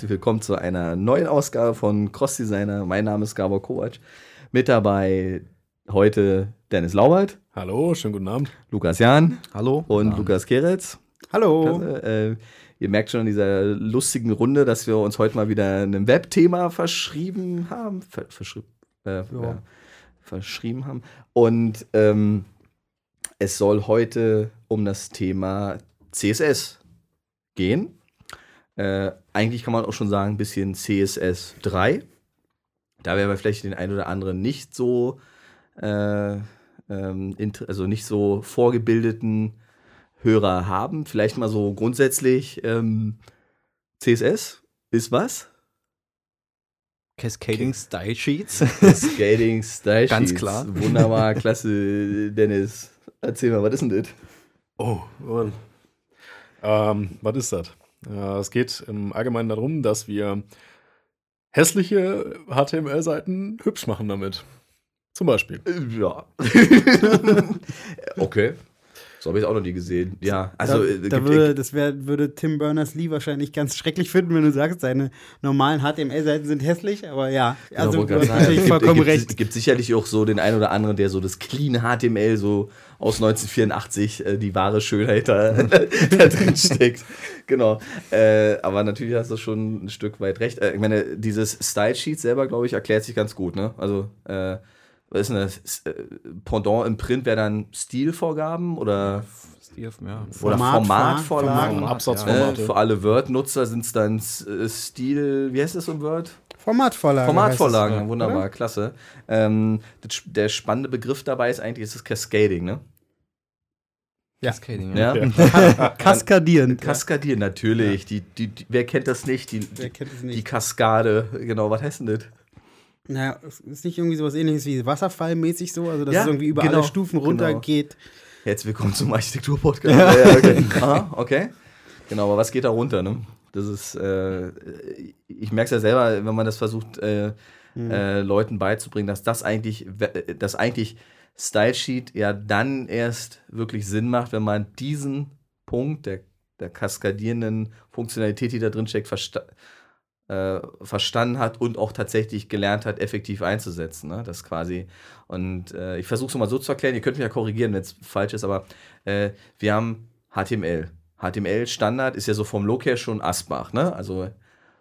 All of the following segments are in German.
Herzlich willkommen zu einer neuen Ausgabe von Cross Designer. Mein Name ist Gabor Kovac. Mit dabei heute Dennis Laubert. Hallo, schönen guten Abend. Lukas Jahn. Hallo. Und Lukas Keretz. Hallo. Äh, ihr merkt schon in dieser lustigen Runde, dass wir uns heute mal wieder einem Webthema verschrieben haben. Ver verschri äh, ja. Ja, verschrieben haben. Und ähm, es soll heute um das Thema CSS gehen. Äh, eigentlich kann man auch schon sagen, ein bisschen CSS 3. Da werden wir vielleicht den einen oder anderen nicht so, äh, ähm, also nicht so vorgebildeten Hörer haben. Vielleicht mal so grundsätzlich ähm, CSS ist was? Cascading Style Sheets. Cascading Style Sheets. Ganz klar. Wunderbar, klasse, Dennis. Erzähl mal, was ist denn das? Oh, Mann. Ähm, was ist das? Es geht im Allgemeinen darum, dass wir hässliche HTML-Seiten hübsch machen damit. Zum Beispiel. Ja. okay. So habe ich es auch noch nie gesehen. Ja, also. Da, äh, da würde, das wär, würde Tim Berners-Lee wahrscheinlich ganz schrecklich finden, wenn du sagst, seine normalen HTML-Seiten sind hässlich, aber ja. Genau, also, du hast natürlich vollkommen gibt, recht. Es gibt sicherlich auch so den einen oder anderen, der so das clean HTML so aus 1984 äh, die wahre Schönheit da, da drin steckt. Genau. Äh, aber natürlich hast du schon ein Stück weit recht. Äh, ich meine, dieses Style-Sheet selber, glaube ich, erklärt sich ganz gut. Ne? Also, äh, was ist denn das? Äh, Pendant im Print wäre dann Stilvorgaben oder, Stil, ja. oder Formatvorlagen. Format, Absatzformate. Äh, für alle Word-Nutzer sind es dann äh, Stil, wie heißt das im Word? Formatvorlagen. Formatvorlagen, wunderbar, oder? klasse. Ähm, das, der spannende Begriff dabei ist eigentlich ist das Cascading, ne? Ja. Cascading, ja. ja. Kaskadieren. Kaskadieren, natürlich. Die, die, die, wer kennt das nicht? Die, wer kennt das nicht? Die Kaskade, genau, was heißt denn das? Naja, ist nicht irgendwie sowas ähnliches wie Wasserfallmäßig so, also dass ja, es irgendwie über genau, alle Stufen runtergeht. Genau. Jetzt willkommen zum Architektur-Podcast. Ja. okay. ah, okay. Genau, aber was geht da runter, ne? Das ist, äh, ich merke es ja selber, wenn man das versucht, äh, mhm. äh, Leuten beizubringen, dass das eigentlich, dass eigentlich Style Sheet ja dann erst wirklich Sinn macht, wenn man diesen Punkt der, der kaskadierenden Funktionalität, die da drin steckt, verstanden äh, verstanden hat und auch tatsächlich gelernt hat, effektiv einzusetzen. Ne? Das quasi. Und äh, ich versuche es mal so zu erklären, ihr könnt mich ja korrigieren, wenn es falsch ist, aber äh, wir haben HTML. HTML-Standard ist ja so vom Look her schon Asbach, ne? Also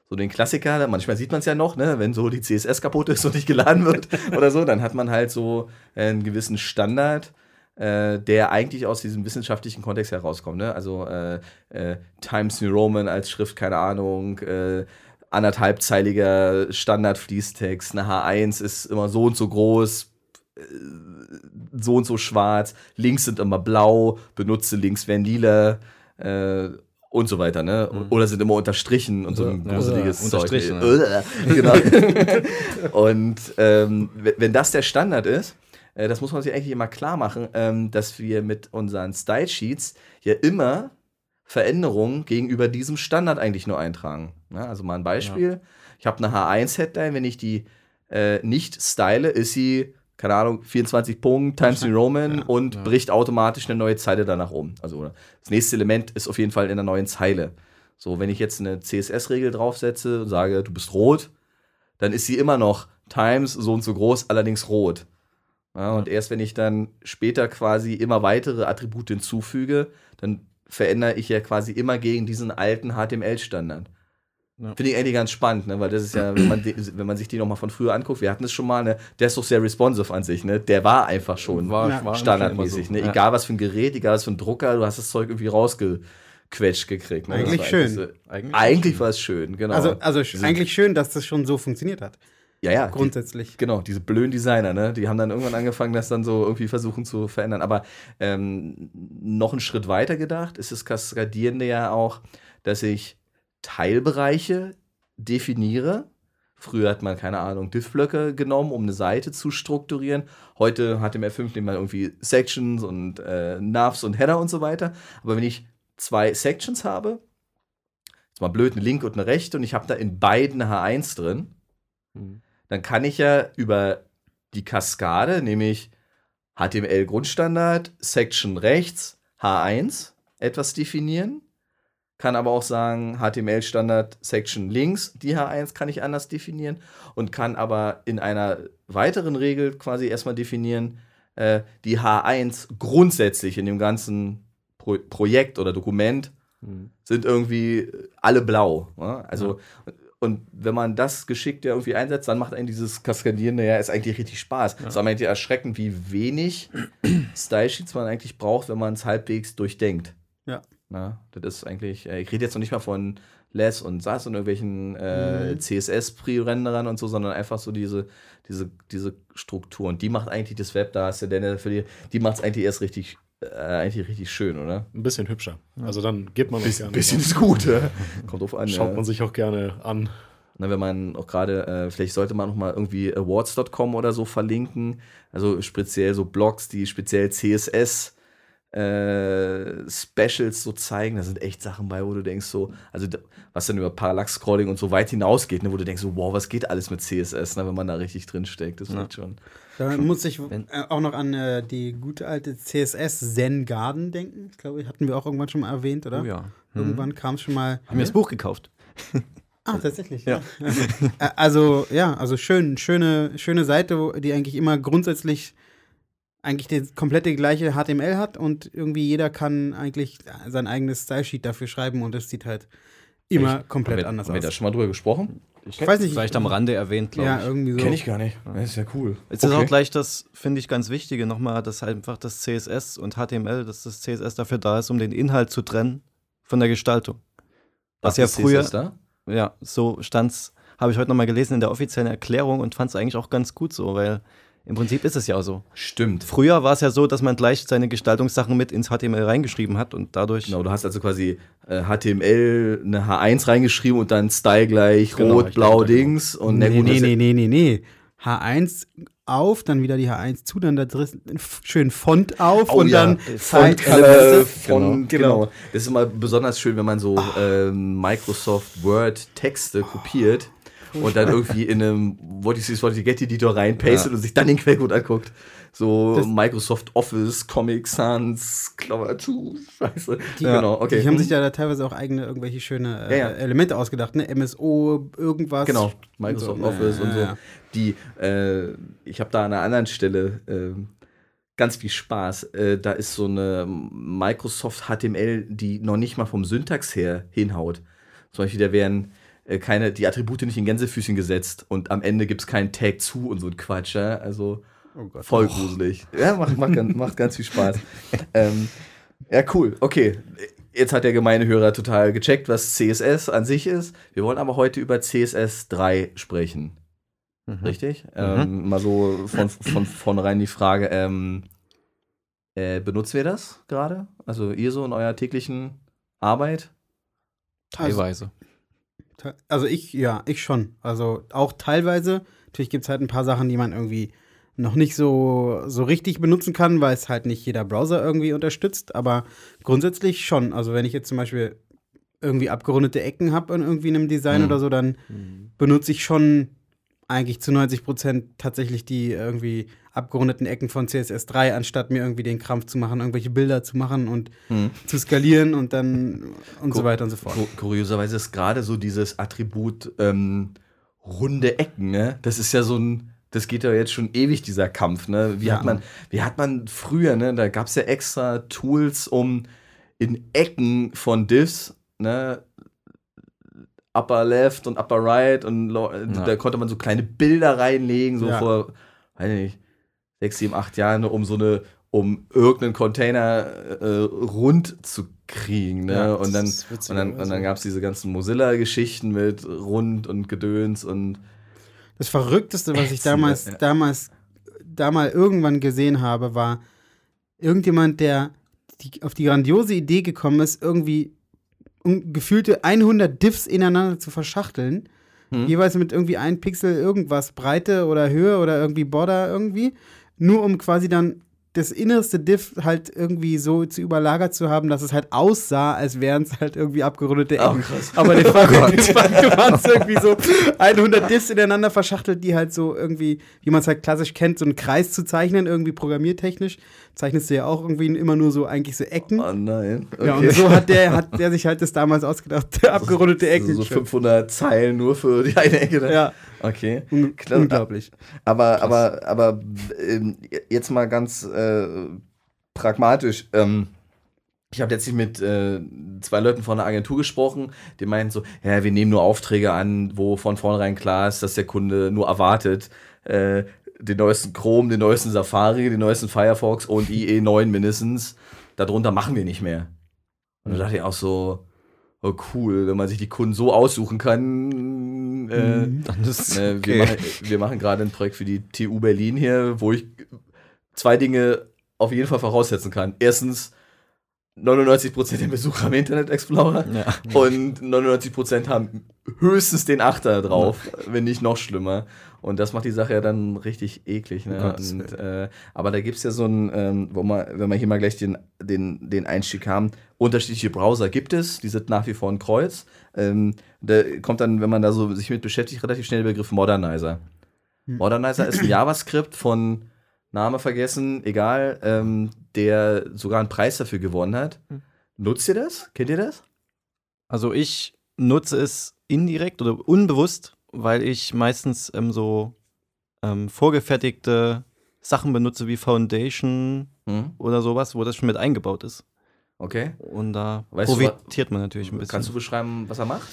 so den Klassiker, manchmal sieht man es ja noch, ne? wenn so die CSS kaputt ist und nicht geladen wird oder so, dann hat man halt so einen gewissen Standard, äh, der eigentlich aus diesem wissenschaftlichen Kontext herauskommt. Ne? Also äh, äh, Times New Roman als Schrift, keine Ahnung, äh, anderthalbzeiliger Standard-Fließtext. Eine H1 ist immer so und so groß, äh, so und so schwarz. Links sind immer blau, benutze links werden lila. Und so weiter, ne? Mhm. Oder sind immer unterstrichen und so ein gruseliges ja, Zeug. Ja. genau. und ähm, wenn das der Standard ist, äh, das muss man sich eigentlich immer klar machen, ähm, dass wir mit unseren Style Sheets ja immer Veränderungen gegenüber diesem Standard eigentlich nur eintragen. Ja, also mal ein Beispiel. Ja. Ich habe eine H1-Headline, wenn ich die äh, nicht style, ist sie, keine Ahnung, 24 Punkte, Times New Roman ja, und bricht automatisch eine neue Zeile danach um. Also das nächste Element ist auf jeden Fall in der neuen Zeile. So, wenn ich jetzt eine CSS-Regel draufsetze und sage, du bist rot, dann ist sie immer noch Times so und so groß, allerdings rot. Ja, und erst wenn ich dann später quasi immer weitere Attribute hinzufüge, dann verändere ich ja quasi immer gegen diesen alten HTML-Standard. Ja. Finde ich eigentlich ganz spannend, ne? weil das ist ja, wenn man, wenn man sich die nochmal von früher anguckt, wir hatten es schon mal, ne? der ist doch sehr responsive an sich, ne? der war einfach schon war, ja. standardmäßig. So. Ne? Ja. Egal was für ein Gerät, egal was für ein Drucker, du hast das Zeug irgendwie rausgequetscht gekriegt. Ne? Eigentlich schön. So, eigentlich, eigentlich war es schön, genau. Also, also eigentlich schön, dass das schon so funktioniert hat. Ja, ja. Grundsätzlich. Die, genau, diese blöden Designer, ne? Die haben dann irgendwann angefangen, das dann so irgendwie versuchen zu verändern. Aber ähm, noch einen Schritt weiter gedacht ist das Kaskadierende ja auch, dass ich Teilbereiche definiere. Früher hat man, keine Ahnung, Diff-Blöcke genommen, um eine Seite zu strukturieren. Heute hat im R5 nehmen wir irgendwie Sections und äh, Navs und Header und so weiter. Aber wenn ich zwei Sections habe, jetzt mal blöd, eine linke und eine rechte, und ich habe da in beiden H1 drin, mhm dann kann ich ja über die Kaskade, nämlich HTML Grundstandard, Section rechts, H1 etwas definieren. Kann aber auch sagen, HTML-Standard Section links, die H1 kann ich anders definieren und kann aber in einer weiteren Regel quasi erstmal definieren, äh, die H1 grundsätzlich in dem ganzen Pro Projekt oder Dokument mhm. sind irgendwie alle blau. Ne? Also, ja. und wenn man das geschickt ja irgendwie einsetzt, dann macht einem dieses Kaskadierende ja ist eigentlich richtig Spaß. Es ja. ist eigentlich erschreckend, wie wenig Style-Sheets man eigentlich braucht, wenn man es halbwegs durchdenkt. Ja. Na, das ist eigentlich, äh, ich rede jetzt noch nicht mal von Less und SAS und irgendwelchen äh, mhm. CSS-Pre-Renderern und so, sondern einfach so diese, diese, diese Struktur. Und die macht eigentlich das Web, da hast du denn für die, die macht es eigentlich erst richtig, äh, eigentlich richtig schön, oder? Ein bisschen hübscher. Also dann geht man Biss, gerne. Bisschen ist gut, ja. Kommt drauf an. Schaut ja. man sich auch gerne an. Na, wenn man auch gerade, äh, vielleicht sollte man noch mal irgendwie awards.com oder so verlinken. Also speziell so Blogs, die speziell CSS äh, Specials so zeigen. Da sind echt Sachen bei, wo du denkst so, also was dann über Parallax-Scrolling und so weit hinausgeht, ne, wo du denkst so, wow, was geht alles mit CSS, ne, wenn man da richtig drin steckt. Das ja. wird schon. Da muss ich äh, auch noch an äh, die gute alte CSS Zen Garden denken. Ich glaube, hatten wir auch irgendwann schon mal erwähnt, oder? Oh ja. Mhm. Irgendwann kam es schon mal. Haben wir das Buch gekauft. Ah, tatsächlich, ja. ja. also, ja, also schön, schöne, schöne Seite, die eigentlich immer grundsätzlich eigentlich das komplette gleiche HTML hat und irgendwie jeder kann eigentlich sein eigenes Style-Sheet dafür schreiben und es sieht halt immer ich, komplett haben wir, anders haben aus. Haben wir da schon mal drüber gesprochen? Ich, ich weiß nicht. Vielleicht am Rande erwähnt, glaube ja, ich. Irgendwie so. Kenne ich gar nicht. Das ist ja cool. Jetzt okay. ist auch gleich das, finde ich, ganz Wichtige nochmal, dass halt einfach das CSS und HTML, dass das CSS dafür da ist, um den Inhalt zu trennen von der Gestaltung. Was Ach, ja früher. CSS da? Ja, so stand's, habe ich heute nochmal gelesen in der offiziellen Erklärung und fand es eigentlich auch ganz gut so, weil im Prinzip ist es ja auch so. Stimmt. Früher war es ja so, dass man gleich seine Gestaltungssachen mit ins HTML reingeschrieben hat und dadurch. Genau, du hast also quasi äh, HTML eine H1 reingeschrieben und dann Style gleich genau, rot, blau Dings und nee, nee, nee, nee, nee, nee, nee. H1 auf, dann wieder die H1 zu, dann da drin schön Font auf oh, und ja. dann Font, äh, Font, genau. genau. Das ist immer besonders schön, wenn man so äh, Microsoft Word Texte kopiert und dann irgendwie in einem What is this, what you get Editor reinpastet ja. und sich dann den Quellcode anguckt. So das Microsoft Office, Comic Sans, Clover 2, scheiße. Die, genau, okay. Die haben sich ja da teilweise auch eigene irgendwelche schöne äh, ja, ja. Elemente ausgedacht, ne? MSO, irgendwas. Genau, Microsoft so. Office und so. Die, äh, ich habe da an einer anderen Stelle äh, ganz viel Spaß. Äh, da ist so eine Microsoft HTML, die noch nicht mal vom Syntax her hinhaut. Zum Beispiel, da wären äh, keine, die Attribute nicht in Gänsefüßchen gesetzt und am Ende gibt es keinen Tag zu und so ein Quatsch. Ja? Also oh voll oh. gruselig. Ja, macht, macht, ganz, macht ganz viel Spaß. ähm, ja, cool. Okay. Jetzt hat der gemeine Hörer total gecheckt, was CSS an sich ist. Wir wollen aber heute über CSS 3 sprechen. Mhm. Richtig? Mhm. Ähm, mal so von, von vornherein die Frage, ähm, äh, benutzt wir das gerade? Also ihr so in eurer täglichen Arbeit? Teilweise. Also, also ich, ja, ich schon. Also auch teilweise. Natürlich gibt es halt ein paar Sachen, die man irgendwie noch nicht so, so richtig benutzen kann, weil es halt nicht jeder Browser irgendwie unterstützt. Aber grundsätzlich schon. Also wenn ich jetzt zum Beispiel irgendwie abgerundete Ecken habe in irgendwie einem Design mhm. oder so, dann mhm. benutze ich schon eigentlich zu 90 Prozent tatsächlich die irgendwie abgerundeten Ecken von CSS3, anstatt mir irgendwie den Krampf zu machen, irgendwelche Bilder zu machen und hm. zu skalieren und dann und Kur so weiter und so fort. Kur kurioserweise ist gerade so dieses Attribut ähm, runde Ecken, ne? Das ist ja so ein, das geht ja jetzt schon ewig, dieser Kampf, ne? Wie ja. hat man, wie hat man früher, ne? Da gab es ja extra Tools, um in Ecken von Diffs, ne? Upper Left und Upper Right und ja. da konnte man so kleine Bilder reinlegen, so ja. vor, weiß nicht, sechs, sieben, acht Jahren, um so eine, um irgendeinen Container äh, rund zu kriegen. Ne? Ja, und, dann, und dann, und dann gab es diese ganzen Mozilla-Geschichten mit rund und Gedöns und das Verrückteste, was ich damals, ja. damals, da mal irgendwann gesehen habe, war irgendjemand, der die, auf die grandiose Idee gekommen ist, irgendwie um, gefühlte 100 Diffs ineinander zu verschachteln. Hm. Jeweils mit irgendwie ein Pixel irgendwas, Breite oder Höhe oder irgendwie Border irgendwie. Nur um quasi dann das innerste Diff halt irgendwie so zu überlagert zu haben, dass es halt aussah, als wären es halt irgendwie abgerundete Ecken. Oh, Aber de facto, waren es irgendwie so 100 Diffs ineinander verschachtelt, die halt so irgendwie, wie man es halt klassisch kennt, so einen Kreis zu zeichnen, irgendwie programmiertechnisch. Zeichnest du ja auch irgendwie immer nur so eigentlich so Ecken. Oh nein. Okay. Ja, und so hat der, hat der sich halt das damals ausgedacht, abgerundete Ecken. So 500 Zeilen nur für die eine Ecke. Ne? Ja. Okay. Unglaublich. Aber, Krass. aber, aber ähm, jetzt mal ganz äh, pragmatisch. Ähm, ich habe letztlich mit äh, zwei Leuten von der Agentur gesprochen, die meinten so, ja, wir nehmen nur Aufträge an, wo von vornherein klar ist, dass der Kunde nur erwartet, äh, den neuesten Chrome, den neuesten Safari, den neuesten Firefox und IE 9 mindestens. Darunter machen wir nicht mehr. Und da dachte ich auch so, oh cool, wenn man sich die Kunden so aussuchen kann. Äh, mhm. äh, okay. Wir machen, wir machen gerade ein Projekt für die TU Berlin hier, wo ich zwei Dinge auf jeden Fall voraussetzen kann. Erstens, 99% der Besucher haben Internet Explorer ja. und 99% haben höchstens den Achter drauf, wenn nicht noch schlimmer. Und das macht die Sache ja dann richtig eklig. Ne? Und, äh, aber da gibt es ja so ein, ähm, wo man, wenn wir hier mal gleich den, den, den Einstieg haben, unterschiedliche Browser gibt es, die sind nach wie vor ein Kreuz. Ähm, da kommt dann, wenn man da so sich mit beschäftigt, relativ schnell der Begriff Modernizer. Hm. Modernizer ist ein JavaScript von Name vergessen, egal, ähm, der sogar einen Preis dafür gewonnen hat. Hm. Nutzt ihr das? Kennt ihr das? Also ich nutze es indirekt oder unbewusst, weil ich meistens ähm, so ähm, vorgefertigte Sachen benutze wie Foundation hm. oder sowas, wo das schon mit eingebaut ist. Okay. Und da weißt profitiert du, man natürlich ein bisschen. Kannst du beschreiben, was er macht?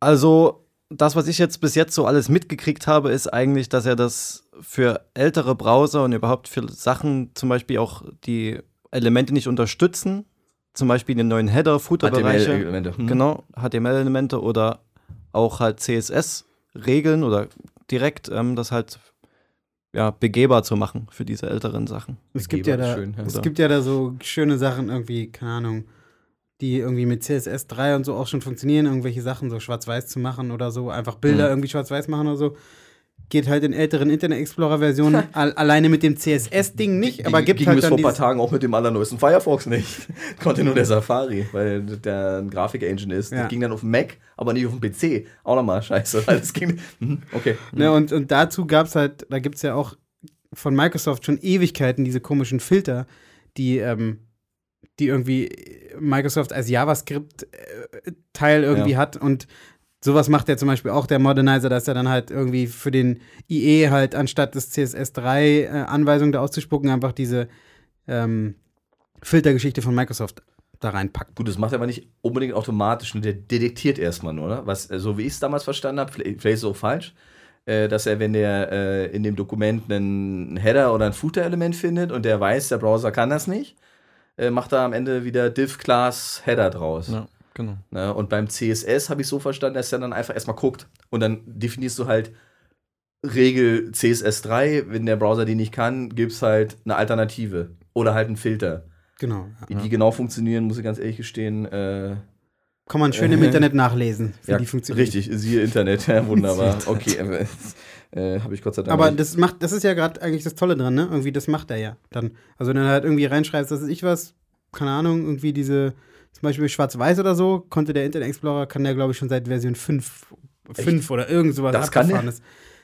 Also, das, was ich jetzt bis jetzt so alles mitgekriegt habe, ist eigentlich, dass er das für ältere Browser und überhaupt für Sachen, zum Beispiel auch die Elemente nicht unterstützen, zum Beispiel den neuen Header, Footer-Bereiche, HTML-Elemente, hm. genau, HTML-Elemente oder auch halt CSS-Regeln oder direkt ähm, das halt ja, begehbar zu machen für diese älteren Sachen. Es gibt, ja da, schön, ja. es gibt ja da so schöne Sachen, irgendwie, keine Ahnung, die irgendwie mit CSS 3 und so auch schon funktionieren, irgendwelche Sachen so schwarz-weiß zu machen oder so, einfach Bilder mhm. irgendwie schwarz-weiß machen oder so geht halt in älteren Internet Explorer-Versionen alleine mit dem CSS-Ding nicht, aber gibt ging halt. Es vor ein paar Tagen auch mit dem allerneuesten Firefox nicht. Konnte nur der Safari, weil der ein Grafik-Engine ist. Ja. Das ging dann auf dem Mac, aber nicht auf dem PC. Auch nochmal scheiße. das ging, mhm, okay. Ne, und, und dazu gab es halt, da gibt es ja auch von Microsoft schon Ewigkeiten diese komischen Filter, die, ähm, die irgendwie Microsoft als JavaScript-Teil irgendwie ja. hat und Sowas macht ja zum Beispiel auch der Modernizer, dass er dann halt irgendwie für den IE halt anstatt des CSS3 äh, Anweisungen da auszuspucken, einfach diese ähm, Filtergeschichte von Microsoft da reinpackt. Gut, das macht er aber nicht unbedingt automatisch, der detektiert erstmal nur, oder? Was, äh, so wie ich es damals verstanden habe, vielleicht, ist es auch falsch, äh, dass er, wenn der äh, in dem Dokument einen Header oder ein Footer-Element findet und der weiß, der Browser kann das nicht, äh, macht er am Ende wieder div-class Header draus. Ja. Genau. Ne? Und beim CSS habe ich so verstanden, dass er dann einfach erstmal guckt und dann definierst du halt Regel CSS3, wenn der Browser die nicht kann, gibt es halt eine Alternative oder halt einen Filter. Genau. Wie ja. die genau funktionieren, muss ich ganz ehrlich gestehen. Äh, Kann man schön äh, im Internet nachlesen, wie ja, die funktionieren. Richtig, siehe Internet, ja, wunderbar. okay, äh, äh habe ich Gott sei Dank. Aber das macht, das ist ja gerade eigentlich das Tolle dran, ne? Irgendwie, das macht er ja dann. Also wenn du halt irgendwie reinschreibst, dass ich was, keine Ahnung, irgendwie diese zum Beispiel Schwarz-Weiß oder so, konnte der Internet Explorer, kann der, glaube ich, schon seit Version 5, 5 oder irgend sowas das kann der? ist.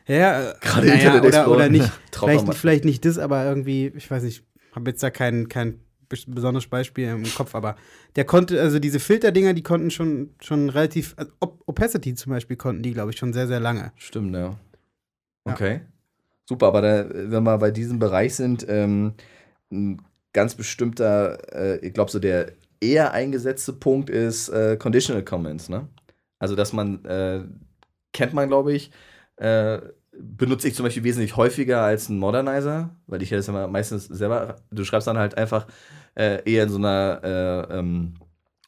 Ja, äh, gerade naja, Internet Explorer. Oder, oder nicht, vielleicht, vielleicht nicht das, aber irgendwie, ich weiß nicht, habe jetzt da kein, kein besonderes Beispiel im Kopf, aber der konnte, also diese Filterdinger, die konnten schon, schon relativ, also Opacity zum Beispiel konnten die, glaube ich, schon sehr, sehr lange. Stimmt, ja. Okay. Ja. Super, aber da, wenn wir bei diesem Bereich sind, ähm, ein ganz bestimmter, äh, ich glaube, so der eher eingesetzte Punkt ist äh, Conditional Comments. Ne? Also, dass man, äh, kennt man, glaube ich, äh, benutze ich zum Beispiel wesentlich häufiger als ein Modernizer, weil ich ja das immer meistens selber, du schreibst dann halt einfach äh, eher in so einer äh, ähm,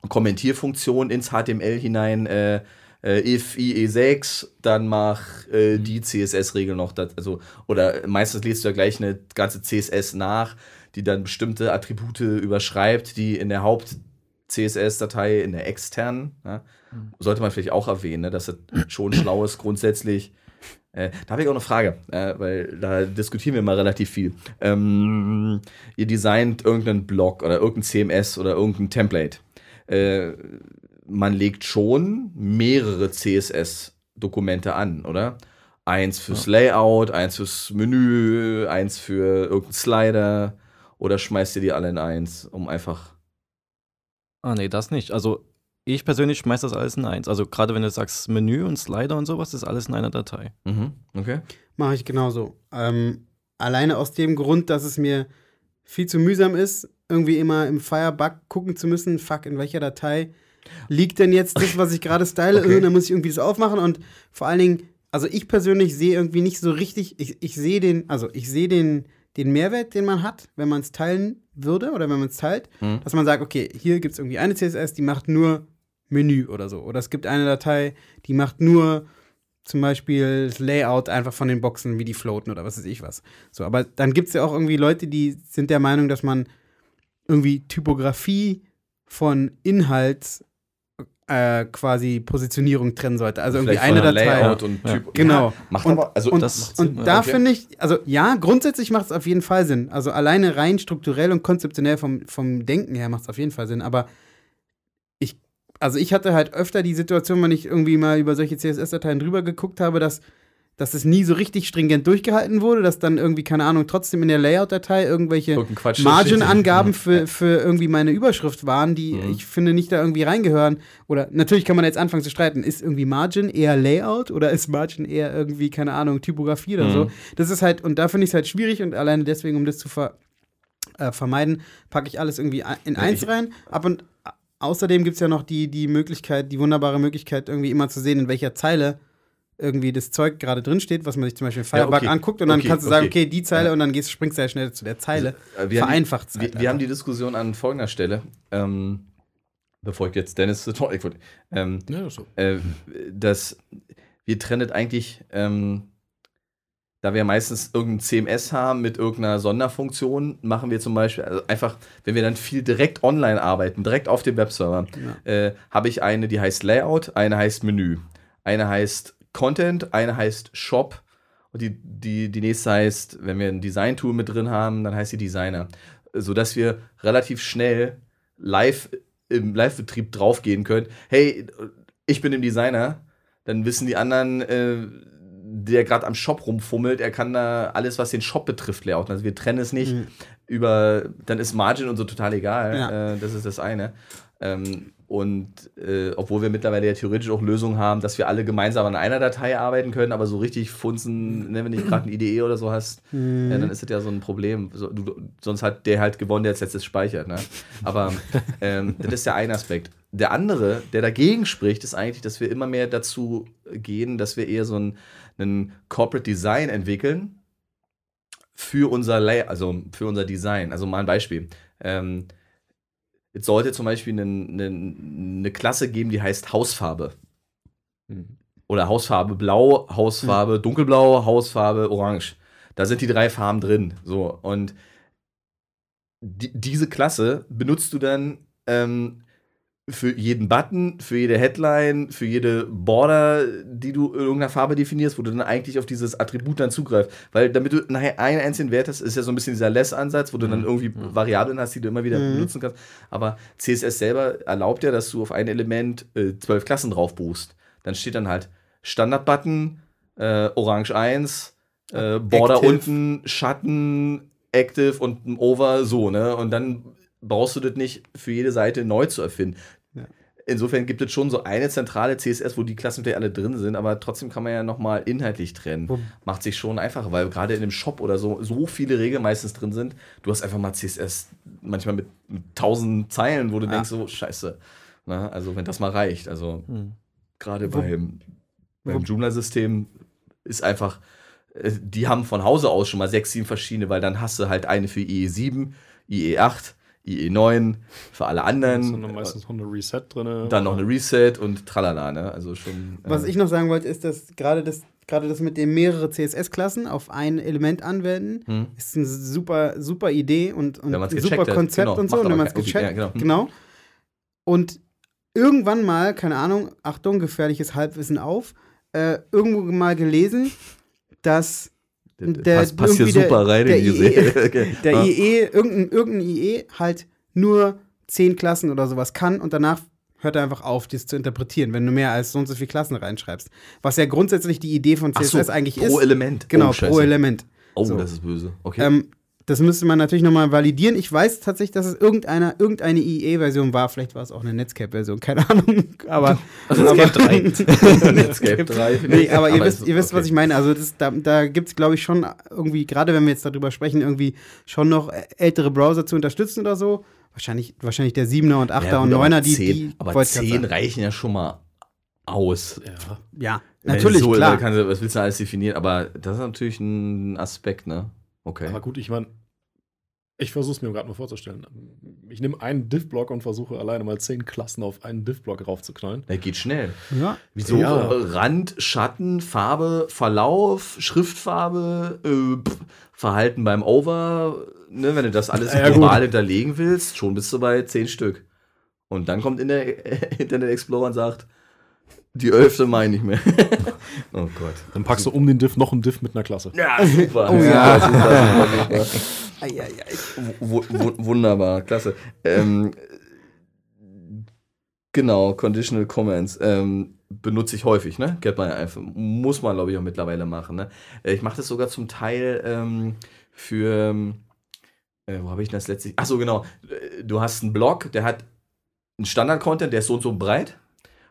Kommentierfunktion ins HTML hinein, äh, if IE6, dann mach äh, die CSS-Regel noch, dat, also, oder meistens liest du ja gleich eine ganze CSS nach, die dann bestimmte Attribute überschreibt, die in der Haupt-CSS-Datei, in der externen, ja, mhm. sollte man vielleicht auch erwähnen, ne, dass es schon schlau ist, grundsätzlich Äh, da habe ich auch eine Frage, äh, weil da diskutieren wir mal relativ viel. Ähm, ihr designt irgendeinen Blog oder irgendein CMS oder irgendein Template. Äh, man legt schon mehrere CSS-Dokumente an, oder? Eins fürs. Layout, eins fürs Menü, eins für irgendeinen Slider. Oder schmeißt ihr die alle in eins, um einfach. Ah, nee, das nicht. Also ich persönlich schmeiß das alles in eins. Also gerade wenn du sagst Menü und Slider und sowas, ist alles in einer Datei. Mhm. Okay. Mache ich genauso. Ähm, alleine aus dem Grund, dass es mir viel zu mühsam ist, irgendwie immer im Firebug gucken zu müssen, fuck, in welcher Datei liegt denn jetzt das, was ich gerade style? Okay. Dann muss ich irgendwie das aufmachen und vor allen Dingen, also ich persönlich sehe irgendwie nicht so richtig, ich, ich sehe den, also ich sehe den, den Mehrwert, den man hat, wenn man es teilen würde oder wenn man es teilt, mhm. dass man sagt, okay, hier gibt es irgendwie eine CSS, die macht nur Menü oder so. Oder es gibt eine Datei, die macht nur zum Beispiel das Layout einfach von den Boxen, wie die floaten oder was weiß ich was. So, aber dann gibt es ja auch irgendwie Leute, die sind der Meinung, dass man irgendwie Typografie von Inhalt äh, quasi Positionierung trennen sollte. Also irgendwie eine Datei. Layout und typ. Ja. Genau. Ja, macht und, aber, also und, das und da okay. finde ich, also ja, grundsätzlich macht es auf jeden Fall Sinn. Also alleine rein strukturell und konzeptionell vom, vom Denken her macht es auf jeden Fall Sinn. Aber also ich hatte halt öfter die Situation, wenn ich irgendwie mal über solche CSS-Dateien drüber geguckt habe, dass, dass es nie so richtig stringent durchgehalten wurde, dass dann irgendwie, keine Ahnung, trotzdem in der Layout-Datei irgendwelche Margin-Angaben für, für irgendwie meine Überschrift waren, die mhm. ich finde nicht da irgendwie reingehören. Oder natürlich kann man jetzt anfangen zu streiten, ist irgendwie Margin eher Layout oder ist Margin eher irgendwie, keine Ahnung, Typografie oder mhm. so. Das ist halt, und da finde ich es halt schwierig und alleine deswegen, um das zu ver äh, vermeiden, packe ich alles irgendwie in eins rein. Ab und außerdem gibt es ja noch die, die Möglichkeit, die wunderbare Möglichkeit, irgendwie immer zu sehen, in welcher Zeile irgendwie das Zeug gerade drin steht, was man sich zum Beispiel Firebug ja, okay. anguckt und dann okay, kannst du sagen, okay, okay die Zeile ja. und dann gehst, springst du ja schnell zu der Zeile. Also, wir Vereinfacht haben die, wir, wir, haben die Diskussion an folgender Stelle. Ähm, bevor ich jetzt Dennis zu Talk ähm, ja, so. äh, dass wir trennet eigentlich ähm, da wir meistens irgendein CMS haben mit irgendeiner Sonderfunktion, machen wir zum Beispiel also einfach, wenn wir dann viel direkt online arbeiten, direkt auf dem Webserver, ja. äh, habe ich eine, die heißt Layout, eine heißt Menü, eine heißt Content, eine heißt Shop und die, die, die nächste heißt, wenn wir ein Design-Tool mit drin haben, dann heißt sie Designer. Sodass wir relativ schnell live im Live-Betrieb draufgehen können. Hey, ich bin im Designer, dann wissen die anderen, äh, der gerade am Shop rumfummelt, er kann da alles, was den Shop betrifft, layouten. Also wir trennen es nicht mhm. über, dann ist Margin und so total egal. Ja. Äh, das ist das eine. Ähm, und äh, obwohl wir mittlerweile ja theoretisch auch Lösungen haben, dass wir alle gemeinsam an einer Datei arbeiten können, aber so richtig funzen, ne, wenn du gerade ein IDE oder so hast, mhm. äh, dann ist das ja so ein Problem. So, du, sonst hat der halt gewonnen, der jetzt letztes speichert. Ne? Aber ähm, das ist der eine Aspekt. Der andere, der dagegen spricht, ist eigentlich, dass wir immer mehr dazu gehen, dass wir eher so ein ein Corporate Design entwickeln für unser Lay also für unser Design. Also mal ein Beispiel. Ähm, jetzt sollte zum Beispiel eine, eine, eine, Klasse geben, die heißt Hausfarbe. Mhm. Oder Hausfarbe Blau, Hausfarbe mhm. Dunkelblau, Hausfarbe Orange. Da sind die drei Farben drin. So. Und die, diese Klasse benutzt du dann ähm, für jeden Button, für jede Headline, für jede Border, die du in irgendeiner Farbe definierst, wo du dann eigentlich auf dieses Attribut dann zugreifst. Weil damit du nachher einen einzelnen Wert hast, ist ja so ein bisschen dieser Less-Ansatz, wo du dann mhm. irgendwie mhm. Variablen hast, die du immer wieder mhm. benutzen kannst. Aber CSS selber erlaubt ja, dass du auf ein Element äh, zwölf Klassen drauf buchst. Dann steht dann halt Standard-Button, äh, Orange 1, äh, Border Active. unten, Schatten, Active und ein Over, so, ne? Und dann brauchst du das nicht für jede Seite neu zu erfinden. Insofern gibt es schon so eine zentrale CSS, wo die Klassen vielleicht alle drin sind, aber trotzdem kann man ja nochmal inhaltlich trennen. Wo? Macht sich schon einfacher, weil gerade in dem Shop oder so so viele Regeln meistens drin sind. Du hast einfach mal CSS manchmal mit tausend Zeilen, wo du ja. denkst, so scheiße. Na, also wenn das mal reicht. Also hm. gerade beim, beim Joomla-System ist einfach, äh, die haben von Hause aus schon mal sechs, sieben verschiedene, weil dann hast du halt eine für IE7, IE8, IE9 für alle anderen. Da ist dann meistens noch eine Reset drin. Dann noch eine Reset und tralala, ne? Also schon. Was äh, ich noch sagen wollte, ist, dass gerade das, gerade das mit dem mehrere CSS-Klassen auf ein Element anwenden, hm. ist eine super, super Idee und, und ein super Konzept genau, und so. Und wenn man es gecheckt, ja, genau. genau. Und irgendwann mal, keine Ahnung, Achtung, gefährliches Halbwissen auf, äh, irgendwo mal gelesen, dass der, passt, passt hier super der, rein der in die IE, okay. Der IE, irgendein, irgendein IE halt nur zehn Klassen oder sowas kann und danach hört er einfach auf, das zu interpretieren, wenn du mehr als so und so viele Klassen reinschreibst. Was ja grundsätzlich die Idee von CSS so, eigentlich pro ist. Pro Element. Genau, oh, pro Element. Oh, so. das ist böse. Okay. Ähm, das müsste man natürlich nochmal validieren. Ich weiß tatsächlich, dass es irgendeine, irgendeine IE-Version war. Vielleicht war es auch eine Netscape-Version, keine Ahnung. Aber, Netscape aber 3. Netscape 3. Nee, aber, ihr wisst, ihr wisst okay. was ich meine. Also das, da, da gibt es, glaube ich, schon irgendwie, gerade wenn wir jetzt darüber sprechen, irgendwie schon noch ältere Browser zu unterstützen oder so. Wahrscheinlich, wahrscheinlich der 7er und 8er ja, und 9er, die, 10, die. Aber 10 reichen ja schon mal aus. Ja, ja natürlich, so, klar. Kann, was willst du alles definieren? Aber das ist natürlich ein Aspekt, ne? Okay. Aber gut, ich meine, ich versuche es mir gerade mal vorzustellen. Ich nehme einen Div-Block und versuche alleine mal zehn Klassen auf einen Div-Block raufzuknallen. Der geht schnell. Ja. Wieso? Ja. Rand, Schatten, Farbe, Verlauf, Schriftfarbe, äh, Verhalten beim Over. Ne, wenn du das alles ja, global hinterlegen willst, schon bist du bei zehn Stück. Und dann kommt in der Internet Explorer und sagt, die Elfte meine ich mehr. oh Gott. Dann packst du um den Diff noch einen Diff mit einer Klasse. Ja, super. Oh, ja. super, super. wunderbar, klasse. Ähm, genau, Conditional Comments. Ähm, benutze ich häufig, ne? Man ja einfach. Muss man, glaube ich, auch mittlerweile machen. Ne? Äh, ich mache das sogar zum Teil ähm, für. Äh, wo habe ich das letztlich? Achso, genau. Du hast einen Blog, der hat einen Standard-Content, der ist so und so breit.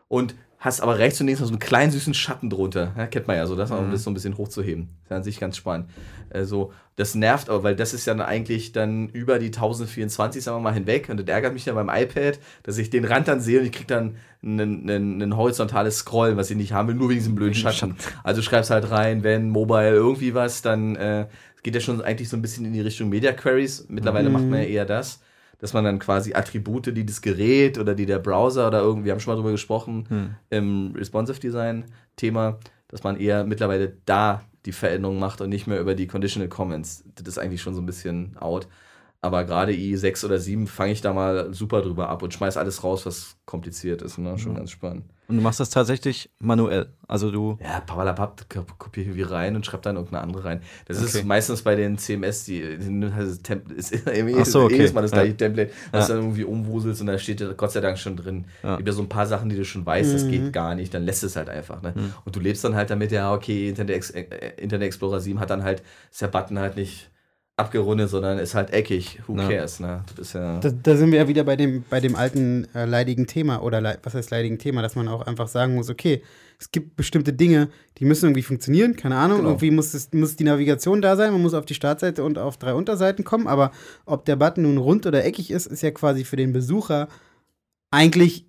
Und hast aber rechts und links noch so einen kleinen süßen Schatten drunter. Ja, kennt man ja so, das mhm. um das so ein bisschen hochzuheben. Das ist an sich ganz spannend. Also, das nervt aber, weil das ist ja dann eigentlich dann über die 1024, sagen wir mal, hinweg. Und das ärgert mich dann beim iPad, dass ich den Rand dann sehe und ich kriege dann ein horizontales Scrollen, was ich nicht haben will, nur wegen diesem blöden Schatten. Also schreibst halt rein, wenn Mobile irgendwie was, dann äh, geht ja schon eigentlich so ein bisschen in die Richtung Media Queries. Mittlerweile mhm. macht man ja eher das dass man dann quasi Attribute, die das Gerät oder die der Browser oder irgendwie, wir haben schon mal drüber gesprochen, hm. im Responsive Design Thema, dass man eher mittlerweile da die Veränderung macht und nicht mehr über die Conditional Comments. Das ist eigentlich schon so ein bisschen out. Aber gerade i6 oder 7 fange ich da mal super drüber ab und schmeiß alles raus, was kompliziert ist. Ne? Schon mhm. ganz spannend. Und du machst das tatsächlich manuell. Also du. Ja, papalapap, kopiere irgendwie rein und schreib dann irgendeine andere rein. Das okay. ist meistens bei den CMS, die, also ist irgendwie so, okay. jedes Mal das gleiche ja. Template, was ja. dann irgendwie umwuselst und da steht Gott sei Dank schon drin. Ja. Über so ein paar Sachen, die du schon weißt, mhm. das geht mhm. gar nicht, dann lässt es halt einfach. Ne? Mhm. Und du lebst dann halt damit, ja, okay, Internet, äh, Internet Explorer 7 hat dann halt, ist der Button halt nicht abgerundet, sondern ist halt eckig. Who ja. cares, ne? Ja da, da, sind wir ja wieder bei dem, bei dem alten äh, leidigen Thema oder le was heißt leidigen Thema, dass man auch einfach sagen muss, okay, es gibt bestimmte Dinge, die müssen irgendwie funktionieren, keine Ahnung, genau. irgendwie muss, es, muss die Navigation da sein, man muss auf die Startseite und auf drei Unterseiten kommen, aber ob der Button nun rund oder eckig ist, ist ja quasi für den Besucher eigentlich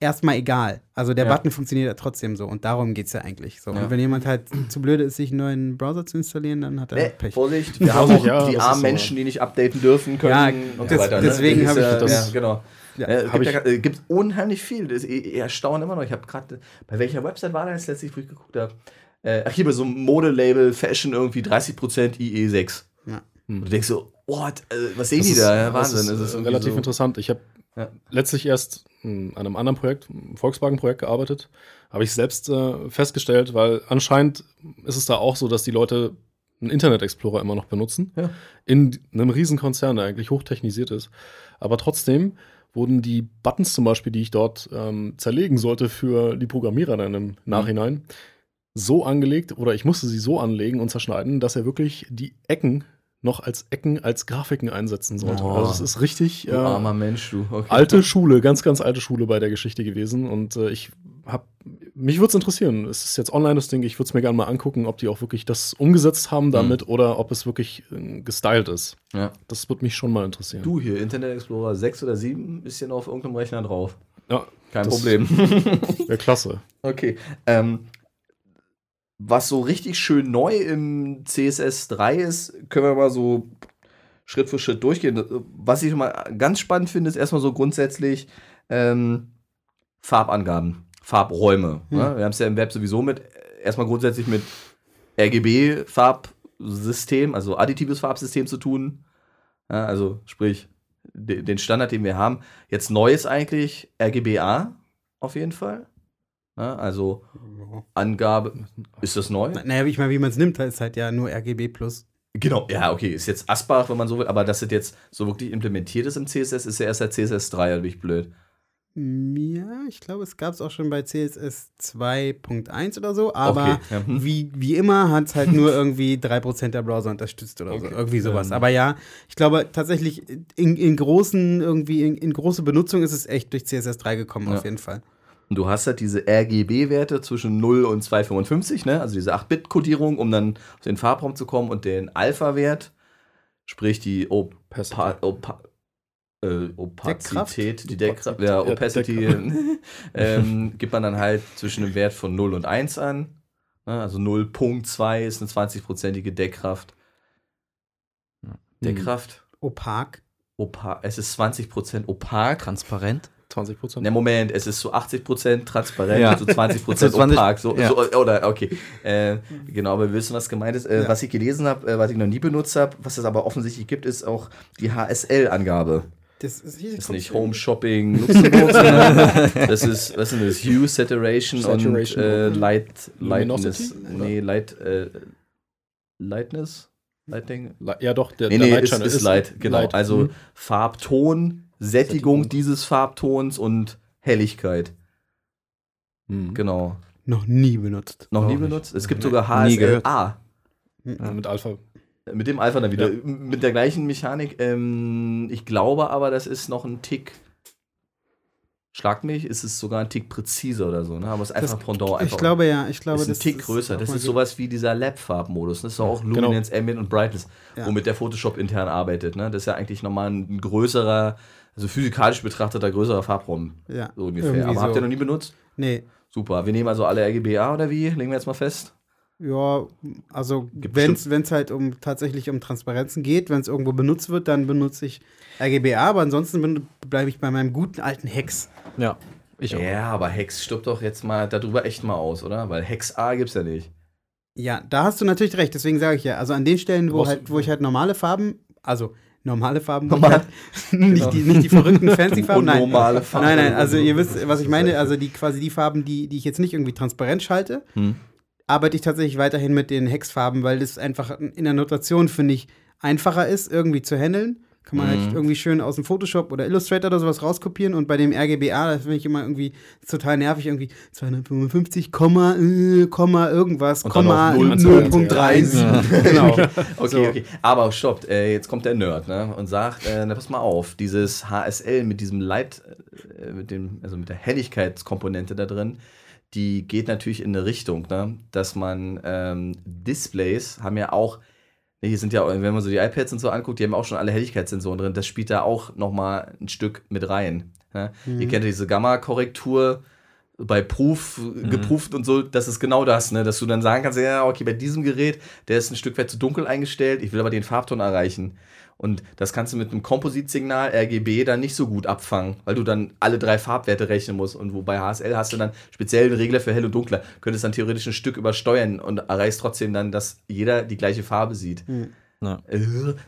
erstmal egal. Also der ja. Button funktioniert ja trotzdem so und darum geht es ja eigentlich. So. Ja. Und wenn jemand halt zu blöd ist, sich einen neuen Browser zu installieren, dann hat er nee, Pech. Vorsicht, wir haben auch ja, die armen Menschen, die nicht updaten dürfen können. Ja, und das, so weiter, ne? deswegen habe ich das. Ja, genau. Ja, äh, gibt, ja, äh, gibt unheimlich viel. Das ist eh, erstaunt immer noch. Ich habe gerade, bei welcher Website war das letztlich, wo ich geguckt habe? Äh, ach, hier bei so einem Modelabel Fashion irgendwie 30% IE6. Ja. Und du denkst so, what, äh, was sehen das die ist, da? Wahnsinn. Das ist, das ist relativ so interessant. Ich habe ja. letztlich erst an einem anderen Projekt, Volkswagen-Projekt gearbeitet. Habe ich selbst äh, festgestellt, weil anscheinend ist es da auch so, dass die Leute einen Internet Explorer immer noch benutzen. Ja. In einem Riesenkonzern, der eigentlich hochtechnisiert ist. Aber trotzdem wurden die Buttons zum Beispiel, die ich dort ähm, zerlegen sollte für die Programmierer dann im mhm. Nachhinein, so angelegt oder ich musste sie so anlegen und zerschneiden, dass er wirklich die Ecken noch als Ecken, als Grafiken einsetzen sollte. Oh, also es ist richtig äh, armer Mensch, du. Okay. Alte Schule, ganz, ganz alte Schule bei der Geschichte gewesen. Und äh, ich habe, mich würde es interessieren. Es ist jetzt online das Ding. Ich würde es mir gerne mal angucken, ob die auch wirklich das umgesetzt haben mhm. damit mhm. oder ob es wirklich äh, gestylt ist. Ja. Das würde mich schon mal interessieren. Du hier, Internet Explorer 6 oder 7, ist ja noch auf irgendeinem Rechner drauf. Ja. Kein Problem. Wäre klasse. Okay. Ähm, was so richtig schön neu im CSS 3 ist, können wir mal so Schritt für Schritt durchgehen. Was ich mal ganz spannend finde, ist erstmal so grundsätzlich ähm, Farbangaben, Farbräume. Hm. Ne? Wir haben es ja im Web sowieso mit, erstmal grundsätzlich mit RGB-Farbsystem, also additives Farbsystem zu tun. Ja, also sprich, den Standard, den wir haben. Jetzt neu ist eigentlich RGBA auf jeden Fall. Ja, also Angabe, ist das neu? Naja, ich meine, wie man es nimmt, ist halt ja nur RGB plus. Genau, ja, okay, ist jetzt Asbach, wenn man so will, aber dass das jetzt so wirklich implementiert ist im CSS, ist ja erst seit CSS 3, da bin ich blöd. Ja, ich glaube, es gab es auch schon bei CSS 2.1 oder so, aber okay. ja. hm. wie, wie immer hat es halt nur irgendwie 3% der Browser unterstützt oder okay. so. Irgendwie sowas. Ähm. Aber ja, ich glaube tatsächlich, in, in großen, irgendwie, in, in große Benutzung ist es echt durch CSS 3 gekommen, ja. auf jeden Fall. Und du hast halt diese RGB-Werte zwischen 0 und 255, ne? also diese 8-Bit-Kodierung, um dann auf den Farbraum zu kommen und den Alpha-Wert, sprich die Opa Opa äh, Opazität, die Deckkraft, ja, Opacity, ähm, gibt man dann halt zwischen einem Wert von 0 und 1 an. Ne? Also 0.2 ist eine 20-prozentige Deckkraft. Deckkraft. Opak. Opak. Es ist 20% opak. Transparent. 20 Prozent? Ne, Moment, es ist zu so 80 Prozent transparent ja. zu so 20 Prozent opak. So, ja. so, oder, okay. Äh, genau, aber wir wissen, was gemeint ist. Äh, ja. Was ich gelesen habe, äh, was ich noch nie benutzt habe, was es aber offensichtlich gibt, ist auch die HSL-Angabe. Das ist, das ist nicht Home Shopping Luxemburg, sondern das ist, was ist das? Hue, Saturation, Saturation und äh, Light, Lightness. Nee, Light, äh, Lightness? Lighting? Ja, doch, der, nee, der nee, Light ist, ist Light, genau. Light. Also mhm. Farbton, Sättigung dieses Farbtons und Helligkeit. Hm. Genau. Noch nie benutzt. Noch nie benutzt? Es gibt sogar HSLA. Ja, mit Alpha. Mit dem Alpha dann wieder. Ja. Mit der gleichen Mechanik. Ähm, ich glaube aber, das ist noch ein Tick. Schlag mich, ist es sogar ein Tick präziser oder so, ne? Aber es ist einfach das, Pendant. Einfach ich glaube ja, ich glaube, ist ein Tick größer. Das ist sowas wie dieser Lab-Farbmodus. Das ist auch genau. Luminance, genau. Ambient und Brightness, ja. womit der Photoshop intern arbeitet. Ne? Das ist ja eigentlich nochmal ein größerer also physikalisch betrachtet der größere Farbraum. Ja. So ungefähr. Aber so. habt ihr noch nie benutzt? Nee. Super. Wir nehmen also alle RGBA oder wie? Legen wir jetzt mal fest? Ja, also wenn es halt um tatsächlich um Transparenzen geht, wenn es irgendwo benutzt wird, dann benutze ich RGBA, aber ansonsten bleibe ich bei meinem guten alten Hex. Ja. Ich auch. Ja, aber Hex stirbt doch jetzt mal darüber echt mal aus, oder? Weil Hex A gibt's ja nicht. Ja, da hast du natürlich recht, deswegen sage ich ja, also an den Stellen, wo, halt, wo ich halt normale Farben, also normale Farben. Normal. nicht, genau. die, nicht die verrückten fancy Farben. Nein. normale Farben. Nein, nein, also ihr wisst, was ich meine. Also die quasi die Farben, die, die ich jetzt nicht irgendwie transparent schalte, hm. arbeite ich tatsächlich weiterhin mit den Hexfarben, weil das einfach in der Notation, finde ich, einfacher ist, irgendwie zu handeln. Kann man halt mhm. halt irgendwie schön aus dem Photoshop oder Illustrator oder sowas rauskopieren und bei dem RGBA, das finde ich immer irgendwie total nervig, irgendwie 255, Komma, äh, Komma, irgendwas, und Komma, 0.3. genau. okay, so. okay. Aber stoppt, äh, jetzt kommt der Nerd ne, und sagt, äh, na, pass mal auf, dieses HSL mit diesem Light, äh, mit dem, also mit der Helligkeitskomponente da drin, die geht natürlich in eine Richtung, ne, dass man ähm, Displays haben ja auch hier sind ja, wenn man so die iPads und so anguckt, die haben auch schon alle Helligkeitssensoren drin. Das spielt da auch nochmal ein Stück mit rein. Ja? Mhm. Ihr kennt ja diese Gamma-Korrektur bei Proof mhm. geprüft und so, das ist genau das, ne? dass du dann sagen kannst, ja, okay, bei diesem Gerät, der ist ein Stück weit zu dunkel eingestellt, ich will aber den Farbton erreichen. Und das kannst du mit einem Kompositsignal RGB dann nicht so gut abfangen, weil du dann alle drei Farbwerte rechnen musst. Und wobei HSL hast du dann speziell einen Regler für hell und dunkler, könntest dann theoretisch ein Stück übersteuern und erreichst trotzdem dann, dass jeder die gleiche Farbe sieht. Mhm. Ja. Äh,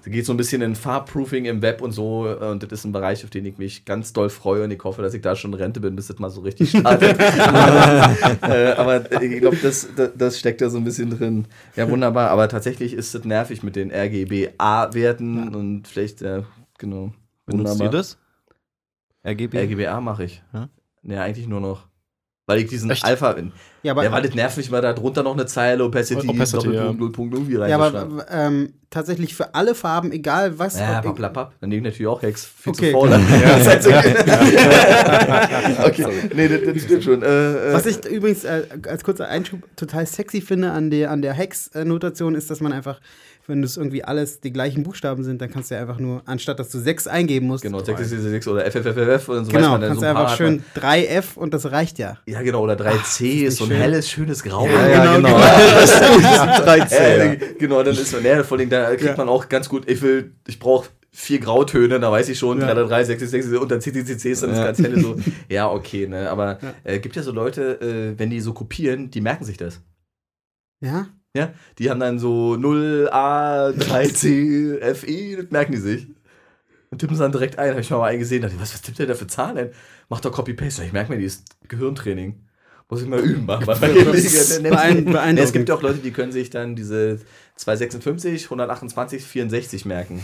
da geht so ein bisschen in Farbproofing im Web und so. Äh, und das ist ein Bereich, auf den ich mich ganz doll freue. Und ich hoffe, dass ich da schon in Rente bin, bis das mal so richtig startet. Äh, aber ich glaube, das, das, das, steckt da so ein bisschen drin. Ja, wunderbar. Aber tatsächlich ist es nervig mit den RGBA-Werten ja. und vielleicht, ja, genau. Benutzt ihr das? RGB? RGBA mache ich. Ja? ja, eigentlich nur noch. Weil ich diesen Echt? Alpha. Ja, aber, ja, weil das nervt mich, weil da drunter noch eine Zeile Opacity, Opacity Doppelpunkt, ja. irgendwie rein. Ja, aber ähm, tatsächlich für alle Farben, egal was. Ja, papp, Dann nehme ich natürlich auch Hex. Viel okay. zu faul. okay, nee, das, das stimmt schon. Äh, äh. Was ich übrigens äh, als kurzer Einschub total sexy finde an der, an der Hex-Notation, ist, dass man einfach wenn das irgendwie alles die gleichen Buchstaben sind, dann kannst du ja einfach nur, anstatt dass du 6 eingeben musst. Genau, 6 ist 6 oder FFFF und so Genau, kannst so einfach schön 3F und das reicht ja. Ja, genau, oder 3C ist so ein schön. helles, schönes Grau. Ja, ja genau. genau. das ist 3C. Äh, genau, dann ist man, ja, vor allem, da kriegt ja. man auch ganz gut, ich will, ich brauche vier Grautöne, da weiß ich schon, ja. 3, 3, 6, 6, und dann dann ist ja. ganz helle so. Ja, okay, ne, aber ja. Äh, gibt ja so Leute, äh, wenn die so kopieren, die merken sich das. Ja? Ja, die haben dann so 0A, 3C, FE, das merken die sich. Und tippen es dann direkt ein. Habe ich mal eingesehen, dachte, was, was tippt der da für Zahlen ein? Macht doch Copy-Paste. Ich merke mir, die ist Gehirntraining. Muss ich mal üben. Machen. es gibt auch Leute, die können sich dann diese 256, 128, 64 merken.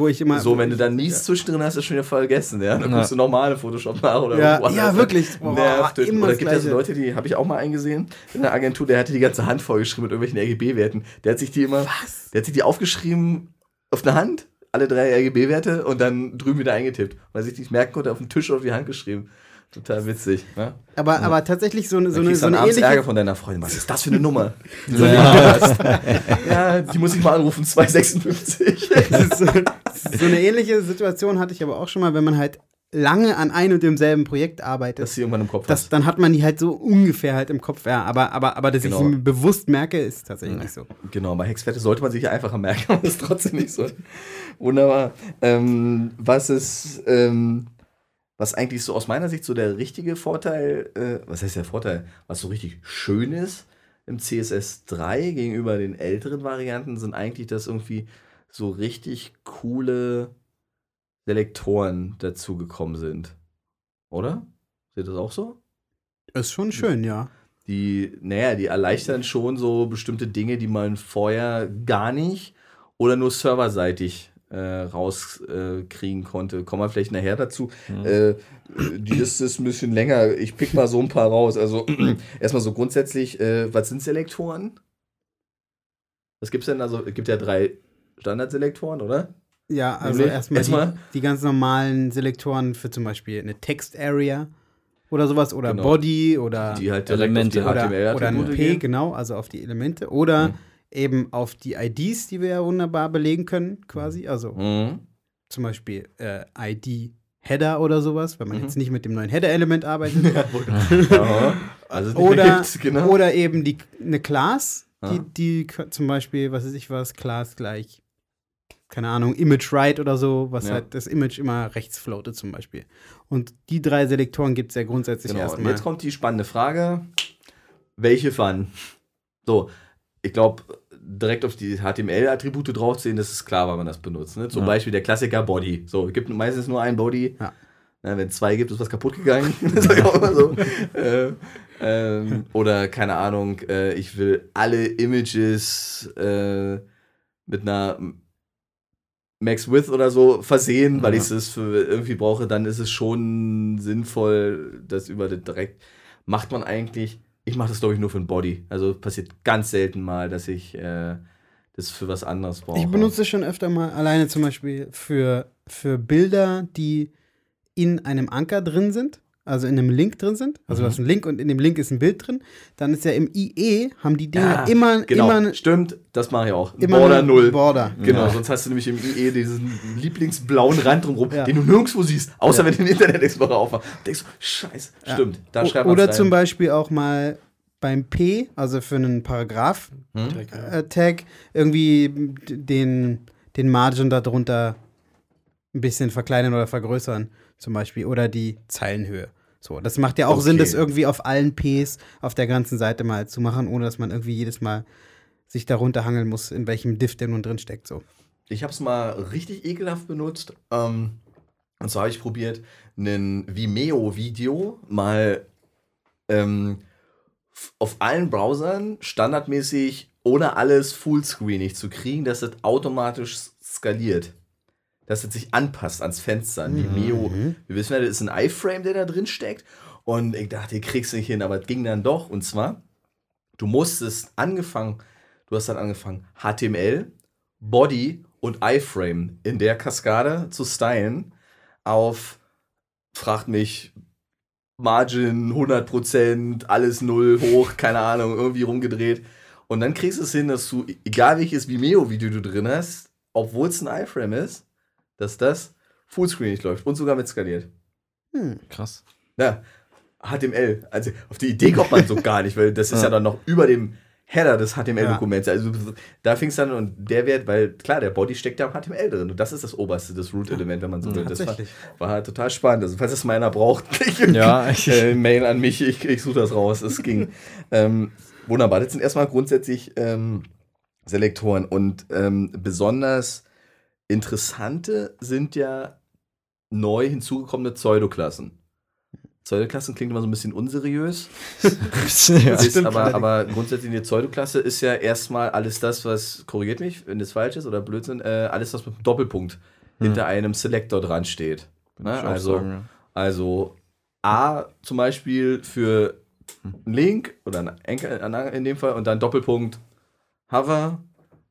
Wo ich immer. So, wenn du dann nies ja. zwischendrin hast, ist schon wieder vergessen, ja. Dann ja. guckst du nochmal Photoshop nach oder Ja, ja wirklich. Boah, nervt. Immer oder gibt es also Leute, die habe ich auch mal eingesehen in der Agentur, der hatte die ganze Hand vollgeschrieben mit irgendwelchen RGB-Werten. Der hat sich die immer. Was? Der hat sich die aufgeschrieben auf eine Hand, alle drei RGB-Werte und dann drüben wieder eingetippt. Weil er sich nicht merken konnte, auf den Tisch oder auf die Hand geschrieben. Total witzig. Ne? Aber, ja. aber tatsächlich so eine, so eine, so eine ähnliche... Ärger von deiner Freundin. Was ist das für eine Nummer? Ja. ja, die muss ich mal anrufen, 256. so, so eine ähnliche Situation hatte ich aber auch schon mal, wenn man halt lange an einem und demselben Projekt arbeitet. Dass sie irgendwann im Kopf das, Dann hat man die halt so ungefähr halt im Kopf. Ja, aber, aber, aber dass genau. ich sie bewusst merke, ist tatsächlich ja. nicht so. Genau, bei Hexwerte sollte man sich einfacher merken, aber ist trotzdem nicht so. Wunderbar. Ähm, was ist... Ähm, was eigentlich so aus meiner Sicht so der richtige Vorteil, äh, was heißt der Vorteil, was so richtig schön ist im CSS 3 gegenüber den älteren Varianten, sind eigentlich, dass irgendwie so richtig coole Selektoren dazugekommen sind. Oder? Seht ihr das auch so? Ist schon schön, ja. Die, naja, die erleichtern schon so bestimmte Dinge, die man vorher gar nicht oder nur serverseitig äh, rauskriegen äh, konnte. Kommen wir vielleicht nachher dazu. Mhm. Äh, die Liste ist ein bisschen länger. Ich pick mal so ein paar raus. Also erstmal so grundsätzlich, äh, was sind Selektoren? Was gibt es denn? Also es gibt ja drei Standardselektoren, oder? Ja, also erstmal, erstmal die, die, ganz normalen Selektoren für zum Beispiel eine Text-Area oder sowas oder genau. Body oder die halt Elemente oder, oder ein P, gehen. genau, also auf die Elemente oder mhm eben auf die IDs, die wir ja wunderbar belegen können, quasi. Also mhm. zum Beispiel äh, ID Header oder sowas, wenn man mhm. jetzt nicht mit dem neuen Header-Element arbeitet. ja, also oder, genau. oder eben die, eine Class, die, die zum Beispiel, was weiß ich was, Class gleich, keine Ahnung, Image Right oder so, was ja. halt das Image immer rechts floatet zum Beispiel. Und die drei Selektoren gibt es ja grundsätzlich genau. erstmal. Und jetzt kommt die spannende Frage: Welche wann? So, ich glaube, direkt auf die HTML-Attribute draufziehen, das ist klar, weil man das benutzt. Ne? Zum ja. Beispiel der Klassiker Body. So, es gibt meistens nur ein Body. Ja. Na, wenn es zwei gibt, ist was kaputt gegangen. das so. äh, ähm, oder keine Ahnung, äh, ich will alle Images äh, mit einer Max Width oder so versehen, ja. weil ich es für irgendwie brauche, dann ist es schon sinnvoll, das über direkt macht man eigentlich ich mache das, glaube ich, nur für ein Body. Also passiert ganz selten mal, dass ich äh, das für was anderes brauche. Ich benutze es schon öfter mal alleine zum Beispiel für, für Bilder, die in einem Anker drin sind also in einem Link drin sind. Also mhm. du hast einen Link und in dem Link ist ein Bild drin. Dann ist ja im IE, haben die Dinge ja, immer, genau. immer. Stimmt, das mache ich auch. Immer Border null. Border. Genau, ja. sonst hast du nämlich im IE diesen lieblingsblauen Rand drumherum, ja. den du nirgendwo siehst, außer wenn du den Internet Explorer aufmachst. Denkst du, scheiße, stimmt, da schreibt man Oder rein. zum Beispiel auch mal beim P, also für einen Paragraph hm? äh, Tag, irgendwie den, den Margin darunter ein bisschen verkleinern oder vergrößern, zum Beispiel. Oder die Zeilenhöhe. So, das macht ja auch okay. Sinn, das irgendwie auf allen Ps auf der ganzen Seite mal zu machen, ohne dass man irgendwie jedes Mal sich darunter hangeln muss, in welchem Diff der nun drin steckt. So. Ich habe es mal richtig ekelhaft benutzt. Ähm, und zwar habe ich probiert, ein Vimeo-Video mal ähm, auf allen Browsern standardmäßig ohne alles fullscreenig zu kriegen, dass es automatisch skaliert dass es sich anpasst ans Fenster. Mhm. Vimeo, wir wissen ja, das ist ein iFrame, der da drin steckt. Und ich dachte, ihr kriegst nicht hin, aber es ging dann doch. Und zwar, du musstest angefangen, du hast dann angefangen, HTML, Body und iFrame in der Kaskade zu stylen auf, fragt mich, Margin 100%, alles null hoch, keine Ahnung, irgendwie rumgedreht. Und dann kriegst du es hin, dass du, egal welches Vimeo-Video du drin hast, obwohl es ein iFrame ist, dass das Fullscreen nicht läuft und sogar mit skaliert. Hm, krass. Ja, HTML. Also auf die Idee kommt man so gar nicht, weil das ist ja, ja dann noch über dem Header des HTML-Dokuments. Ja. Also da fing es dann und der Wert, weil klar, der Body steckt ja im HTML drin und das ist das oberste, das Root-Element, wenn man so will. Das war, war, halt total spannend. Also falls es mal einer braucht, ich, ja, ich, äh, Mail an mich, ich, ich suche das raus. Es ging. ähm, wunderbar. Das sind erstmal grundsätzlich ähm, Selektoren und ähm, besonders Interessante sind ja neu hinzugekommene Pseudoklassen. Pseudoklassen klingt immer so ein bisschen unseriös. ja, ist aber, aber grundsätzlich eine Pseudoklasse ist ja erstmal alles das, was, korrigiert mich, wenn das falsch ist oder Blödsinn, äh, alles, was mit einem Doppelpunkt hm. hinter einem Selector dran steht. Ne? Also, sagen, ja. also A zum Beispiel für einen Link oder einen Anchor in dem Fall und dann Doppelpunkt Hover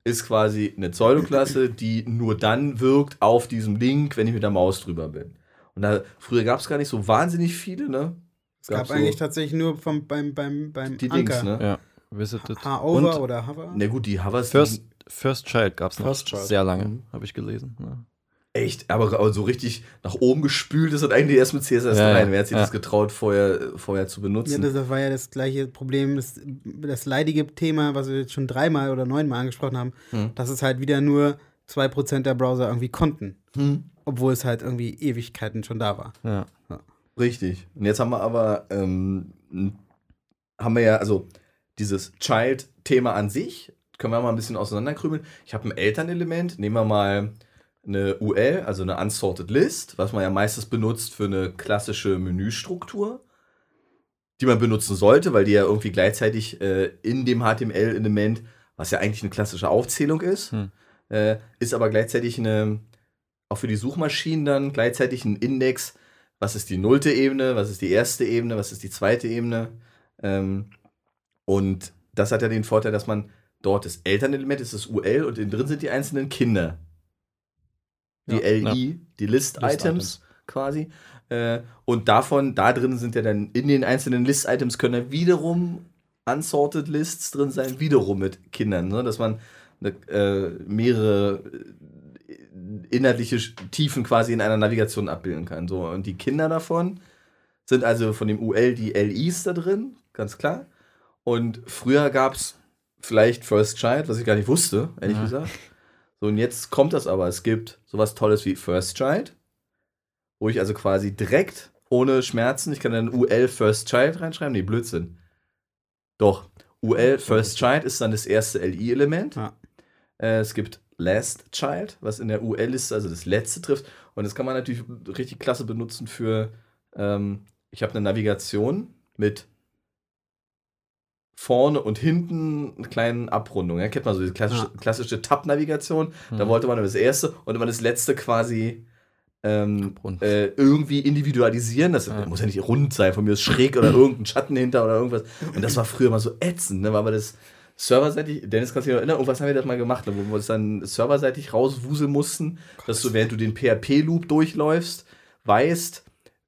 ist quasi eine Pseudoklasse, die nur dann wirkt auf diesem Link, wenn ich mit der Maus drüber bin. Und da, früher gab es gar nicht so wahnsinnig viele, ne? Es gab, gab eigentlich tatsächlich nur vom, beim, beim, beim die Anker. Dings, ne? Ja. Visited. Hover oder Hover? Na gut, die Hovers. First, First Child gab es noch Child. sehr lange, mhm. habe ich gelesen. Ja. Echt, aber so richtig nach oben gespült ist das eigentlich erst mit CSS3. Ja, Wer hat sich ja. das getraut, vorher, vorher zu benutzen? Ja, das war ja das gleiche Problem, das, das leidige Thema, was wir jetzt schon dreimal oder neunmal angesprochen haben, hm. dass es halt wieder nur 2% der Browser irgendwie konnten. Hm obwohl es halt irgendwie Ewigkeiten schon da war. Ja. ja. Richtig. Und jetzt haben wir aber, ähm, haben wir ja, also dieses Child-Thema an sich, können wir mal ein bisschen auseinanderkrümeln. Ich habe ein Elternelement, nehmen wir mal eine UL, also eine Unsorted List, was man ja meistens benutzt für eine klassische Menüstruktur, die man benutzen sollte, weil die ja irgendwie gleichzeitig äh, in dem HTML-Element, was ja eigentlich eine klassische Aufzählung ist, hm. äh, ist aber gleichzeitig eine auch für die Suchmaschinen dann gleichzeitig ein Index, was ist die nullte Ebene, was ist die erste Ebene, was ist die zweite Ebene. Ähm, und das hat ja den Vorteil, dass man dort das Elternelement ist das UL und innen drin sind die einzelnen Kinder. Die ja, LI, ja. die List-Items List quasi. Äh, und davon, da drin sind ja dann in den einzelnen List-Items können ja wiederum unsorted Lists drin sein, wiederum mit Kindern, ne? dass man eine, äh, mehrere inhaltliche Tiefen quasi in einer Navigation abbilden kann. So, und die Kinder davon sind also von dem UL die LIs da drin, ganz klar. Und früher gab es vielleicht First Child, was ich gar nicht wusste, ehrlich ja. gesagt. So, und jetzt kommt das aber. Es gibt sowas Tolles wie First Child, wo ich also quasi direkt ohne Schmerzen, ich kann dann UL First Child reinschreiben. Nee, Blödsinn. Doch, UL First Child ist dann das erste LI-Element. Ja. Äh, es gibt Last Child, was in der UL-Liste, also das letzte trifft. Und das kann man natürlich richtig klasse benutzen für, ähm, ich habe eine Navigation mit vorne und hinten eine kleinen Abrundung. Ja, kennt man so diese klassische, ja. klassische Tab-Navigation. Mhm. Da wollte man das erste und immer das letzte quasi ähm, äh, irgendwie individualisieren. Das ja. muss ja nicht rund sein, von mir ist schräg oder irgendein Schatten hinter oder irgendwas. Und das war früher mal so ätzend, ne? weil man das serverseitig, Dennis, kannst du dich noch erinnern, irgendwas haben wir das mal gemacht, wo wir uns dann serverseitig rauswuseln mussten, Gott. dass du, während du den PHP-Loop durchläufst, weißt,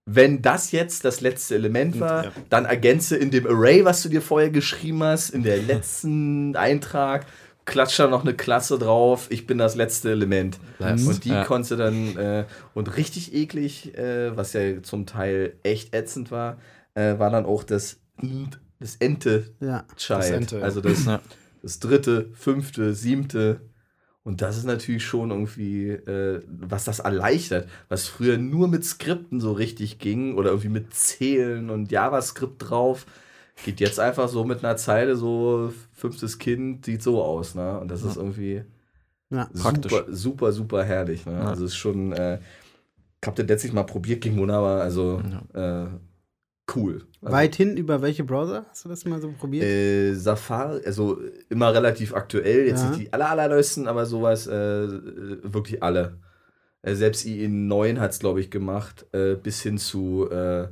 wenn das jetzt das letzte Element war, ja. dann ergänze in dem Array, was du dir vorher geschrieben hast, in der letzten Eintrag, klatsch da noch eine Klasse drauf, ich bin das letzte Element. Nice. Und die ja. konnte dann, äh, und richtig eklig, äh, was ja zum Teil echt ätzend war, äh, war dann auch das das Ente ja. Child. Das Ente, ja. Also das, das dritte, fünfte, siebte. Und das ist natürlich schon irgendwie, äh, was das erleichtert, was früher nur mit Skripten so richtig ging oder irgendwie mit Zählen und JavaScript drauf, geht jetzt einfach so mit einer Zeile so fünftes Kind sieht so aus, ne? Und das ja. ist irgendwie ja, super, super, super herrlich. Ne? Ja. Also es ist schon, äh, ich habe das letztlich mal probiert, ging wunderbar. Also äh, cool. Also, Weithin über welche Browser hast du das mal so probiert? Äh, Safari, also immer relativ aktuell, jetzt ja. nicht die aller, allerneuesten, aber sowas, äh, wirklich alle. Äh, selbst IE9 hat es, glaube ich, gemacht, äh, bis hin zu äh,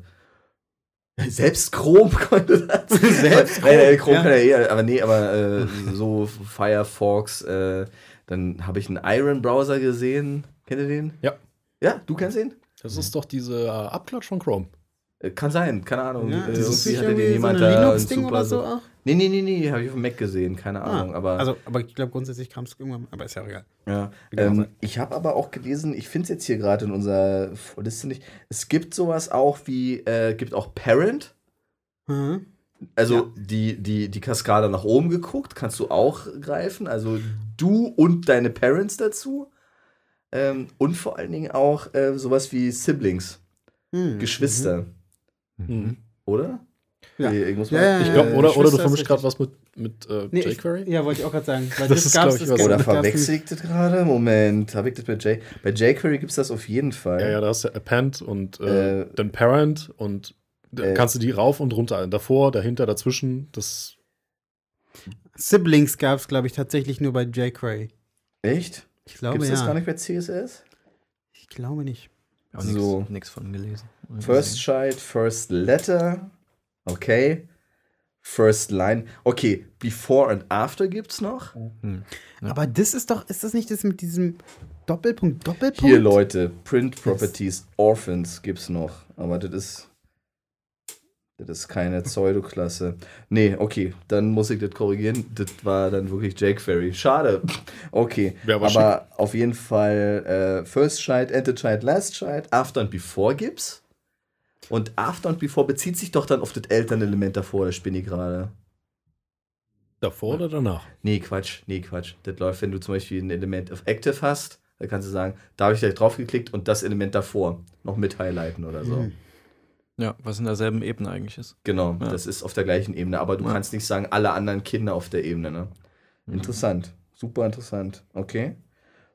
selbst Chrome konnte das. selbst Chrome, äh, Chrome ja. kann ja eher, aber nee, aber äh, so Firefox, dann habe ich einen Iron-Browser gesehen. Kennt ihr den? Ja. Ja, du kennst ihn? Das ist doch diese Abklatsch von Chrome. Äh, kann sein, keine Ahnung. Ja, äh, ist hatte den jemand so ein Linux-Ding oder so auch? Nee, nee, nee, nee, habe ich auf dem Mac gesehen, keine ah, Ahnung. Aber also, aber ich glaube, grundsätzlich kam es irgendwann, aber ist ja egal. Ja. Ähm, ich habe aber auch gelesen, ich finde es jetzt hier gerade in unserer Liste nicht, es gibt sowas auch wie, äh, gibt auch Parent. Mhm. Also ja. die, die, die Kaskade nach oben geguckt, kannst du auch greifen. Also du und deine Parents dazu. Ähm, und vor allen Dingen auch äh, sowas wie Siblings, mhm. Geschwister. Mhm. Mhm. Oder? Ja. Nee, ich, ja, ich glaube, oder, oder du vermischst gerade was mit, mit äh, nee, jQuery? Ja, wollte ich auch gerade sagen. Weil das, das ist, ich, was. Oder verwechsel ich das gerade? Moment, habe ich das bei J Bei jQuery gibt es das auf jeden Fall. Ja, ja, da hast du Append und äh, äh, dann Parent und äh, kannst du die rauf und runter, davor, dahinter, dazwischen, das. Siblings gab es, glaube ich, tatsächlich nur bei jQuery. Echt? Ich glaube Gibt's ja. das gar nicht bei CSS? Ich glaube nicht. Auch So. nichts von gelesen. First Child, First Letter. Okay. First Line. Okay, Before and After gibt's noch. Hm. Ja. Aber das ist doch, ist das nicht das mit diesem Doppelpunkt, Doppelpunkt? Hier, Leute, Print Properties, Orphans gibt's noch. Aber das ist. Das ist keine Pseudoklasse. Nee, okay, dann muss ich das korrigieren. Das war dann wirklich jQuery. Schade. Okay, aber aber auf jeden Fall äh, First Child, Enter Child, Last Child, After und Before gibt's. Und After und Before bezieht sich doch dann auf das Elternelement davor, das spinne ich gerade. Davor oder danach? Nee, Quatsch, nee, Quatsch. Das läuft, wenn du zum Beispiel ein Element of Active hast, da kannst du sagen, da habe ich gleich draufgeklickt und das Element davor noch mit highlighten oder so. Hm. Ja, was in derselben Ebene eigentlich ist. Genau, Ja. das ist auf der gleichen Ebene, aber du Ja. kannst nicht sagen, alle anderen Kinder auf der Ebene, ne? Interessant, super interessant. Okay.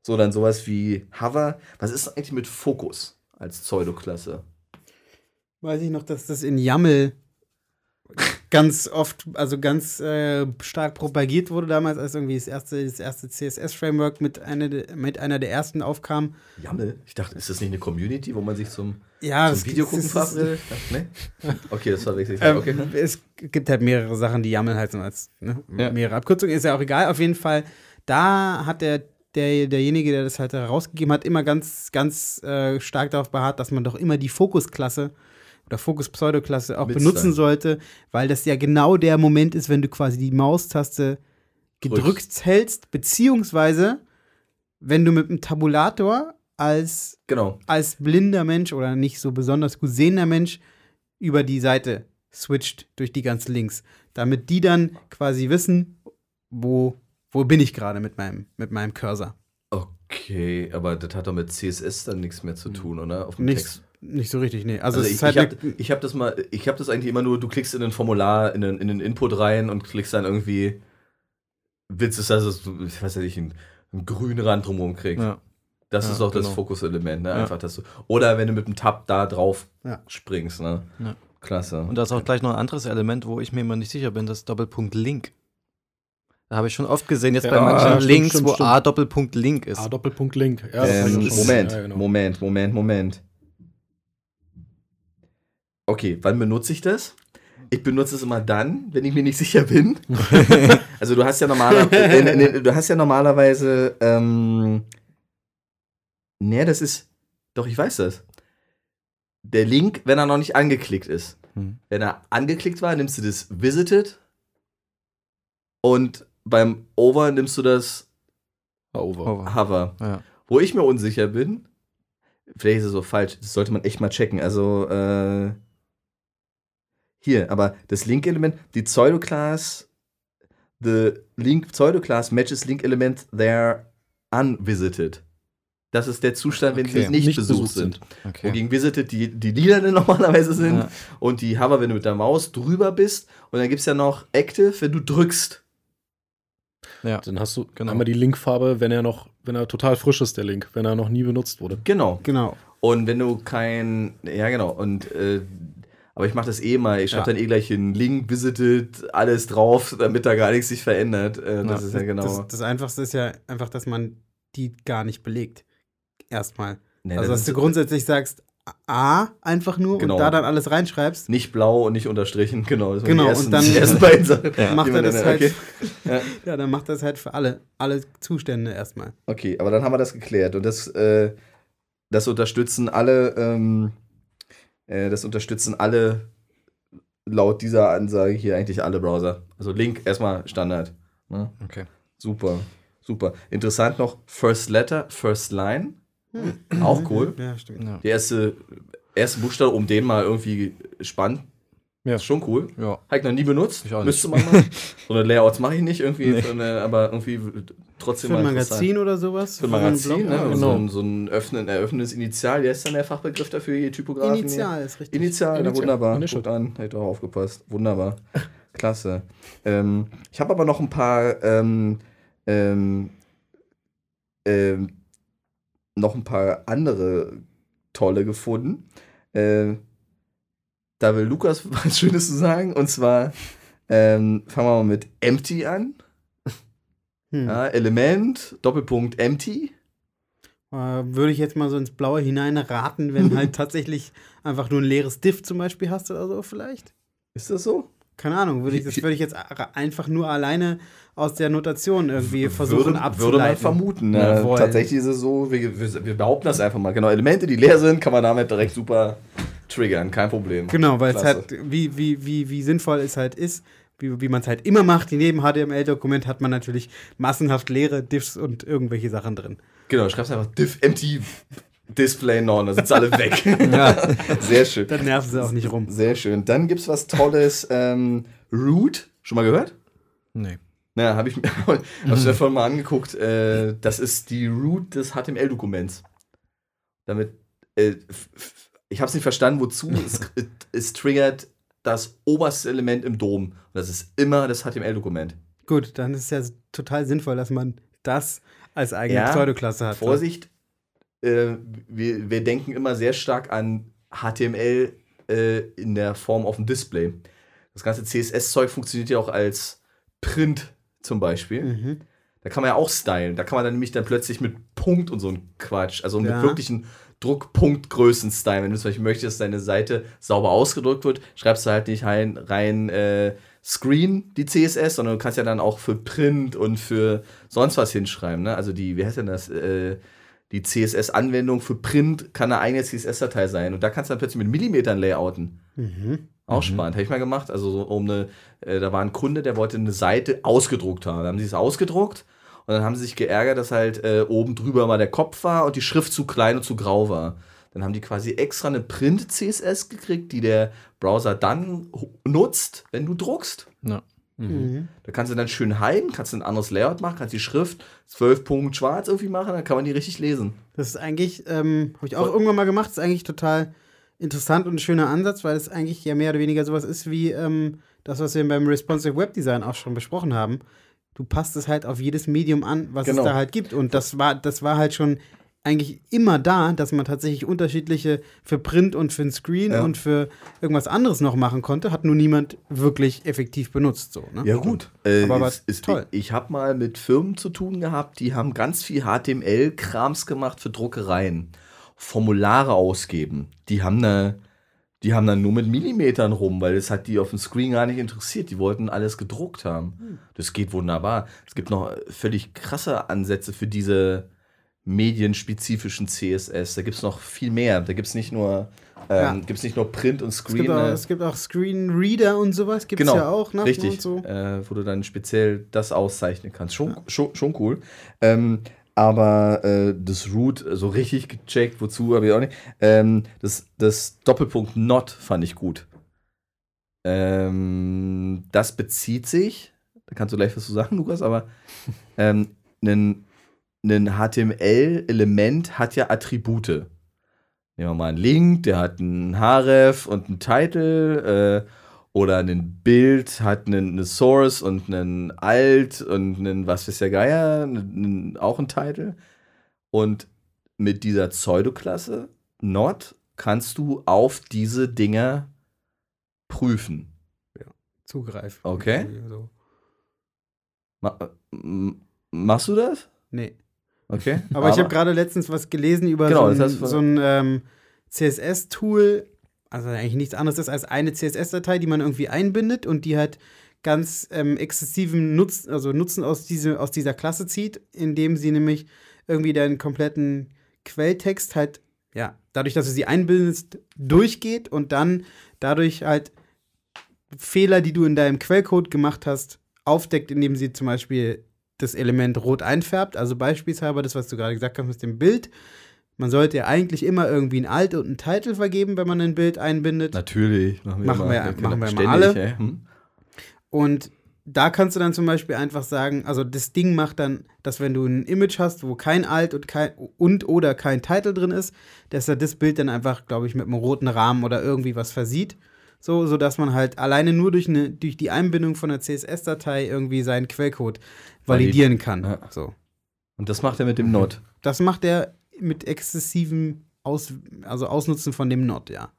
So, dann sowas wie Hover. Was ist eigentlich mit Fokus als Pseudoklasse? Weiß ich noch, dass das in YAML ganz oft, also ganz äh, stark propagiert wurde damals, als irgendwie das erste, das erste CSS-Framework mit, einer der- mit einer der ersten aufkam. Jammel? Ich dachte, ist das nicht eine Community, wo man sich zum, Ja, zum es ist, verabredet? Nee? Okay, das verwechsel ich. Ähm, okay. ne? Es gibt halt mehrere Sachen, die YAML halt so als ne, Ja. mehrere Abkürzungen, ist ja auch egal. Auf jeden Fall, da hat der, der derjenige, der das halt herausgegeben hat, immer ganz, ganz äh, stark darauf beharrt, dass man doch immer die Fokusklasse oder Fokus-Pseudoklasse auch Mit benutzen sein. sollte, weil das ja genau der Moment ist, wenn du quasi die Maustaste gedrückt hältst, beziehungsweise wenn du mit dem Tabulator als Genau. als blinder Mensch oder nicht so besonders gut sehender Mensch über die Seite switcht durch die ganzen Links, damit die dann quasi wissen, wo, wo bin ich gerade mit meinem, mit meinem Cursor. Okay, aber das hat doch mit CSS dann nichts mehr zu tun, oder? Auf dem Nicht, nicht so richtig, nee. Also, Also, ich, ist halt ich habe ich hab das mal, ich habe das eigentlich immer nur, du klickst in ein Formular, in den, in den Input rein und klickst dann irgendwie, willst es, dass es, ich weiß ja nicht, einen, einen grünen Rand drumherum kriegst. Ja. Das Ja, ist auch das genau. Fokuselement, ne? Ja. Einfach, dass du, oder wenn du mit dem Tab da drauf Ja. springst, ne? Ja. Klasse. Und da ist auch gleich noch ein anderes Element, wo ich mir immer nicht sicher bin, das Doppelpunkt Link. Da habe ich schon oft gesehen, jetzt bei Ja, manchen stimmt, Links, stimmt, wo stimmt. A Doppelpunkt Link ist. A Doppelpunkt Link. Ja, das ähm, Moment. Ja, genau. Moment, Moment, Moment. Okay, wann benutze ich das? Ich benutze es immer dann, wenn ich mir nicht sicher bin. also du hast ja normaler, äh, du hast ja normalerweise, ähm, nee, das ist, doch ich weiß das. Der Link, wenn er noch nicht angeklickt ist. Hm. Wenn er angeklickt war, nimmst du das Visited und beim Over nimmst du das Over. Over. Hover. Ja. Wo ich mir unsicher bin, vielleicht ist es so falsch, das sollte man echt mal checken. Also, äh, hier, aber das Link-Element, die Pseudoclass, the link Pseudoclass matches Link-Element there unvisited. Das ist der Zustand, wenn Okay. sie nicht, Nicht besucht besucht sind. Okay. Wogegen Visited die, die Lilanen normalerweise sind Ja. und die Hover, wenn du mit der Maus drüber bist. Und dann gibt es ja noch Active, wenn du drückst. ja. Dann hast du Genau. einmal die Linkfarbe, wenn er noch, wenn er total frisch ist, der Link, wenn er noch nie benutzt wurde. Genau. Genau. Und wenn du kein, ja genau, und äh, aber ich mache das eh mal, ich schreibe Ja. dann eh gleich einen Link, visited, alles drauf, damit da gar nichts sich verändert. Äh, das Ja. ist ja genau. Das, das Einfachste ist ja einfach, dass man die gar nicht belegt. Erstmal. Nee, also, das dass du grundsätzlich sagst, A einfach nur Genau. und da dann alles reinschreibst, nicht blau und nicht unterstrichen, genau. Genau, ersten, und dann- Sachen. macht er das halt. okay. Ja. Ja, dann macht das halt für alle, alle Zustände erstmal. okay, aber dann haben wir das geklärt. Und das, äh, das unterstützen alle, ähm, äh, das unterstützen alle laut dieser Ansage hier eigentlich alle Browser. Also Link erstmal Standard. Ne? Okay. Super, super. Interessant noch, First Letter, First Line. Auch cool. Ja, stimmt. Ja. Der erste, erste Buchstabe, um den mal irgendwie spannend. Ja. Ist schon cool. Ja. Habe ich noch nie benutzt. Ich auch nicht. Müsste man mal. so eine Layouts mache ich nicht irgendwie, Nee. eine, aber irgendwie trotzdem Für ein Magazin oder sowas? Für ein Magazin, ne? Genau. So ein, so ein öffnen, eröffnendes Initial. Wie ist dann der Fachbegriff dafür, hier Typografen? Initial ist richtig. Initial, na Initial. wunderbar. Initial. Guckt an, hätte auch aufgepasst. Wunderbar. Klasse. Ähm, ich habe aber noch ein paar ähm, ähm, ähm, noch ein paar andere tolle gefunden. Äh, da will Lukas was Schönes zu sagen. Und zwar ähm, fangen wir mal mit Empty an. Hm. Ja, Element, Doppelpunkt Empty. Äh, würde ich jetzt mal so ins Blaue hineinraten, wenn halt tatsächlich einfach nur ein leeres Diff zum Beispiel hast oder so vielleicht. Ist das so? Keine Ahnung, würde ich, das würde ich jetzt einfach nur alleine aus der Notation irgendwie versuchen würde, abzuleiten. Würde man vermuten. Ja, tatsächlich ist es so, wir, wir, wir, behaupten das einfach mal. Genau, Elemente, die leer sind, kann man damit direkt super triggern, kein Problem. Genau, weil es halt, wie, wie, wie, wie sinnvoll es halt ist, wie, wie man es halt immer macht, neben HTML-Dokument hat man natürlich massenhaft leere Diffs und irgendwelche Sachen drin. Genau, schreibst einfach diff empty Display non, da sind alle weg. ja. Sehr schön. Dann nerven sie auch nicht rum. Sehr schön. Dann gibt es was Tolles. Ähm, Root, schon mal gehört? Nee. Na, habe ich mir hab's mir vorhin mal angeguckt. Äh, das ist die Root des HTML-Dokuments. Damit, äh, ich habe es nicht verstanden, wozu. es, es triggert das oberste Element im DOM. Und das ist immer das HTML-Dokument. Gut, dann ist es ja total sinnvoll, dass man das als eigene ja, Pseudoklasse hat. Ne? Vorsicht, äh, wir, wir denken immer sehr stark an HTML äh, in der Form auf dem Display. Das ganze CSS-Zeug funktioniert ja auch als Print zum Beispiel. Mhm. Da kann man ja auch stylen. Da kann man dann nämlich dann plötzlich mit Punkt und so ein Quatsch, also ja. mit wirklichen Druckpunktgrößen stylen. Wenn du zum Beispiel möchtest, dass deine Seite sauber ausgedrückt wird, schreibst du halt nicht rein, rein äh, Screen, die CSS, sondern du kannst ja dann auch für Print und für sonst was hinschreiben. Ne? Also die, wie heißt denn das? Äh, die CSS-Anwendung für Print kann eine eigene CSS-Datei sein. Und da kannst du dann plötzlich mit Millimetern layouten. Mhm. Auch mhm. spannend. Habe ich mal gemacht. Also so um eine, äh, da war ein Kunde, der wollte eine Seite ausgedruckt haben. Da haben sie es ausgedruckt und dann haben sie sich geärgert, dass halt äh, oben drüber mal der Kopf war und die Schrift zu klein und zu grau war. Dann haben die quasi extra eine Print-CSS gekriegt, die der Browser dann nutzt, wenn du druckst. Ja. Mhm. mhm. Da kannst du dann schön heilen, kannst du ein anderes Layout machen, kannst die Schrift 12 Punkt schwarz irgendwie machen, dann kann man die richtig lesen. Das ist eigentlich, ähm, habe ich auch irgendwann mal gemacht, ist eigentlich total interessant und ein schöner Ansatz, weil es eigentlich ja mehr oder weniger sowas ist wie ähm, das, was wir beim Responsive Web Design auch schon besprochen haben. Du passt es halt auf jedes Medium an, was genau. es da halt gibt. Und das war, das war halt schon eigentlich immer da, dass man tatsächlich unterschiedliche für Print und für ein Screen ja. und für irgendwas anderes noch machen konnte, hat nur niemand wirklich effektiv benutzt. So, ne? Ja, gut. Äh, Aber ist, ist toll. Ich, ich habe mal mit Firmen zu tun gehabt, die haben ganz viel HTML-Krams gemacht für Druckereien. Formulare ausgeben. Die haben eine. Die haben dann nur mit Millimetern rum, weil es hat die auf dem Screen gar nicht interessiert. Die wollten alles gedruckt haben. Hm. Das geht wunderbar. Es gibt noch völlig krasse Ansätze für diese, medienspezifischen CSS. Da gibt es noch viel mehr. Da gibt es nicht nur ähm, ja. nicht nur Print und Screen. Es gibt auch, äh, es gibt auch Screen Reader und sowas. Gibt es genau, ja auch. Ne? Richtig. So. Äh, wo du dann speziell das auszeichnen kannst. Schon, ja. schon, schon cool. Ähm, aber äh, das Root so richtig gecheckt, wozu habe ich auch nicht. Ähm, das, das Doppelpunkt Not fand ich gut. Ähm, das bezieht sich, da kannst du gleich was zu sagen, Lukas, aber ähm, ein HTML-Element hat ja Attribute. Nehmen wir mal einen Link, der hat einen Href und einen Title. Äh, oder ein Bild hat einen, eine Source und einen Alt und einen, was ist der Geier, einen, auch ein Title. Und mit dieser Pseudoklasse Not kannst du auf diese Dinger prüfen. Ja, zugreifen. Okay. So. Ma machst du das? Nee. Okay. Aber, aber ich habe gerade letztens was gelesen über genau, so ein, so ein ähm, CSS-Tool, also eigentlich nichts anderes ist als eine CSS-Datei, die man irgendwie einbindet und die halt ganz ähm, exzessiven Nutzen, also Nutzen aus, diese, aus dieser Klasse zieht, indem sie nämlich irgendwie deinen kompletten Quelltext halt, ja, dadurch, dass du sie einbindest, durchgeht und dann dadurch halt Fehler, die du in deinem Quellcode gemacht hast, aufdeckt, indem sie zum Beispiel das Element rot einfärbt. Also beispielsweise das, was du gerade gesagt hast mit dem Bild. Man sollte ja eigentlich immer irgendwie ein Alt und ein Titel vergeben, wenn man ein Bild einbindet. Natürlich. Machen wir, machen wir, wir machen wir ständig, alle. Hm? Und da kannst du dann zum Beispiel einfach sagen, also das Ding macht dann, dass wenn du ein Image hast, wo kein Alt und, kein, und oder kein Titel drin ist, dass er das Bild dann einfach, glaube ich, mit einem roten Rahmen oder irgendwie was versieht. So, sodass man halt alleine nur durch, eine, durch die Einbindung von einer CSS-Datei irgendwie seinen Quellcode validieren kann. Ja. So. Und das macht er mit dem Node. Das macht er mit exzessivem Aus, also Ausnutzen von dem Node, ja.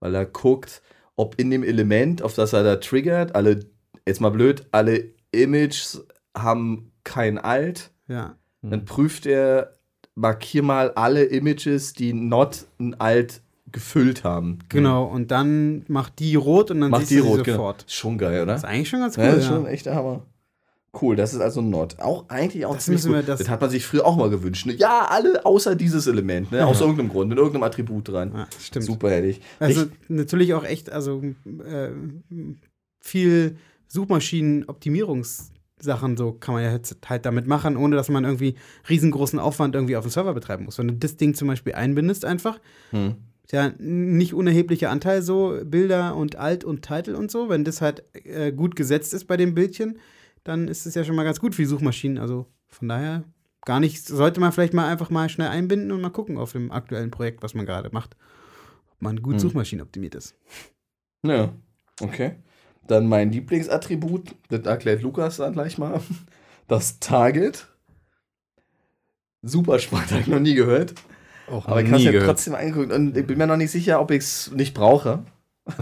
Weil er guckt, ob in dem Element, auf das er da triggert, alle, jetzt mal blöd, alle Images haben kein Alt. Ja. Dann prüft er, markier mal alle Images, die not ein Alt gefüllt haben. Genau, und dann macht die rot und dann Macht siehst die du rot, genau. sofort. Schon geil, oder? Das ist eigentlich schon ganz cool. Ja, Ja, das ist schon echt Hammer. Cool, das ist also Not. Auch eigentlich auch Das ziemlich gut. das- Das, hat man sich früher auch mal gewünscht. Ne? Ja, alle außer dieses Element, ne? Aus irgendeinem Grund, mit irgendeinem Attribut dran. Ja, stimmt. Super hätte Also Richt- natürlich auch echt, also äh, viel Suchmaschinenoptimierungssachen so kann man ja jetzt halt damit machen, ohne dass man irgendwie riesengroßen Aufwand irgendwie auf dem Server betreiben muss. Wenn du das Ding zum Beispiel einbindest einfach, Hm. ist ja ein nicht unerheblicher Anteil so Bilder und Alt und Titel und so. Wenn das halt äh, gut gesetzt ist bei dem Bildchen, dann ist es ja schon mal ganz gut für die Suchmaschinen. Also von daher gar nicht, sollte man vielleicht mal einfach mal schnell einbinden und mal gucken auf dem aktuellen Projekt, was man gerade macht, ob man gut Hm. suchmaschinenoptimiert ist. Ja, okay. Dann mein Lieblingsattribut, das erklärt Lukas dann gleich mal. Das Target. Super spannend, habe ich noch nie gehört. Auch Aber ich habe es ja trotzdem angeguckt und ich bin mir noch nicht sicher, ob ich es nicht brauche.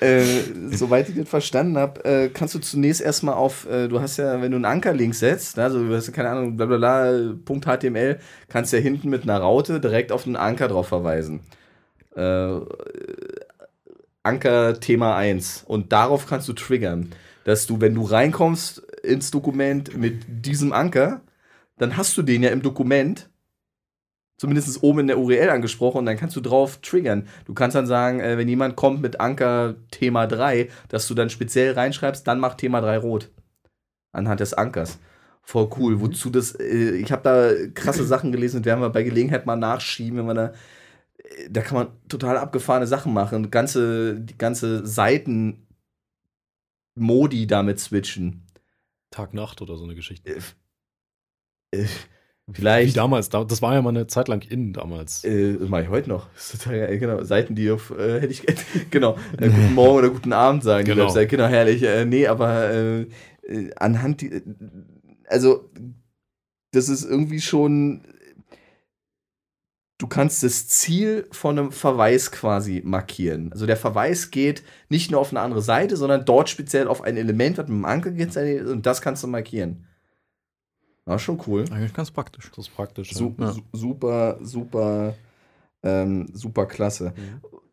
äh, soweit ich das verstanden habe, äh, kannst du zunächst erstmal auf, äh, du hast ja, wenn du einen Ankerlink setzt, ne, also du hast keine Ahnung, bla bla bla, Punkt HTML, kannst ja hinten mit einer Raute direkt auf den Anker drauf verweisen. Äh, Anker Thema 1 und darauf kannst du triggern, dass du, wenn du reinkommst ins Dokument mit diesem Anker, dann hast du den ja im Dokument zumindest oben in der URL angesprochen und dann kannst du drauf triggern. Du kannst dann sagen, äh, wenn jemand kommt mit Anker Thema 3, dass du dann speziell reinschreibst, dann macht Thema 3 rot. Anhand des Ankers. Voll cool. Wozu das, äh, ich habe da krasse Sachen gelesen und werden wir bei Gelegenheit mal nachschieben, wenn man da, äh, da kann man total abgefahrene Sachen machen. Ganze, die ganze Seiten Modi damit switchen. Tag-Nacht oder so eine Geschichte. Äh, Wie vielleicht. damals. da- Das war ja mal eine Zeit lang in damals. Äh, das mache ich heute noch. Total. Genau. Seiten, die auf, äh, hätte ich, genau, äh, guten Morgen oder guten Abend sagen. Die Genau. Website, genau, herrlich. Äh, nee, aber äh, äh, anhand, die, also, das ist irgendwie schon, du kannst das Ziel von einem Verweis quasi markieren. Also der Verweis geht nicht nur auf eine andere Seite, sondern dort speziell auf ein Element, was mit dem Anker geht, und das kannst du markieren. War schon cool. Eigentlich ganz praktisch. Das ist praktisch. Su Ja. su super, super, ähm, super klasse.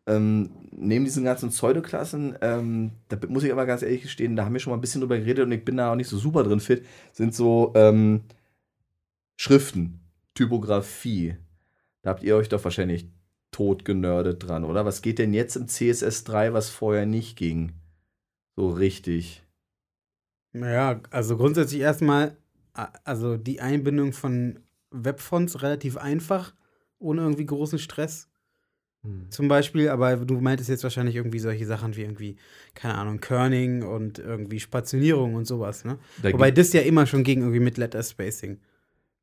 Ähm, neben diesen ganzen Pseudoklassen, ähm, da muss ich aber ganz ehrlich gestehen, da haben wir schon mal ein bisschen drüber geredet und ich bin da auch nicht so super drin fit, sind so ähm, Schriften, Typografie. Da habt ihr euch doch wahrscheinlich tot genördet dran, oder? Was geht denn jetzt im CSS3, was vorher nicht ging? So richtig. Naja, also grundsätzlich erstmal, also die Einbindung von Webfonts relativ einfach, ohne irgendwie großen Stress. Hm. Zum Beispiel, aber du meintest jetzt wahrscheinlich irgendwie solche Sachen wie irgendwie, keine Ahnung, Kerning und irgendwie Spationierung und sowas, ne? Da Wobei das ja immer schon ging, irgendwie mit Letter Spacing.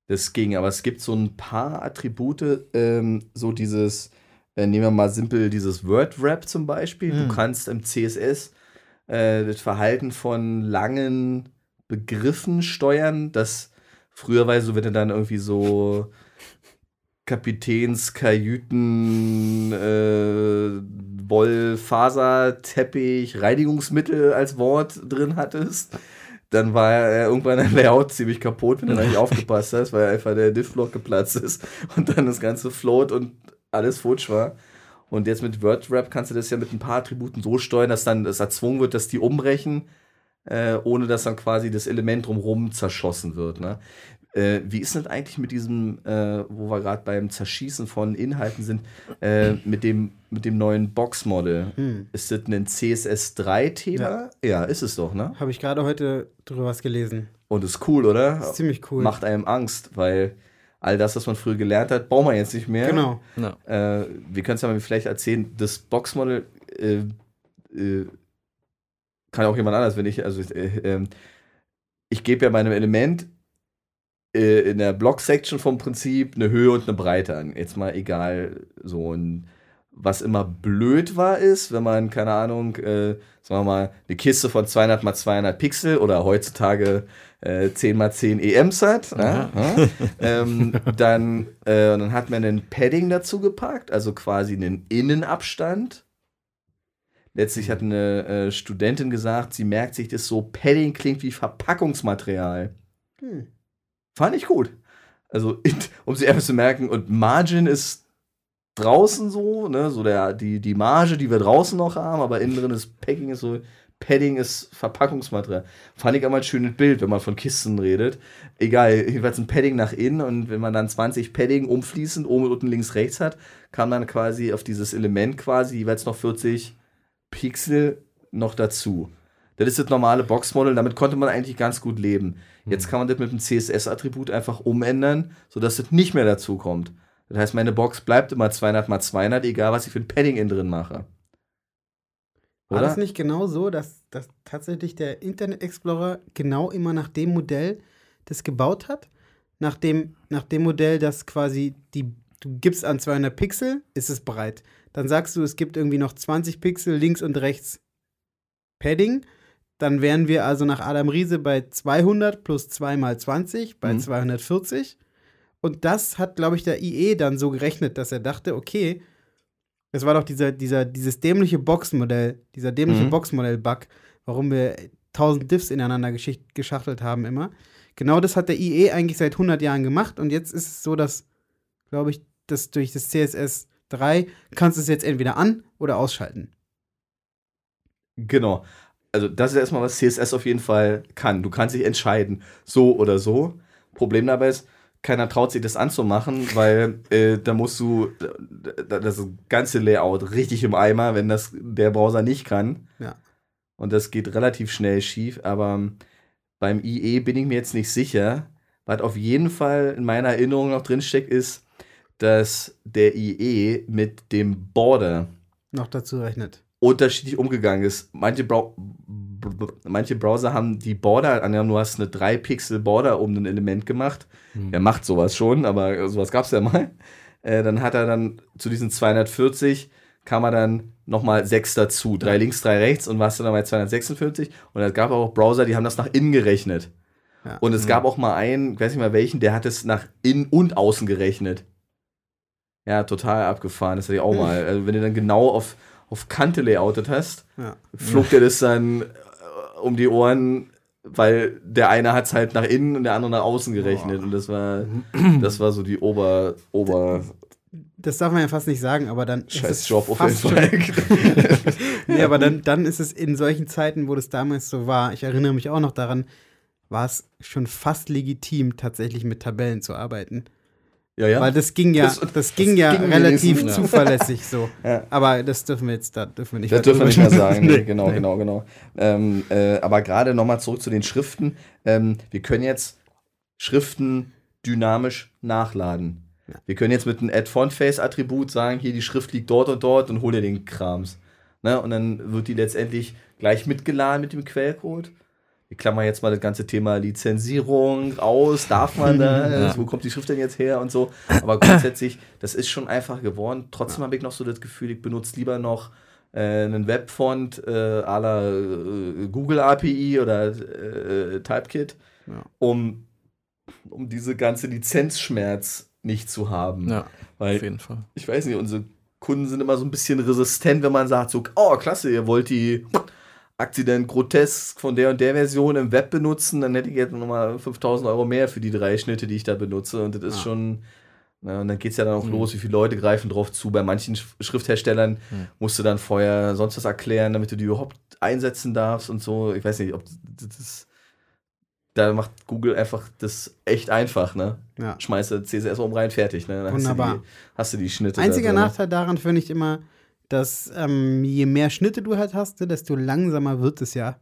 Das ging, aber es gibt so ein paar Attribute, ähm, so dieses, äh, nehmen wir mal simpel dieses Word-Wrap zum Beispiel. Mhm. Du kannst im CSS äh, das Verhalten von langen Begriffen steuern, das früher war so, wenn du dann irgendwie so Kapitäns, Kajüten, äh, Wollfaser, Teppich, Reinigungsmittel als Wort drin hattest, dann war er irgendwann ein Layout ziemlich kaputt, wenn du da nicht aufgepasst hast, weil einfach der Diff-Block geplatzt ist und dann das ganze Float und alles futsch war. Und jetzt mit WordWrap kannst du das ja mit ein paar Attributen so steuern, dass dann es erzwungen wird, dass die umbrechen, äh, ohne dass dann quasi das Element drumherum zerschossen wird. Ne? Äh, wie ist denn eigentlich mit diesem, äh, wo wir gerade beim Zerschießen von Inhalten sind, äh, mit, dem, mit dem neuen Box-Model? Hm. Ist das ein CSS3-Thema? Ja. ja, ist es doch, ne? Habe ich gerade heute drüber was gelesen. Und ist cool, oder? Ist ziemlich cool. Macht einem Angst, weil all das, was man früher gelernt hat, braucht man jetzt nicht mehr. Genau. Ja. Äh, wir können es ja mal vielleicht erzählen, das Boxmodel äh, äh, kann auch jemand anders, wenn ich, also äh, ähm, ich gebe ja meinem Element äh, in der Block-Section vom Prinzip eine Höhe und eine Breite an. Jetzt mal egal, so ein was immer blöd war, ist, wenn man, keine Ahnung, äh, sagen wir mal, eine Kiste von 200 mal 200 Pixel oder heutzutage äh, 10 mal 10 EMs hat, ja. Ja, ähm, dann, äh, dann hat man ein Padding dazu gepackt, also quasi einen Innenabstand Letztlich hat eine äh, Studentin gesagt, sie merkt sich das so, Padding klingt wie Verpackungsmaterial. Hm. Fand ich gut. Also, um sie einfach zu merken, und Margin ist draußen so, ne, so der, die, die Marge, die wir draußen noch haben, aber innen drin ist Packing ist so, Padding ist Verpackungsmaterial. Fand ich einmal ein schönes Bild, wenn man von Kisten redet. Egal, jedenfalls ein Padding nach innen und wenn man dann 20 Padding umfließend oben, unten, links, rechts hat, kann man quasi auf dieses Element quasi jeweils noch 40 Pixel noch dazu. Das ist das normale Boxmodel, damit konnte man eigentlich ganz gut leben. Jetzt hm. kann man das mit dem CSS-Attribut einfach umändern, sodass das nicht mehr dazu kommt. Das heißt, meine Box bleibt immer 200 mal 200, egal was ich für ein Padding innen drin mache. Oder? War das nicht genau so, dass, dass tatsächlich der Internet Explorer genau immer nach dem Modell das gebaut hat? Nach dem, nach dem Modell, das quasi die, du gibst an 200 Pixel, ist es breit. Dann sagst du, es gibt irgendwie noch 20 Pixel links und rechts Padding. Dann wären wir also nach Adam Riese bei 200 plus 2 mal 20, bei mhm. 240. Und das hat, glaube ich, der IE dann so gerechnet, dass er dachte, okay, es war doch dieser, dieser, dieses dämliche Boxmodell, dieser dämliche mhm. Boxmodell-Bug, warum wir tausend Diffs ineinander geschachtelt haben immer. Genau das hat der IE eigentlich seit 100 Jahren gemacht und jetzt ist es so, dass, glaube ich, dass durch das CSS 3 kannst du es jetzt entweder an- oder ausschalten. Genau. Also das ist erstmal, was CSS auf jeden Fall kann. Du kannst dich entscheiden, so oder so. Problem dabei ist, keiner traut sich das anzumachen, weil äh, da musst du das ganze Layout richtig im Eimer, wenn das der Browser nicht kann. Ja. Und das geht relativ schnell schief, aber beim IE bin ich mir jetzt nicht sicher. Was auf jeden Fall in meiner Erinnerung noch drinsteckt, ist, dass der IE mit dem Border noch dazu rechnet. Unterschiedlich umgegangen ist. Manche, Brau manche Browser haben die Border, angenommen, du hast eine 3 Pixel Border um ein Element gemacht. Hm. Er macht sowas schon, aber sowas gab es ja mal. Äh, dann hat er dann zu diesen 240 kam er dann nochmal 6 dazu. Drei links, drei rechts und warst dann bei 246. Und es gab auch Browser, die haben das nach innen gerechnet. Ja. Und es mhm. gab auch mal einen, ich weiß nicht mal welchen, der hat es nach innen und außen gerechnet. Ja, total abgefahren. Das hatte ich auch mal. Also, wenn du dann genau auf, auf Kante layoutet hast, ja. flog dir das dann äh, um die Ohren, weil der eine hat es halt nach innen und der andere nach außen gerechnet. Oh. Und das war, das war so die Ober, Ober, das darf man ja fast nicht sagen, aber dann. Scheiß Job auf jeden Fall. nee, aber dann, dann ist es in solchen Zeiten, wo das damals so war, ich erinnere mich auch noch daran, war es schon fast legitim, tatsächlich mit Tabellen zu arbeiten. Ja, ja. Weil das ging ja, das, das ging das ja ging relativ ja. zuverlässig so. Ja. Aber das dürfen wir jetzt, da dürfen wir nicht Das dürfen wir nicht mehr sagen. nee, genau, nee. genau, genau. Ähm, äh, aber gerade nochmal zurück zu den Schriften. Ähm, wir können jetzt Schriften dynamisch nachladen. Ja. Wir können jetzt mit einem Add-Font-Face-Attribut sagen, hier die Schrift liegt dort und dort und hol dir den Krams. Ne? Und dann wird die letztendlich gleich mitgeladen mit dem Quellcode ich klammer jetzt mal das ganze Thema Lizenzierung aus, darf man da, ja. wo kommt die Schrift denn jetzt her und so. Aber grundsätzlich, das ist schon einfach geworden. Trotzdem habe ich noch so das Gefühl, ich benutze lieber noch äh, einen Webfont äh, à la äh, Google API oder äh, Typekit, ja. um, um diese ganze Lizenzschmerz nicht zu haben. Ja, Weil, auf jeden Fall. Ich weiß nicht, unsere Kunden sind immer so ein bisschen resistent, wenn man sagt so, oh klasse, ihr wollt die Akzident grotesk von der und der Version im Web benutzen, dann hätte ich jetzt nochmal 5000 Euro mehr für die drei Schnitte, die ich da benutze. Und das ist ah. schon. Na, und dann geht es ja dann auch mhm. los, wie viele Leute greifen drauf zu. Bei manchen Schriftherstellern mhm. musst du dann vorher sonst was erklären, damit du die überhaupt einsetzen darfst und so. Ich weiß nicht, ob das. Da macht Google einfach das echt einfach, ne? Ja. Schmeißt CSS um rein, fertig, ne? Dann Wunderbar. Hast du die, hast du die Schnitte. Einziger da Nachteil daran finde ich immer, dass ähm, je mehr Schnitte du halt hast, desto langsamer wird es ja.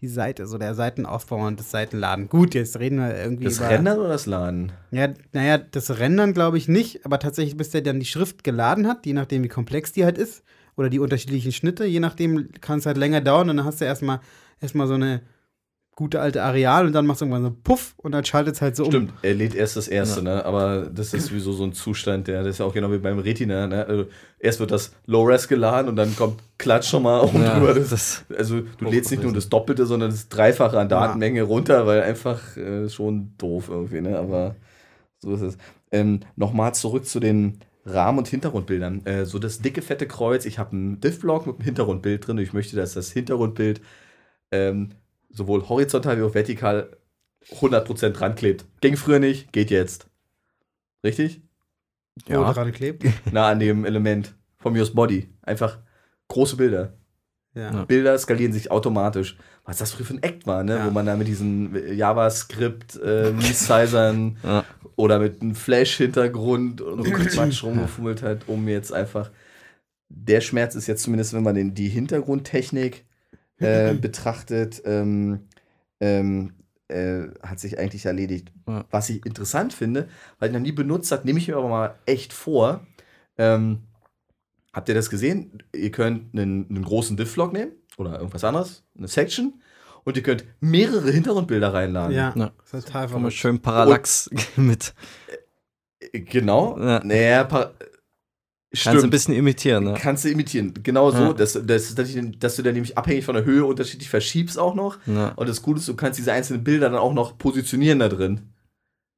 Die Seite, so der Seitenaufbau und das Seitenladen. Gut, jetzt reden wir irgendwie das über. Das Rendern oder das Laden? Ja, naja, das Rendern glaube ich nicht, aber tatsächlich, bis der dann die Schrift geladen hat, je nachdem, wie komplex die halt ist, oder die unterschiedlichen Schnitte, je nachdem kann es halt länger dauern und dann hast du erstmal erstmal so eine gute alte Areal und dann macht es irgendwann so Puff und dann schaltet es halt so Stimmt, um. Stimmt, er lädt erst das erste, ja. ne? Aber das ist sowieso so ein Zustand, der, das ist ja auch genau wie beim Retina, ne? Also erst wird das Low-Res geladen und dann kommt Klatsch schon mal oben ja, drüber. Das, also du lädst nicht nur das Doppelte, sondern das Dreifache an Datenmenge ja. runter, weil einfach äh, schon doof irgendwie, ne? Aber so ist es. Ähm, Nochmal zurück zu den Rahmen- und Hintergrundbildern. Äh, so das dicke, fette Kreuz. Ich habe einen Diff-Block mit einem Hintergrundbild drin und ich möchte, dass das Hintergrundbild ähm, sowohl horizontal wie auch vertikal 100% dran klebt. Ging früher nicht, geht jetzt. Richtig? Ja. Wo dran klebt? Na, an dem Element vom Yours Body. Einfach große Bilder. Ja. Bilder skalieren sich automatisch. Was das früher für ein Act war, ne? Ja. Wo man da mit diesen JavaScript, äh, Ja. oder mit einem Flash-Hintergrund und so Quatsch rumgefummelt hat, um jetzt einfach. Der Schmerz ist jetzt zumindest, wenn man den, die Hintergrundtechnik äh, betrachtet, ähm, ähm, äh, hat sich eigentlich erledigt. Ja. Was ich interessant finde, weil ich noch nie benutzt habe, nehme ich mir aber mal echt vor. Ähm, habt ihr das gesehen? Ihr könnt einen, einen großen Diff-Log nehmen oder irgendwas anderes, eine Section, und ihr könnt mehrere Hintergrundbilder reinladen. Ja, Ja. das ist total verrückt. schön Parallax mit. Äh, Genau. Ja. Naja, pa- Kannst du ein stimmt. bisschen imitieren, ne? Kannst du imitieren. Genau so, Ja. dass, dass, dass, ich- dass du dann nämlich abhängig von der Höhe unterschiedlich verschiebst auch noch. Ja. Und das Gute ist, du kannst diese einzelnen Bilder dann auch noch positionieren da drin.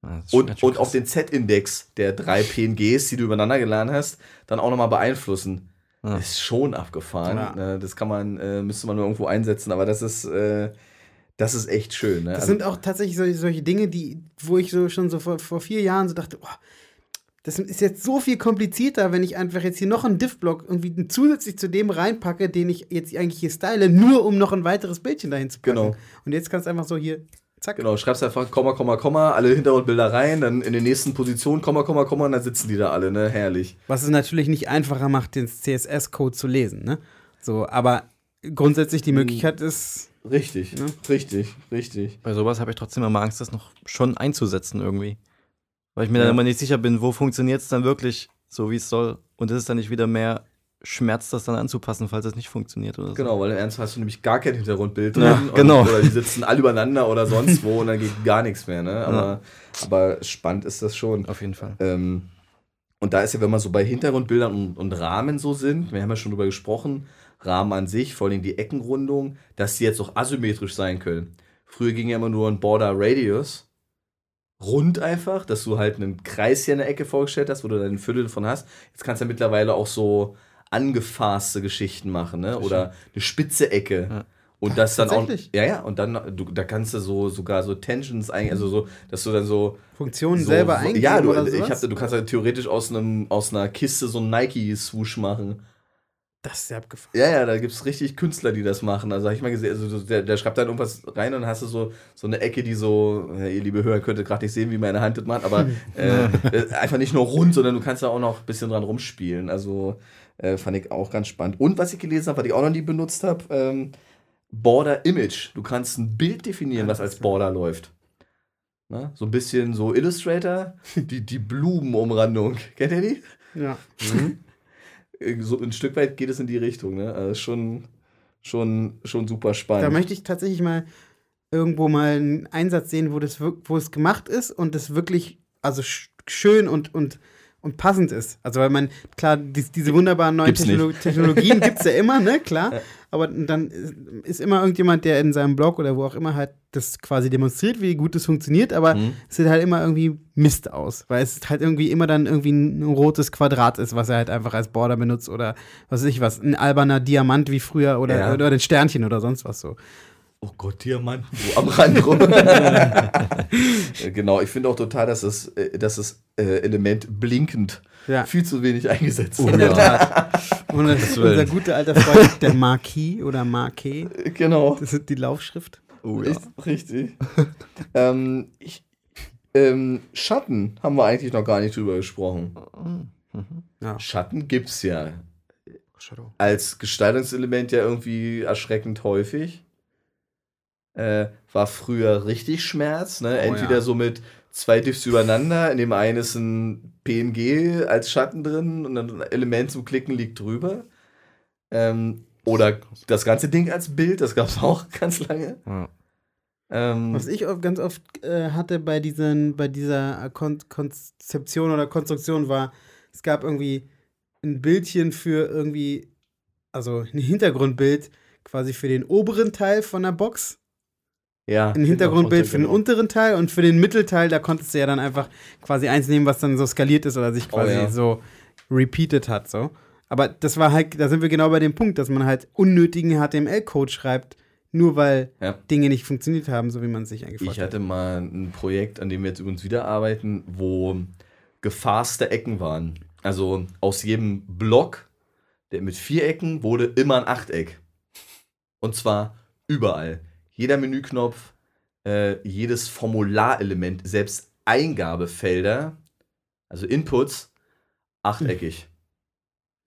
Ja, Und, und auf den Z-Index der drei PNGs, die du übereinander geladen hast, dann auch nochmal beeinflussen. Ja. Ist schon abgefahren. Ja. Ne? Das kann man, äh, müsste man nur irgendwo einsetzen, aber das ist, äh, das ist echt schön. Ne? Das Also- sind auch tatsächlich solche, solche Dinge, die, wo ich so schon so vor, vor vier Jahren so dachte, oh, das ist jetzt so viel komplizierter, wenn ich einfach jetzt hier noch einen Diff-Block irgendwie zusätzlich zu dem reinpacke, den ich jetzt eigentlich hier style, nur um noch ein weiteres Bildchen dahin zu packen. Genau. Und jetzt kannst du einfach so hier, zack. Genau, schreibst einfach Komma, Komma, Komma, alle Hintergrundbilder rein, dann in den nächsten Positionen Komma, Komma, Komma und dann sitzen die da alle, ne? Herrlich. Was es natürlich nicht einfacher macht, den CSS-Code zu lesen, ne? So, aber grundsätzlich die Möglichkeit ist, Richtig, Ja. richtig, richtig. Bei sowas habe ich trotzdem immer Angst, das noch schon einzusetzen irgendwie. Weil ich mir Ja. dann immer nicht sicher bin, wo funktioniert es dann wirklich so, wie es soll. Und ist es dann nicht wieder mehr Schmerz, das dann anzupassen, falls es nicht funktioniert oder so. Genau, weil im Ernst hast du nämlich gar kein Hintergrundbild drin. Ja, und- genau. Oder die sitzen alle übereinander oder sonst wo und dann geht gar nichts mehr, ne? Aber, aber spannend ist das schon. Auf jeden Fall. Ähm, und da ist ja, wenn man so bei Hintergrundbildern und, und Rahmen so sind, wir haben ja schon drüber gesprochen, Rahmen an sich, vor allem die Eckenrundung, dass die jetzt auch asymmetrisch sein können. Früher ging ja immer nur ein Border Radius. Rund einfach, dass du halt einen Kreis hier in der Ecke vorgestellt hast, wo du dann ein Viertel davon hast. Jetzt kannst du ja mittlerweile auch so angefasste Geschichten machen, ne? Oder eine spitze Ecke. Ja. Und das dann auch. Ja, ja, und dann, du, da kannst du so sogar so Tensions eigentlich, also so, dass du dann so Funktionen so, selber so, eingeben Ja, du, ich hab, du kannst ja theoretisch aus, einem, aus einer Kiste so einen Nike-Swoosh machen. Das ist ja abgefahren. Ja, ja, da gibt es richtig Künstler, die das machen. Also habe ich mal gesehen, also so- der, der schreibt dann irgendwas rein und dann hast du so, so eine Ecke, die so, ja, ihr liebe Hörer könntet gerade nicht sehen, wie meine Hand das macht, aber äh, äh, einfach nicht nur rund, sondern du kannst da auch noch ein bisschen dran rumspielen. Also äh, fand ich auch ganz spannend. Und was ich gelesen habe, was ich auch noch nie benutzt habe, ähm, Border Image. Du kannst ein Bild definieren, was als Border läuft. Na, so ein bisschen so Illustrator, die, die Blumenumrandung. Kennt ihr die? Ja. Äh, So ein Stück weit geht es in die Richtung, ne? Also schon, schon, schon super spannend. Da möchte ich tatsächlich mal irgendwo mal einen Einsatz sehen, wo das wo es gemacht ist und es wirklich also sch schön und, und, und passend ist. Also weil man, klar, dies, diese wunderbaren neuen Gibt's nicht. Technolo Technologien gibt es ja immer, ne, klar. Ja. Aber dann ist- ist immer irgendjemand, der in seinem Blog oder wo auch immer halt das quasi demonstriert, wie gut es funktioniert, aber Mhm. es sieht halt immer irgendwie Mist aus, weil es halt irgendwie immer dann irgendwie ein rotes Quadrat ist, was er halt einfach als Border benutzt oder was weiß ich was, ein alberner Diamant wie früher oder, Ja. oder ein Sternchen oder sonst was so. Oh Gott, Diamanten, wo am Rand rum. Äh, genau, ich finde auch total, dass das, äh, dass das äh, Element blinkend Ja. viel zu wenig eingesetzt In wird. der Tat. Und unser guter alter Freund, der Marquis oder Marquet, Genau. das ist die Laufschrift. Oh, Echt, richtig. ähm, ich, ähm, Schatten haben wir eigentlich noch gar nicht drüber gesprochen. Ja. Schatten gibt's ja als Gestaltungselement ja irgendwie erschreckend häufig. Äh, war früher richtig Schmerz, ne? Oh, Entweder ja. so mit zwei Diffs übereinander, in dem einen ist ein PNG als Schatten drin und dann ein Element zum Klicken liegt drüber. Ähm, oder das ganze Ding als Bild, das gab es auch ganz lange. Ja. Ähm, Was ich oft, ganz oft äh, hatte bei, diesen, bei dieser Kon Konzeption oder Konstruktion war, es gab irgendwie ein Bildchen für irgendwie, also ein Hintergrundbild quasi für den oberen Teil von der Box, ja, ein Hintergrundbild für den genau. unteren Teil und für den Mittelteil, da konntest du ja dann einfach quasi eins nehmen, was dann so skaliert ist oder sich Oh, quasi ja. so repeated hat, so. Aber das war halt, da sind wir genau bei dem Punkt, dass man halt unnötigen HTML-Code schreibt, nur weil ja. Dinge nicht funktioniert haben, so wie man es sich eigentlich vorstellt. Ich hatte mal ein Projekt, an dem wir jetzt übrigens wieder arbeiten, wo gefasste Ecken waren. Also aus jedem Block, der mit vier Ecken, wurde immer ein Achteck. Und zwar überall. Jeder Menüknopf, äh, jedes Formularelement, selbst Eingabefelder, also Inputs, achteckig.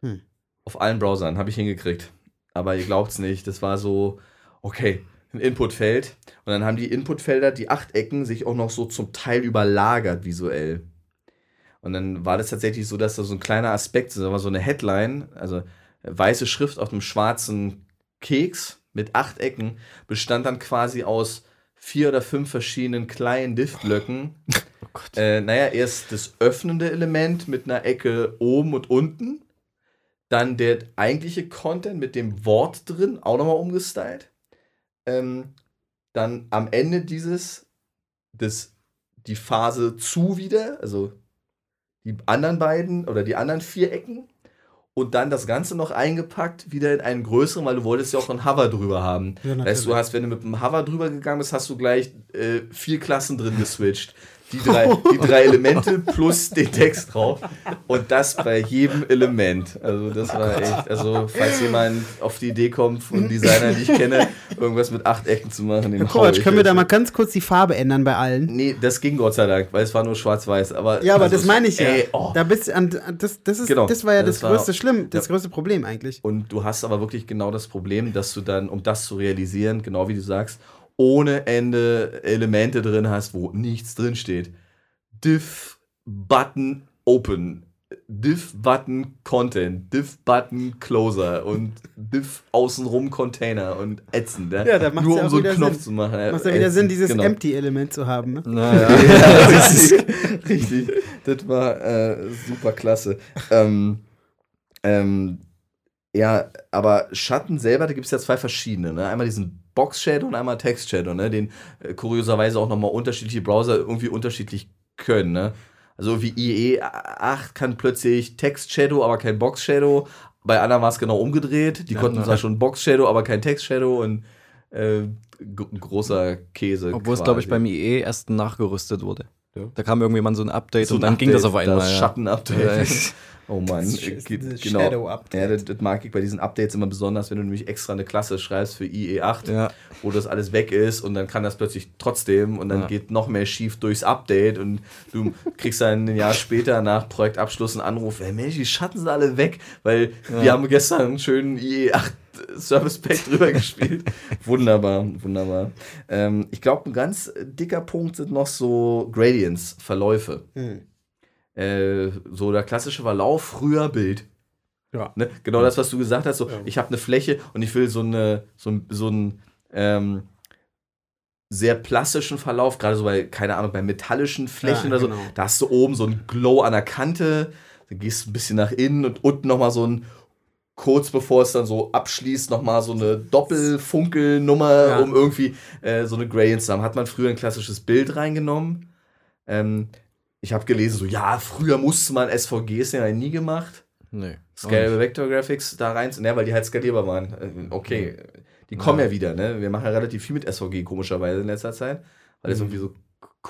Hm. Auf allen Browsern habe ich hingekriegt. Aber ihr glaubt es nicht, das war so, okay, ein Inputfeld. Und dann haben die Inputfelder, die Achtecken, sich auch noch so zum Teil überlagert visuell. Und dann war das tatsächlich so, dass da so ein kleiner Aspekt, so eine Headline, also weiße Schrift auf einem schwarzen Keks mit acht Ecken, bestand dann quasi aus vier oder fünf verschiedenen kleinen Diff-Blöcken. Oh äh, naja, erst das öffnende Element mit einer Ecke oben und unten. Dann der eigentliche Content mit dem Wort drin, auch nochmal umgestylt. Ähm, dann am Ende dieses, das, die Phase zu wieder, also die anderen beiden oder die anderen vier Ecken und dann das Ganze noch eingepackt, wieder in einen größeren, weil du wolltest ja auch einen Hover drüber haben. Ja, heißt, du hast, wenn du mit einem Hover drüber gegangen bist, hast du gleich äh, vier Klassen drin geswitcht. Die drei, die drei Elemente plus den Text drauf. Und das bei jedem Element. Also, das war echt. Also, falls jemand auf die Idee kommt, von Designern, die ich kenne, irgendwas mit acht Ecken zu machen, den Coach, können wir da mal ganz kurz die Farbe ändern bei allen? Nee, das ging Gott sei Dank, weil es war nur schwarz-weiß. Aber ja, aber also das meine ich ja. Ey, oh. da bist, das, das, ist, genau, das war ja das, das größte war, Schlimm, das ja. größte Problem eigentlich. Und du hast aber wirklich genau das Problem, dass du dann, um das zu realisieren, genau wie du sagst, ohne Ende Elemente drin hast, wo nichts drin steht. Diff Button Open, Diff Button Content, Diff Button Closer und Diff außenrum Container und ätzend. Ja, da macht Nur um so einen Knopf Sinn. zu machen. Macht ja wieder Sinn, dieses genau. Empty-Element zu haben. Ne? Naja, ja, richtig, richtig. Das war äh, super klasse. ähm, ähm, ja, aber Schatten selber, da gibt es ja zwei verschiedene. Ne? Einmal diesen Box-Shadow und einmal Text-Shadow, ne? den äh, kurioserweise auch nochmal unterschiedliche Browser irgendwie unterschiedlich können. Ne? Also wie IE8 kann plötzlich Text-Shadow, aber kein Box-Shadow. Bei anderen war es genau umgedreht. Die ja, konnten zwar schon Box-Shadow, aber kein Text-Shadow und äh, großer Käse. Obwohl es, glaube ich, beim IE erst nachgerüstet wurde. Ja. Da kam irgendwie mal so ein Update so und dann Update, ging das auf einmal. Das Schatten-Update. Oh Mann, genau. Ja, das, das, mag ich bei diesen Updates immer besonders, wenn du nämlich extra eine Klasse schreibst für IE8, ja. wo das alles weg ist und dann kann das plötzlich trotzdem und dann ja. geht noch mehr schief durchs Update und du kriegst dann ein Jahr später nach Projektabschluss einen Anruf, hey Mensch, die Schatten sind alle weg, weil wir haben gestern einen schönen IE8 Service Pack drüber gespielt. Wunderbar, wunderbar. Ähm, ich glaube, ein ganz dicker Punkt sind noch so Gradients, Verläufe. Hm äh, so der klassische Verlauf, früher Bild. Ja. Ne? Genau das, was du gesagt hast. So, ja. Ich habe eine Fläche und ich will so, eine, so, so einen ähm, sehr plastischen Verlauf, gerade so bei, keine Ahnung, bei metallischen Flächen ja, oder so. Genau. Da hast du oben so ein Glow an der Kante, dann gehst du ein bisschen nach innen und unten nochmal so ein kurz bevor es dann so abschließt, nochmal so eine Doppelfunkelnummer, ja. um irgendwie äh, so eine Gradient zu haben. Hat man früher ein klassisches Bild reingenommen. Ähm, ich habe gelesen, so, ja, früher musste man SVGs ja nie gemacht. Nee. Scalable Vector Graphics da rein, ne, weil die halt skalierbar waren. Äh, okay, die kommen ja. ja wieder, ne? Wir machen ja relativ viel mit SVG, komischerweise in letzter Zeit, weil es mhm. irgendwie so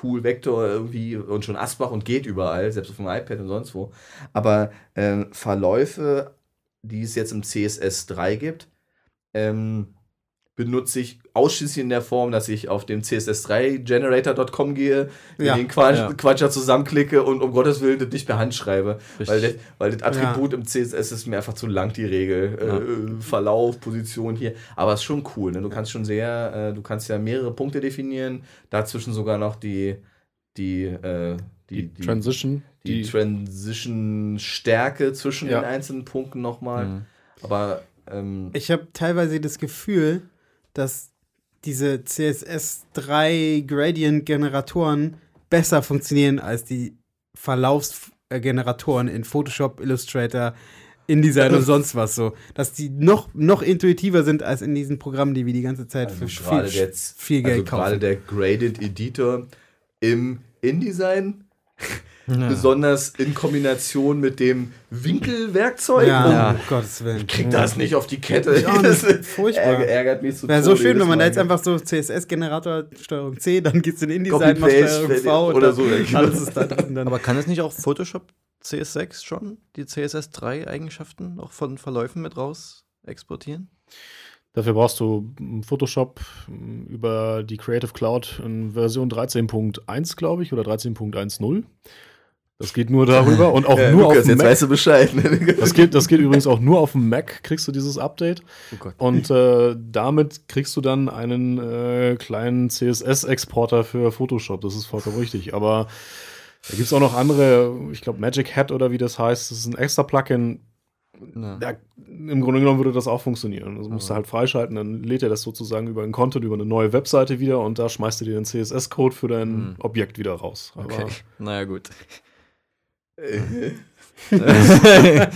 cool Vektor irgendwie und schon Asbach und geht überall, selbst auf dem iPad und sonst wo. Aber ähm, Verläufe, die es jetzt im CSS 3 gibt, ähm, benutze ich ausschließlich in der Form, dass ich auf dem css3generator.com gehe, ja, den Quatsch, ja. Quatscher zusammenklicke und um Gottes Willen das nicht per Hand schreibe. Weil das, weil das Attribut ja. im CSS ist mir einfach zu lang, die Regel. Äh, Verlauf, Position hier. Aber es ist schon cool. Ne? Du kannst schon sehr, äh, du kannst ja mehrere Punkte definieren, dazwischen sogar noch die, die, äh, die, die, Transition. Die, die Transition-Stärke zwischen den einzelnen Punkten nochmal. Mhm. Aber ähm, ich habe teilweise das Gefühl, dass diese CSS3 Gradient-Generatoren besser funktionieren als die Verlaufsgeneratoren in Photoshop, Illustrator, InDesign und sonst was so. Dass die noch, noch intuitiver sind als in diesen Programmen, die wir die ganze Zeit also für viel, jetzt, viel Geld also kaufen. Gerade der Graded Editor im InDesign Ja. Besonders in Kombination mit dem Winkelwerkzeug. Ja, ja. Gottes Willen. Ich krieg das nicht auf die Kette. Ja, das furchtbar. ärgert mich so. Wäre so schön, wenn man da jetzt einfach so CSS-Generator Steuerung C, dann geht's in InDesign, mal Steuerung V oder so. Alles ist da drin. Dann. Aber kann es nicht auch Photoshop CS6 schon, die CSS3-Eigenschaften auch von Verläufen mit raus exportieren? Dafür brauchst du Photoshop über die Creative Cloud in Version 13.1, glaube ich, oder 13.10. Das geht nur darüber und auch ja, nur Lukas, auf dem jetzt Mac. weißt du Bescheid. das, geht, das geht übrigens auch nur auf dem Mac, kriegst du dieses Update. Oh und äh, damit kriegst du dann einen äh, kleinen CSS-Exporter für Photoshop. Das ist vollkommen richtig. Aber da gibt es auch noch andere, ich glaube Magic Hat oder wie das heißt. Das ist ein extra Plugin. Ja, Im Grunde genommen würde das auch funktionieren. Also musst du halt freischalten, dann lädt er das sozusagen über ein Konto, über eine neue Webseite wieder und da schmeißt du dir den CSS-Code für dein mhm. Objekt wieder raus. Okay, Aber naja gut.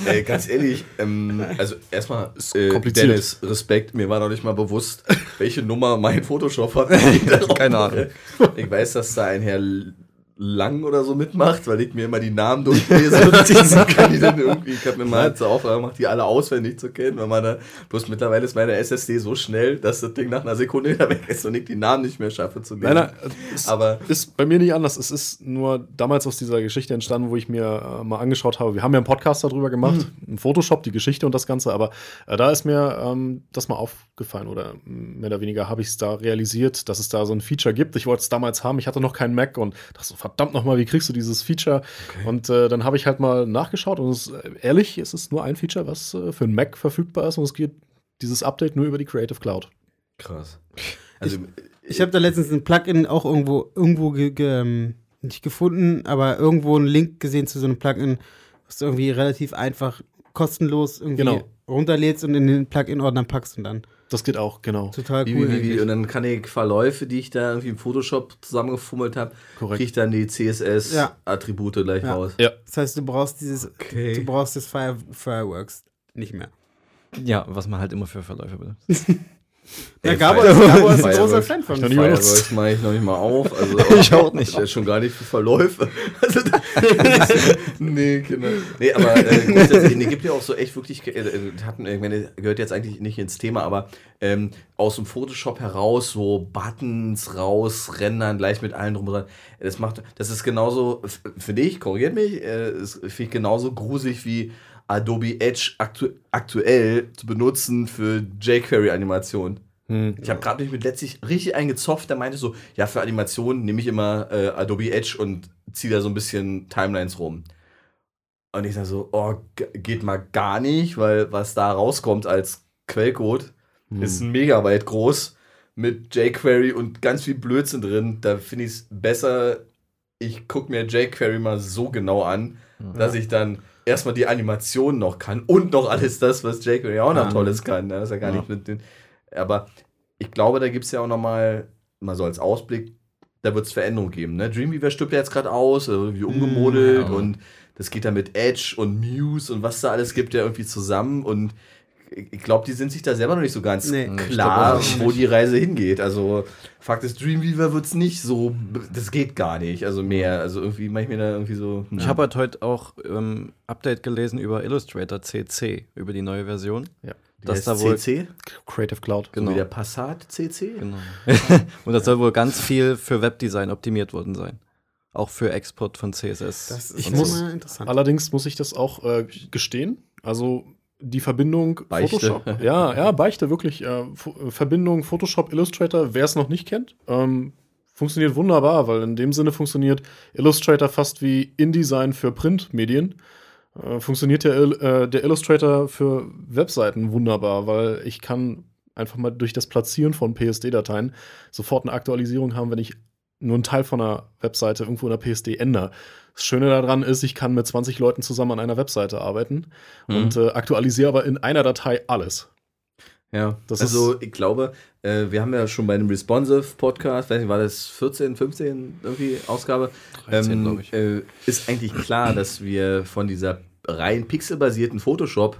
Ey, ganz ehrlich, ähm, also erstmal, äh, Dennis, Respekt, mir war noch nicht mal bewusst, welche Nummer mein Photoshop hat. Keine Ahnung. Ich weiß, dass da ein Herr lang oder so mitmacht, weil ich mir immer die Namen durchlese und diese kann ich dann irgendwie, ich habe mir mal zur Aufgabe gemacht, die alle auswendig zu kennen, weil meine, bloß mittlerweile ist meine SSD so schnell, dass das Ding nach einer Sekunde wieder weg ist und ich die Namen nicht mehr schaffe zu lesen. Nein, nein, aber ist bei mir nicht anders. Es ist nur damals aus dieser Geschichte entstanden, wo ich mir äh, mal angeschaut habe. Wir haben ja einen Podcast darüber gemacht, mhm. ein Photoshop, die Geschichte und das Ganze, aber äh, da ist mir ähm, das mal aufgefallen oder mehr oder weniger habe ich es da realisiert, dass es da so ein Feature gibt. Ich wollte es damals haben, ich hatte noch keinen Mac und dachte so, verdammt nochmal, wie kriegst du dieses Feature? Okay. Und äh, dann habe ich halt mal nachgeschaut und es, ehrlich, es ist nur ein Feature, was äh, für ein Mac verfügbar ist und es geht dieses Update nur über die Creative Cloud. Krass. Also, ich, ich habe da letztens ein Plugin auch irgendwo, irgendwo ge, ge, ähm, nicht gefunden, aber irgendwo einen Link gesehen zu so einem Plugin, was du irgendwie relativ einfach kostenlos irgendwie genau. runterlädst und in den Plugin-Ordner packst und dann das geht auch, genau. Total cool. Wie, wie, wie, und dann kann ich Verläufe, die ich da irgendwie im Photoshop zusammengefummelt habe, kriege ich dann die CSS-Attribute ja. gleich ja. raus. Ja. Das heißt, du brauchst dieses, okay. du brauchst das Fire, Fireworks nicht mehr. Ja, was man halt immer für Verläufe benutzt. Ja, Gabo, Gabo ist ein großer Fan von Fireworks mache ich noch nicht mal auf. Also ich auch nicht. Der ist schon gar nicht für Verläufe. Also, nee, genau. Nee, aber äh, grundsätzlich, nee, gibt ja auch so echt wirklich, äh, äh, hatten, ich meine, gehört jetzt eigentlich nicht ins Thema, aber ähm, aus dem Photoshop heraus so Buttons raus, rendern, gleich mit allen drum und dran. Das macht, das ist genauso, finde ich, korrigiert mich, äh, finde ich genauso gruselig wie Adobe Edge aktu aktuell zu benutzen für jQuery-Animationen. Hm. Ich habe gerade mich mit letztlich richtig eingezopft, der meinte so, ja, für Animationen nehme ich immer äh, Adobe Edge und ziehe da so ein bisschen Timelines rum. Und ich sage so, oh, geht mal gar nicht, weil was da rauskommt als Quellcode hm. ist ein Megabyte groß mit jQuery und ganz viel Blödsinn drin. Da finde ich es besser, ich gucke mir jQuery mal so genau an, ja. dass ich dann erstmal die Animation noch kann und noch alles das, was jQuery auch noch Tolles kann. Das ist ja gar ja. nicht mit den. Aber ich glaube, da gibt es ja auch noch mal, so als Ausblick, da wird es Veränderungen geben. Ne? Dreamweaver stirbt ja jetzt gerade aus, irgendwie hm, umgemodelt ja. und das geht dann mit Edge und Muse und was da alles gibt ja irgendwie zusammen und ich glaube, die sind sich da selber noch nicht so ganz nee, klar, wo die Reise hingeht. Also, Fakt ist, Dreamweaver wird es nicht so, das geht gar nicht. Also mehr, also irgendwie mache ich mir da irgendwie so. Na. Ich habe halt heute auch ähm, Update gelesen über Illustrator CC, über die neue Version. Ja. Das da wohl CC? Creative Cloud. Genau. So wie der Passat CC? Genau. Und das soll wohl ganz viel für Webdesign optimiert worden sein. Auch für Export von CSS. Das ist ich muss, interessant. Allerdings muss ich das auch äh, gestehen. Also die Verbindung Beichte. Photoshop. Ja, ja, Beichte, wirklich. Äh, Verbindung Photoshop Illustrator, wer es noch nicht kennt, ähm, funktioniert wunderbar, weil in dem Sinne funktioniert Illustrator fast wie InDesign für Printmedien. Äh, funktioniert der, äh, der Illustrator für Webseiten wunderbar, weil ich kann einfach mal durch das Platzieren von PSD-Dateien sofort eine Aktualisierung haben, wenn ich nur einen Teil von einer Webseite irgendwo in der PSD ändere. Das Schöne daran ist, ich kann mit 20 Leuten zusammen an einer Webseite arbeiten mhm. und äh, aktualisiere aber in einer Datei alles. Ja, das also ich glaube, äh, wir haben ja schon bei einem Responsive Podcast, weiß nicht, war das 14, 15 irgendwie Ausgabe? 13, ähm, glaube ich. Äh, ist eigentlich klar, dass wir von dieser rein pixelbasierten Photoshop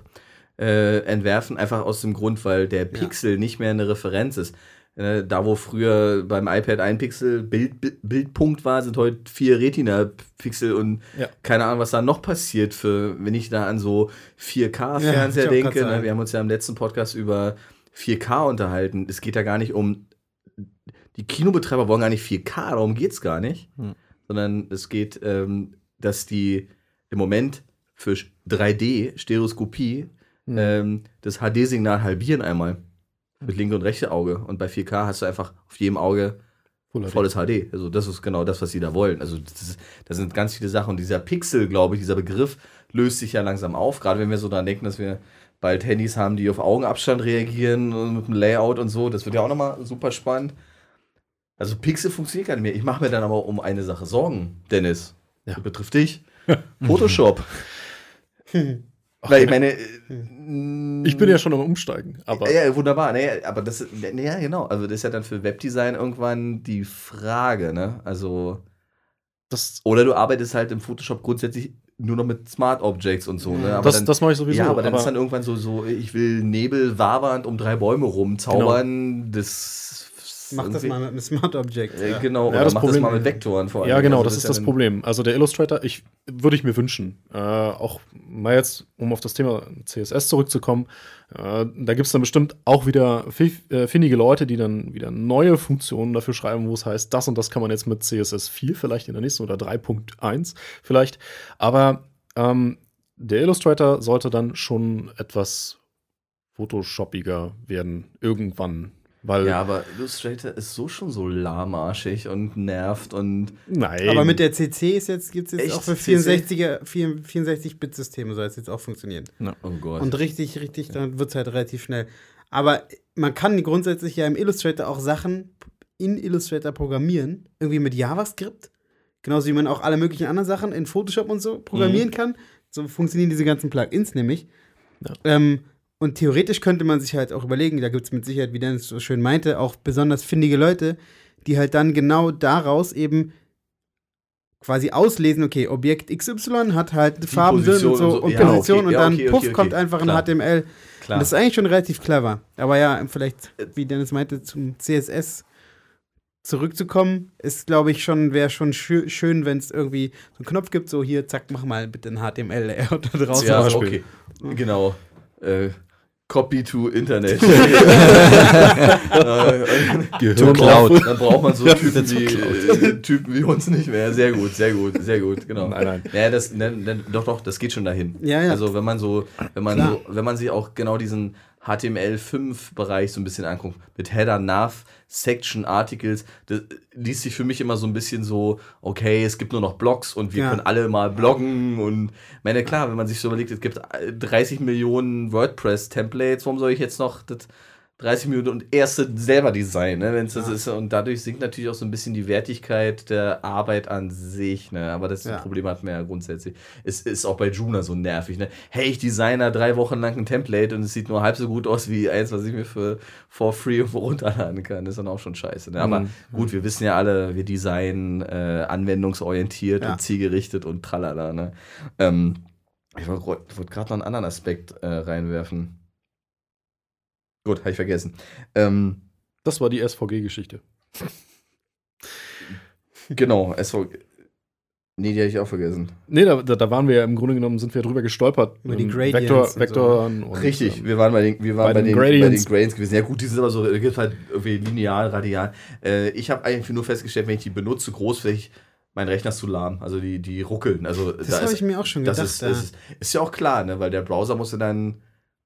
äh, entwerfen, einfach aus dem Grund, weil der Pixel ja. nicht mehr eine Referenz ist. Äh, da, wo früher beim iPad ein Pixel Bild, Bildpunkt war, sind heute vier Retina-Pixel und ja. keine Ahnung, was da noch passiert, für, wenn ich da an so 4K-Fernseher ja, denke. Ne? Wir haben uns ja im letzten Podcast über 4K unterhalten. Es geht ja gar nicht um. Die Kinobetreiber wollen gar nicht 4K, darum geht es gar nicht. Hm. Sondern es geht, ähm, dass die im Moment für 3D-Stereoskopie hm. ähm, das HD-Signal halbieren einmal. Mit linke und rechte Auge. Und bei 4K hast du einfach auf jedem Auge volles HD. Also das ist genau das, was sie da wollen. Also das, ist, das sind ganz viele Sachen. Und dieser Pixel, glaube ich, dieser Begriff löst sich ja langsam auf. Gerade wenn wir so daran denken, dass wir bald Handys haben, die auf Augenabstand reagieren und mit dem Layout und so. Das wird ja auch nochmal super spannend. Also Pixel funktioniert gar nicht mehr. Ich mache mir dann aber um eine Sache Sorgen, Dennis. Ja. Das betrifft dich. Photoshop. Weil ich meine. Ich bin ja schon am Umsteigen. Aber ja, wunderbar. Naja, aber das, ja, genau. Also, das ist ja dann für Webdesign irgendwann die Frage, ne? Also. Das oder du arbeitest halt im Photoshop grundsätzlich nur noch mit Smart Objects und so. Ne? Aber das, dann, das mache ich sowieso. Ja, aber dann aber ist dann irgendwann so, so, ich will Nebel wabernd um drei Bäume rumzaubern. Genau. Das Mach das mal mit einem Smart Object. Äh, genau, ja, oder das mach Problem, das mal mit Vektoren vor allem. Ja, genau, also, das, das, ist das Problem. Also der Illustrator, ich würde ich mir wünschen, äh, auch mal jetzt, um auf das Thema CSS zurückzukommen, äh, da gibt es dann bestimmt auch wieder äh, findige Leute, die dann wieder neue Funktionen dafür schreiben, wo es heißt, das und das kann man jetzt mit CSS 4 vielleicht in der nächsten oder 3.1 vielleicht. Aber ähm, der Illustrator sollte dann schon etwas photoshoppiger werden, irgendwann weil ja, aber Illustrator ist so schon so lahmarschig und nervt und. Nein. Aber mit der CC ist jetzt, gibt es jetzt Echt? auch für 64er, 64-Bit-Systeme soll es jetzt auch funktionieren. No. Oh Gott. Und richtig, richtig, dann wird es halt relativ schnell. Aber man kann grundsätzlich ja im Illustrator auch Sachen in Illustrator programmieren, irgendwie mit JavaScript. Genauso wie man auch alle möglichen anderen Sachen in Photoshop und so programmieren mhm. kann. So funktionieren diese ganzen Plugins nämlich. Ja. Ähm, und theoretisch könnte man sich halt auch überlegen, da gibt es mit Sicherheit, wie Dennis so schön meinte, auch besonders findige Leute, die halt dann genau daraus eben quasi auslesen, okay, Objekt XY hat halt die Farben Position und so, und, so. und ja, Position okay, und dann okay, puff okay, kommt einfach ein HTML. Klar. Und das ist eigentlich schon relativ clever. Aber ja, vielleicht, wie Dennis meinte, zum CSS zurückzukommen, ist, glaube ich, schon, wäre schon schö schön, wenn es irgendwie so einen Knopf gibt, so hier, zack, mach mal bitte ein HTML-Layout da draußen. Ja, okay. Genau. Äh, Copy to Internet. Gehirn Cloud. Dann braucht man so Typen wie, äh, Typen wie uns nicht mehr. Sehr gut, sehr gut, sehr gut, genau. Nein, nein. Ja, das, ne, ne, doch, doch, das geht schon dahin. Ja, ja. Also wenn man so, wenn man Klar. so, wenn man sich auch genau diesen HTML5-Bereich so ein bisschen anguckt, mit Header, Nav, Section, Articles, das liest sich für mich immer so ein bisschen so, okay, es gibt nur noch Blogs und wir ja. können alle mal bloggen und meine, klar, wenn man sich so überlegt, es gibt 30 Millionen WordPress-Templates, warum soll ich jetzt noch das 30 Minuten und erste selber Design, ne, wenn es das ist. Und dadurch sinkt natürlich auch so ein bisschen die Wertigkeit der Arbeit an sich, ne. Aber das ja. Problem hat man ja grundsätzlich. Es ist auch bei Juna so nervig, ne. Hey, ich designer drei Wochen lang ein Template und es sieht nur halb so gut aus wie eins, was ich mir für for free runterladen kann. Das ist dann auch schon scheiße. Ne? Aber mhm. gut, wir wissen ja alle, wir designen äh, anwendungsorientiert ja. und zielgerichtet und tralala, ne. Ähm, ich wollte wollt gerade noch einen anderen Aspekt äh, reinwerfen. Gut, habe ich vergessen. Ähm, das war die SVG-Geschichte. genau, SVG. Nee, die habe ich auch vergessen. Nee, da, da, waren wir ja im Grunde genommen, sind wir drüber gestolpert. Über die ähm, Gradients. Vektor, Vektoren. So. Und, Richtig, wir waren bei den, wir waren bei, bei den, Gradients. bei den Gradients gewesen. Ja, gut, die sind aber so, gibt halt irgendwie lineal, radial. Äh, ich habe eigentlich nur festgestellt, wenn ich die benutze, großflächig, mein Rechner ist zu lahm. Also die, die ruckeln. Also, das da habe ich mir auch schon gedacht. Das ist, ja. ist, ist, ja auch klar, ne? weil der Browser musste dann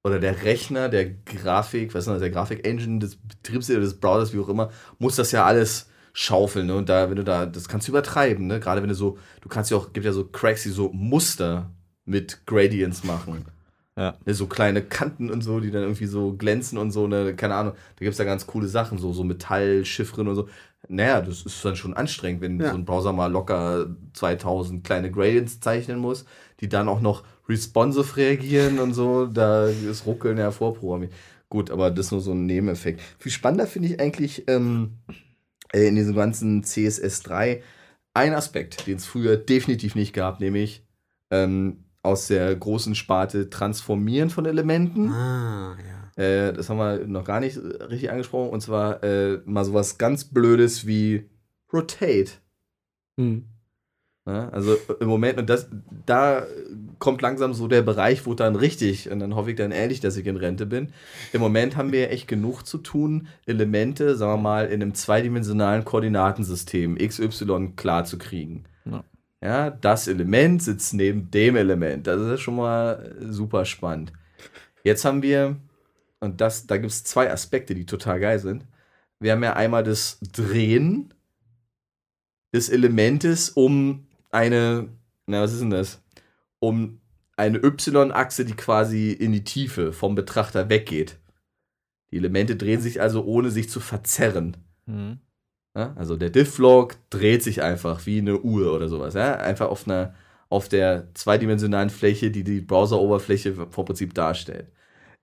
oder der Rechner, der Grafik, was ist das, der Grafik-Engine des Betriebssystems, des Browsers, wie auch immer, muss das ja alles schaufeln. Ne? Und da, wenn du da, das kannst du übertreiben, ne? Gerade wenn du so, du kannst ja auch, gibt ja so Cracks, die so Muster mit Gradients machen. Ja. Ne, so kleine Kanten und so, die dann irgendwie so glänzen und so, ne, keine Ahnung, da gibt es ja ganz coole Sachen, so, so Metallchiffren und so. Naja, das ist dann schon anstrengend, wenn ja. so ein Browser mal locker 2000 kleine Gradients zeichnen muss, die dann auch noch responsive reagieren und so, da ist Ruckeln ja vorprogrammiert. Gut, aber das ist nur so ein Nebeneffekt. Viel spannender finde ich eigentlich ähm, äh, in diesem ganzen CSS3 ein Aspekt, den es früher definitiv nicht gab, nämlich ähm, aus der großen Sparte Transformieren von Elementen. Ah, ja. Äh, das haben wir noch gar nicht richtig angesprochen. Und zwar äh, mal sowas ganz Blödes wie Rotate. Mhm. Ja, also im Moment, und das, da kommt langsam so der Bereich, wo dann richtig, und dann hoffe ich dann ehrlich, dass ich in Rente bin. Im Moment haben wir echt genug zu tun, Elemente, sagen wir mal, in einem zweidimensionalen Koordinatensystem XY klar zu kriegen. Ja. ja, das Element sitzt neben dem Element. Das ist schon mal super spannend. Jetzt haben wir, und das, da gibt es zwei Aspekte, die total geil sind. Wir haben ja einmal das Drehen des Elementes um eine, na, was ist denn das? Um eine Y-Achse, die quasi in die Tiefe vom Betrachter weggeht. Die Elemente drehen sich also ohne sich zu verzerren. Mhm. Ja, also der Diff-Log dreht sich einfach wie eine Uhr oder sowas. Ja? Einfach auf, einer, auf der zweidimensionalen Fläche, die die Browser-Oberfläche vom Prinzip darstellt.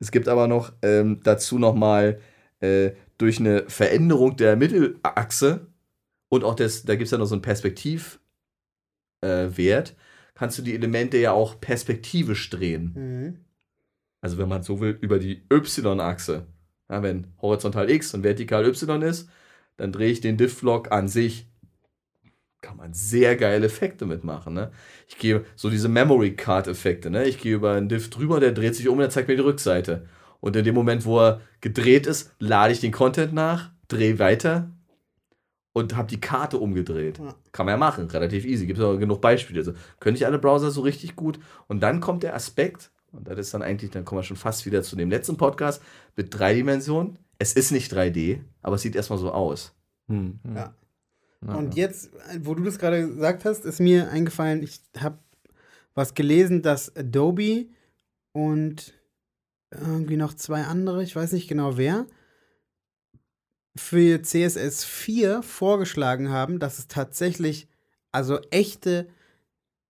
Es gibt aber noch ähm, dazu nochmal äh, durch eine Veränderung der Mittelachse und auch das, da gibt es ja noch so einen Perspektivwert, äh, kannst du die Elemente ja auch perspektivisch drehen. Mhm. Also wenn man so will, über die Y-Achse. Ja, wenn horizontal X und vertikal Y ist, dann drehe ich den Diff-Log an sich. Kann man sehr geile Effekte mitmachen. Ne? Ich gehe so diese Memory Card-Effekte. Ne? Ich gehe über einen Diff drüber, der dreht sich um und der zeigt mir die Rückseite. Und in dem Moment, wo er gedreht ist, lade ich den Content nach, drehe weiter, und habe die Karte umgedreht. Ja. Kann man ja machen, relativ easy. Gibt es auch genug Beispiele. Also können nicht alle Browser so richtig gut. Und dann kommt der Aspekt, und das ist dann eigentlich, dann kommen wir schon fast wieder zu dem letzten Podcast, mit drei Dimensionen. Es ist nicht 3D, aber es sieht erstmal so aus. Hm. Ja. Und jetzt, wo du das gerade gesagt hast, ist mir eingefallen, ich habe was gelesen, dass Adobe und irgendwie noch zwei andere, ich weiß nicht genau wer, für CSS 4 vorgeschlagen haben, dass es tatsächlich also echte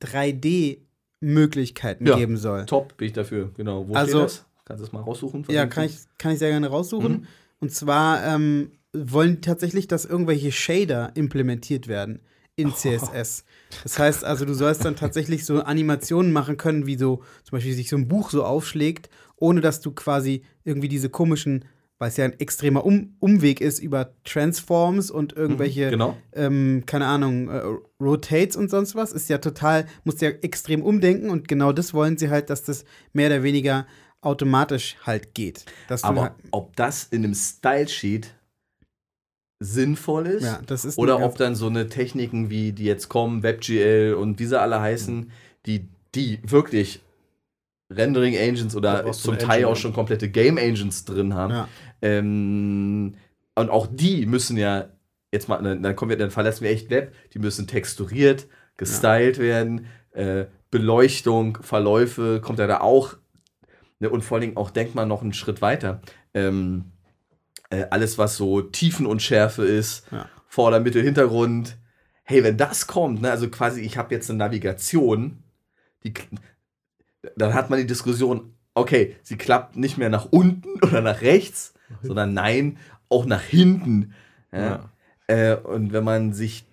3D-Möglichkeiten ja, geben soll. Top, bin ich dafür, genau. Wo also, das? Kannst du es mal raussuchen? Ja, kann ich, kann ich sehr gerne raussuchen. Mhm. Und zwar ähm, wollen tatsächlich, dass irgendwelche Shader implementiert werden in CSS. Das heißt also, du sollst dann tatsächlich so Animationen machen können, wie so zum Beispiel sich so ein Buch so aufschlägt, ohne dass du quasi irgendwie diese komischen weil es ja ein extremer um Umweg ist über Transforms und irgendwelche, mhm, genau. ähm, keine Ahnung, äh, Rotates und sonst was, ist ja total, muss ja extrem umdenken und genau das wollen sie halt, dass das mehr oder weniger automatisch halt geht. Aber halt ob das in einem Style-Sheet sinnvoll ist, ja, ist oder ob dann so eine Techniken wie die jetzt kommen, WebGL und wie sie alle heißen, mhm. die, die wirklich Rendering Engines oder zum Teil Engine, auch schon komplette Game Engines drin haben. Ja. Ähm, und auch die müssen ja, jetzt mal, dann, kommen wir, dann verlassen wir echt Web, die müssen texturiert, gestylt ja. werden, äh, Beleuchtung, Verläufe, kommt ja da auch. Ne, und vor allen Dingen auch, denkt man noch einen Schritt weiter. Ähm, äh, alles, was so Tiefenunschärfe ist, ja. Vorder-, Mittel-, Hintergrund. Hey, wenn das kommt, ne, also quasi, ich habe jetzt eine Navigation, die dann hat man die Diskussion, okay, sie klappt nicht mehr nach unten oder nach rechts, sondern nein, auch nach hinten. Ja. Äh, und wenn man sich,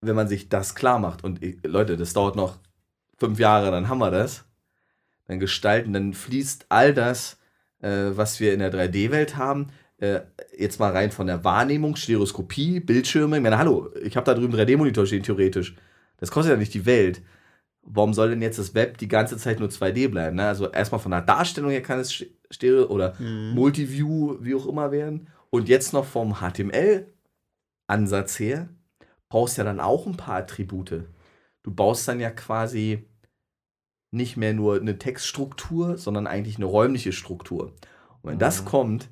wenn man sich das klar macht, und ich, Leute, das dauert noch fünf Jahre, dann haben wir das, dann gestalten, dann fließt all das, äh, was wir in der 3D-Welt haben, äh, jetzt mal rein von der Wahrnehmung, Stereoskopie, Bildschirme. Ich meine, hallo, ich habe da drüben 3D-Monitor stehen, theoretisch. Das kostet ja nicht die Welt warum soll denn jetzt das Web die ganze Zeit nur 2D bleiben? Ne? Also erstmal von der Darstellung her kann es Stereo oder mhm. Multiview, wie auch immer werden. Und jetzt noch vom HTML-Ansatz her brauchst du ja dann auch ein paar Attribute. Du baust dann ja quasi nicht mehr nur eine Textstruktur, sondern eigentlich eine räumliche Struktur. Und wenn mhm. das kommt,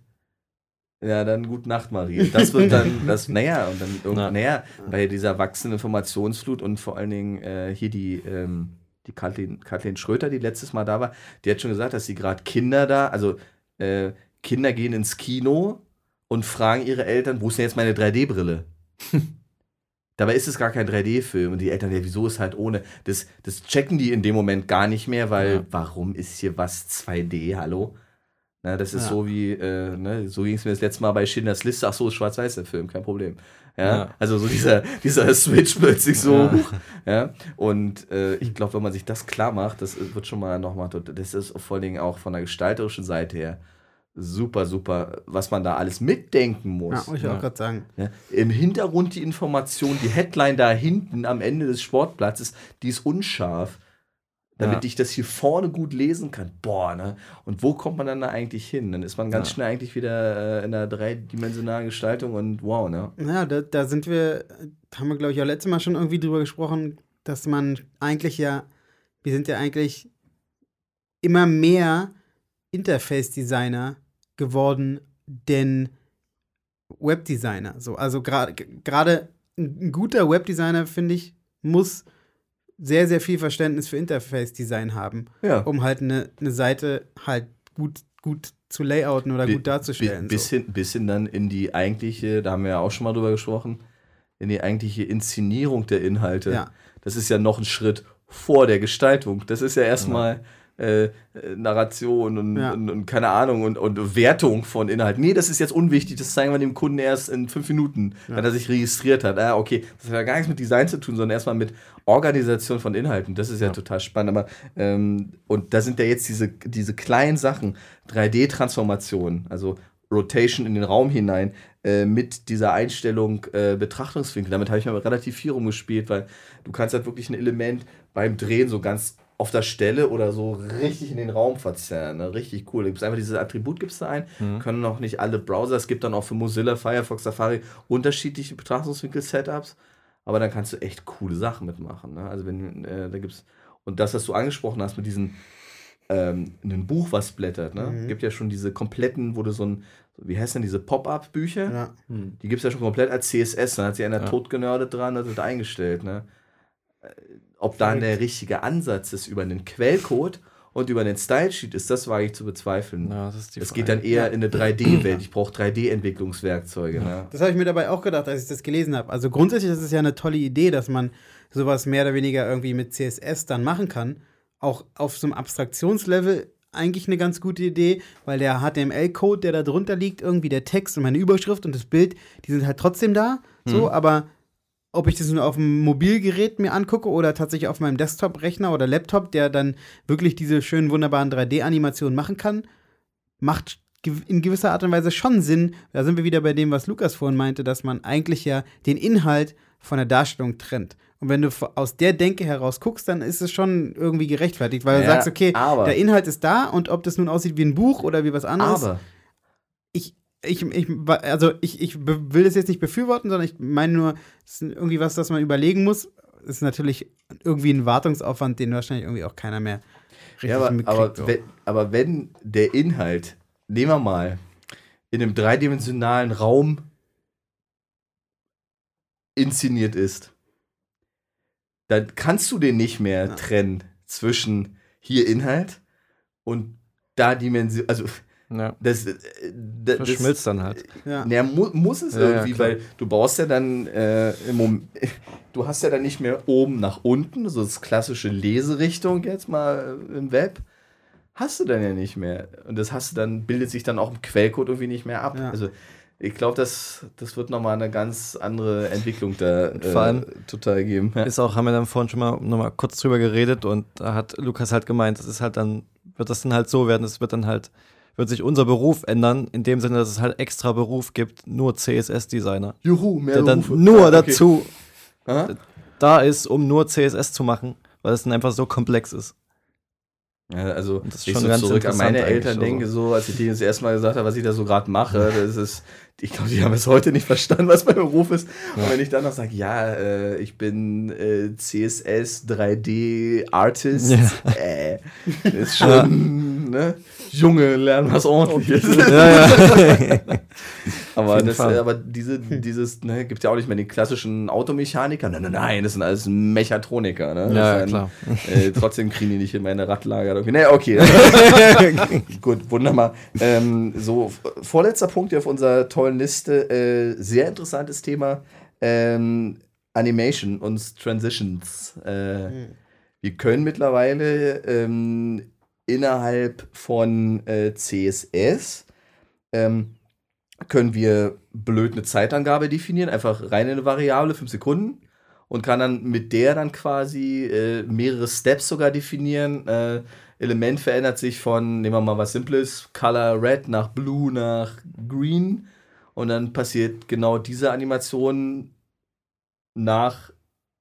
ja, dann gute Nacht, Marie. Das wird dann, das, naja, und dann irgendwann, naja, bei dieser wachsenden Informationsflut und vor allen Dingen äh, hier die, ähm, die Kathleen, Kathleen Schröter, die letztes Mal da war, die hat schon gesagt, dass sie gerade Kinder da, also äh, Kinder gehen ins Kino und fragen ihre Eltern, wo ist denn jetzt meine 3D-Brille? Dabei ist es gar kein 3D-Film. Und die Eltern, ja, wieso ist halt ohne? Das, das checken die in dem Moment gar nicht mehr, weil ja. warum ist hier was 2D? Hallo? Na, das ist ja. so wie, äh, ne, so ging es mir das letzte Mal bei Schindlers Liste. Ach so, ist schwarz-weiß der Film, kein Problem. Ja, ja. also so dieser, dieser Switch plötzlich so. Ja. ja? Und äh, ich glaube, wenn man sich das klar macht, das wird schon mal nochmal, das ist vor allen Dingen auch von der gestalterischen Seite her super, super, was man da alles mitdenken muss. Ja, ich auch gerade sagen. Ja, Im Hintergrund die Information, die Headline da hinten am Ende des Sportplatzes, die ist unscharf. Damit Ja. ich das hier vorne gut lesen kann. Boah, ne? Und wo kommt man dann da eigentlich hin? Dann ist man ganz Ja. schnell eigentlich wieder äh, in einer dreidimensionalen Gestaltung und wow, ne? Ja, da, da sind wir, haben wir, glaube ich, auch letztes Mal schon irgendwie drüber gesprochen, dass man eigentlich ja, wir sind ja eigentlich immer mehr Interface-Designer geworden, denn Webdesigner. So, also gerade gerade ein ein guter Webdesigner, finde ich, muss sehr, sehr viel Verständnis für Interface-Design haben, Ja. um halt eine, eine Seite halt gut, gut zu layouten oder Bi- gut darzustellen. Bi- bis, so. hin, bis hin dann in die eigentliche, da haben wir ja auch schon mal drüber gesprochen, in die eigentliche Inszenierung der Inhalte. Ja. Das ist ja noch ein Schritt vor der Gestaltung. Das ist ja erstmal äh, äh, Narration und, Ja. und, und keine Ahnung und, und Wertung von Inhalten. Nee, das ist jetzt unwichtig, das zeigen wir dem Kunden erst in fünf Minuten, wenn er sich registriert hat. Ah, okay, das hat ja gar nichts mit Design zu tun, sondern erstmal mit Organisation von Inhalten. Das ist ja, total spannend. Aber, ähm, und da sind ja jetzt diese, diese kleinen Sachen, 3D-Transformation, also Rotation in den Raum hinein, äh, mit dieser Einstellung äh, Betrachtungswinkel. Damit habe ich mal relativ viel rumgespielt, weil du kannst halt wirklich ein Element beim Drehen so ganz auf der Stelle oder so richtig in den Raum verzerren. Ne? Richtig cool. Du gibst einfach dieses Attribut gibst du ein, können noch nicht alle Browser. Es gibt dann auch für Mozilla, Firefox, Safari unterschiedliche Betrachtungswinkel-Setups. Aber dann kannst du echt coole Sachen mitmachen. Ne? Also wenn äh, da gibt's und das, was du angesprochen hast mit diesem ähm, ein Buch, was blättert, ne? Mhm. Gibt ja schon diese kompletten, wo du so ein, wie heißt denn diese Pop-up-Bücher? Ja. Die gibt es ja schon komplett als CSS. Dann hat sich einer Ja. totgenördet dran und hat eingestellt. Ne? Ob dann der richtige Ansatz ist über einen Quellcode und über einen Stylesheet ist, das wage ich zu bezweifeln. Ja, Es geht dann eher in eine 3D-Welt. Ich brauche 3D-Entwicklungswerkzeuge. Ne? Das habe ich mir dabei auch gedacht, als ich das gelesen habe. Also grundsätzlich ist es ja eine tolle Idee, dass man sowas mehr oder weniger irgendwie mit CSS dann machen kann. Auch auf so einem Abstraktionslevel eigentlich eine ganz gute Idee, weil der HTML-Code, der da drunter liegt, irgendwie der Text und meine Überschrift und das Bild, die sind halt trotzdem da. So, aber ob ich das nur auf dem Mobilgerät mir angucke oder tatsächlich auf meinem Desktop-Rechner oder Laptop, der dann wirklich diese schönen, wunderbaren 3D-Animationen machen kann, macht in gewisser Art und Weise schon Sinn. Da sind wir wieder bei dem, was Lukas vorhin meinte, dass man eigentlich ja den Inhalt von der Darstellung trennt. Und wenn du aus der Denke heraus guckst, dann ist es schon irgendwie gerechtfertigt, weil du Ja, sagst, okay, aber- der Inhalt ist da und ob das nun aussieht wie ein Buch oder wie was anderes, Aber ich, ich, also ich, ich will das jetzt nicht befürworten, sondern ich meine nur, es ist irgendwie was, das man überlegen muss. Es ist natürlich irgendwie ein Wartungsaufwand, den wahrscheinlich irgendwie auch keiner mehr richtig Ja, aber, mitkriegt. aber, so. wenn, aber wenn der Inhalt, nehmen wir mal, in einem dreidimensionalen Raum inszeniert ist, dann kannst du den nicht mehr Ja. trennen zwischen hier Inhalt und da Dimension. Also, Ja, das, äh, das, verschmilzt dann halt. ja. ja, mu muss es Ja, irgendwie, weil du brauchst ja dann äh, im Mom du hast ja dann nicht mehr oben nach unten, so das klassische Leserichtung jetzt mal im Web. Hast du dann ja nicht mehr. Und das hast du dann, bildet sich dann auch im Quellcode irgendwie nicht mehr ab. Ja. Also ich glaube, das, das wird nochmal eine ganz andere Entwicklung da äh, Vor allem total geben. Ja. Ist auch, haben wir dann vorhin schon mal noch mal kurz drüber geredet und da hat Lukas halt gemeint, das ist halt dann, wird das dann halt so werden, es wird dann halt, wird sich unser Beruf ändern, in dem Sinne, dass es halt extra Beruf gibt, nur CSS-Designer, Juhu, mehr der dann Berufe. nur Ah, okay. dazu Aha. da ist, um nur CSS zu machen, weil es dann einfach so komplex ist. Ja, also Und das ist ich schon so ganz zurück an meine Eltern eigentlich, denke, so als ich denen das erste Mal gesagt habe, was ich da so gerade mache, das ist, ich glaube, die haben es heute nicht verstanden, was mein Beruf ist. Und wenn ich dann noch sage, ja, äh, ich bin äh, CSS 3D Artist, Ja. äh, ist schon, ne? Junge, lernen was ordentliches. ja, ja. aber, das, Fall. aber diese, dieses, ne, gibt ja auch nicht mehr den klassischen Automechaniker. Nein, nein, nein, das sind alles Mechatroniker, ne? Ja, sind- klar. äh, trotzdem kriegen die nicht in meine Radlager. Okay, nee, okay. Gut, wunderbar. Ähm, so, vorletzter Punkt hier auf unserer tollen Liste. Äh, sehr interessantes Thema. Ähm, Animation und Transitions. Äh, Hm. Wir können mittlerweile ähm, innerhalb von äh, CSS ähm, können wir blöd eine Zeitangabe definieren, einfach rein in eine Variable, 5 Sekunden und kann dann mit der dann quasi äh, mehrere Steps sogar definieren, äh, Element verändert sich von, nehmen wir mal was Simples, Color Red nach Blue nach Green. Und dann passiert genau diese Animation nach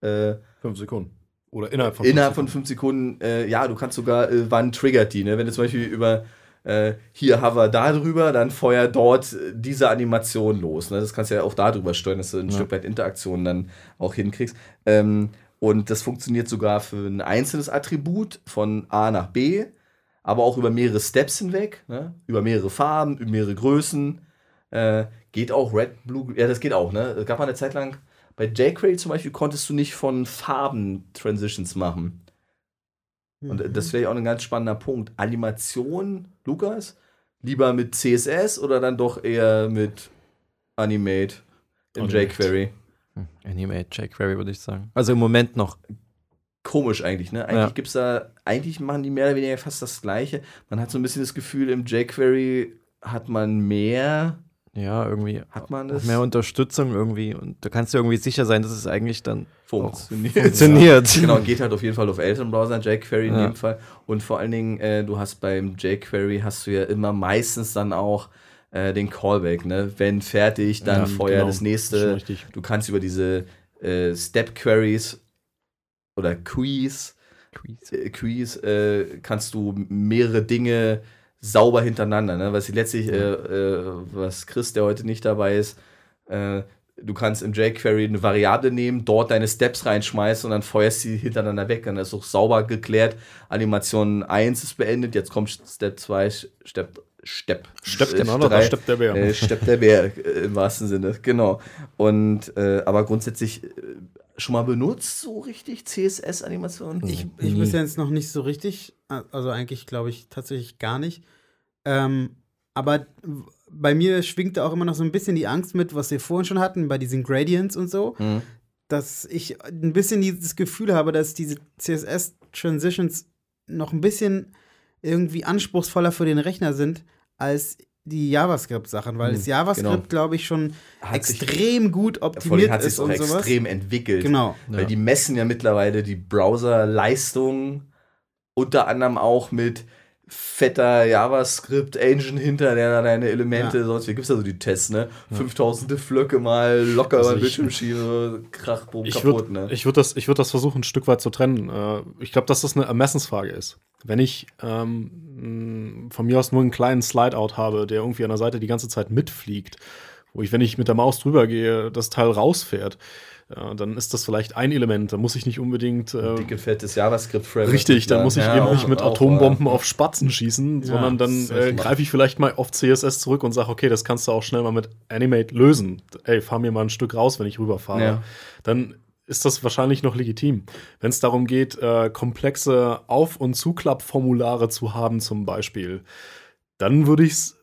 äh, fünf Sekunden. Oder innerhalb von innerhalb fünf von fünf Sekunden. Äh, ja, du kannst sogar, äh, wann triggert die, ne? Wenn du zum Beispiel über äh, hier hover da drüber, dann feuer dort diese Animation los. Ne? Das kannst du ja auch da drüber steuern, dass du ein ja. Stück weit Interaktion dann auch hinkriegst. Ähm, und das funktioniert sogar für ein einzelnes Attribut von A nach B, aber auch über mehrere Steps hinweg, ne? über mehrere Farben, über mehrere Größen. Äh, geht auch Red, Blue, ja, das geht auch, ne? Es gab mal eine Zeit lang, bei jQuery zum Beispiel konntest du nicht von Farben Transitions machen. Und das vielleicht auch ein ganz spannender Punkt. Animation, Lukas, lieber mit CSS oder dann doch eher mit Animate im jQuery? Hm, Animate, jQuery würde ich sagen. Also im Moment noch. Komisch eigentlich, ne? Eigentlich ja. gibt's da, eigentlich machen die mehr oder weniger fast das Gleiche. Man hat so ein bisschen das Gefühl, im jQuery hat man mehr ja, irgendwie hat man das. Mehr Unterstützung irgendwie und da kannst du irgendwie sicher sein, dass es eigentlich dann funktioniert. funktioniert. Ja. Genau, geht halt auf jeden Fall auf älteren Browsern, jQuery in ja. dem Fall. Und vor allen Dingen, äh, du hast beim jQuery hast du ja immer meistens dann auch äh, den Callback, ne? Wenn fertig, dann ja, Feuer genau. das nächste. Du kannst über diese äh, Step-Queries oder Quees, Quees, äh, äh, kannst du mehrere Dinge sauber hintereinander. Ne? Was letztlich, äh, äh, was Chris, der heute nicht dabei ist, äh, du kannst im jQuery eine Variable nehmen, dort deine Steps reinschmeißen und dann feuerst sie hintereinander weg. Dann ist auch sauber geklärt. Animation 1 ist beendet, jetzt kommt Step 2, Step Stepp. Stepp, genau, drei, Stepp der Bär. Äh, Stepp der Bär äh, im wahrsten Sinne, genau. Und äh, aber grundsätzlich äh, schon mal benutzt, so richtig CSS-Animationen? Ich, ich bis jetzt noch nicht so richtig. Also eigentlich glaube ich tatsächlich gar nicht. Ähm, aber bei mir schwingt auch immer noch so ein bisschen die Angst mit, was wir vorhin schon hatten, bei diesen Gradients und so, mhm. dass ich ein bisschen dieses Gefühl habe, dass diese CSS-Transitions noch ein bisschen irgendwie anspruchsvoller für den Rechner sind, als die JavaScript-Sachen, weil das hm, JavaScript, genau. glaube ich, schon hat extrem sich, gut optimiert hat ist und sowas. extrem entwickelt. Genau. Weil ja. die messen ja mittlerweile die Browser-Leistung unter anderem auch mit fetter JavaScript-Engine hinter, der da deine Elemente, ja. sonst wie gibt es da so die Tests, ne? Ja. 5000 Flöcke mal locker also beim Bildschirm schiebe, krach, boom, ich kaputt, würd, ne? Ich würde das, würd das versuchen, ein Stück weit zu trennen. Äh, ich glaube, dass das eine Ermessensfrage ist. Wenn ich ähm, von mir aus nur einen kleinen Slideout habe, der irgendwie an der Seite die ganze Zeit mitfliegt, wo ich, wenn ich mit der Maus drüber gehe, das Teil rausfährt, ja, dann ist das vielleicht ein Element. Da muss ich nicht unbedingt. Äh, Dicke, fettes JavaScript-Framework. Richtig, da muss ich ja, eben auch, nicht mit Atombomben auch, auf Spatzen schießen, ja, sondern dann äh, greife ich vielleicht mal auf CSS zurück und sage, okay, das kannst du auch schnell mal mit Animate lösen. Ey, fahr mir mal ein Stück raus, wenn ich rüberfahre. Ja. Dann ist das wahrscheinlich noch legitim. Wenn es darum geht, äh, komplexe Auf- und Zuklappformulare zu haben, zum Beispiel, dann würde ich es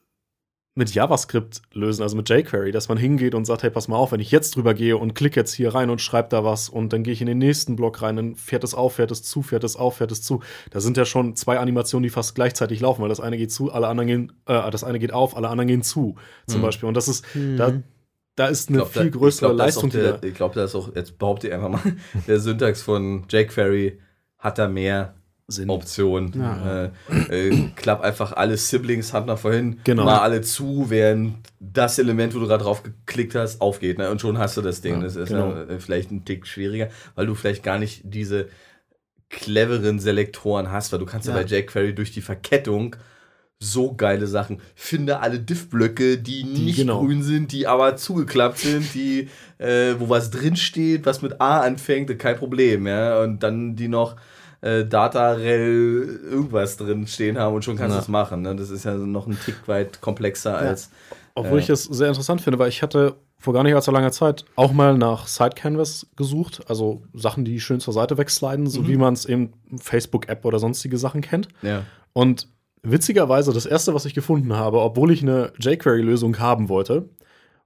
mit JavaScript lösen, also mit jQuery, dass man hingeht und sagt, hey, pass mal auf, wenn ich jetzt drüber gehe und klicke jetzt hier rein und schreibe da was und dann gehe ich in den nächsten Block rein, dann fährt es auf, fährt es zu, fährt es auf, fährt es zu. Da sind ja schon zwei Animationen, die fast gleichzeitig laufen, weil das eine geht zu, alle anderen gehen, äh, das eine geht auf, alle anderen gehen zu, zum mhm. Beispiel. Und das ist, mhm. da, da ist eine glaub, viel größere ich glaub, Leistung. Der, ich glaube, da ist auch, jetzt behaupte ich einfach mal, der Syntax von jQuery hat da mehr Sinn. Option. Ja. Äh, äh, klapp einfach alle Siblings, hat nach vorhin, genau. mal alle zu, während das Element, wo du gerade drauf geklickt hast, aufgeht. Ne? Und schon hast du das Ding. Ja, das ist genau. ja, vielleicht ein Tick schwieriger, weil du vielleicht gar nicht diese cleveren Selektoren hast, weil du kannst ja, bei jQuery durch die Verkettung so geile Sachen. Finde alle Diff-Blöcke, die, die nicht genau. grün sind, die aber zugeklappt sind, die, äh, wo was drinsteht, was mit A anfängt, kein Problem, ja. Und dann die noch äh, Data-Rel irgendwas drin stehen haben und schon kannst du es machen. Ne? Das ist ja noch ein Tick weit komplexer ja. als. Obwohl äh, ich es sehr interessant finde, weil ich hatte vor gar nicht allzu langer Zeit auch mal nach Side Canvas gesucht, also Sachen, die schön zur Seite wegsliden, so mhm. wie man es eben Facebook-App oder sonstige Sachen kennt. Ja. Und witzigerweise, das erste, was ich gefunden habe, obwohl ich eine jQuery-Lösung haben wollte,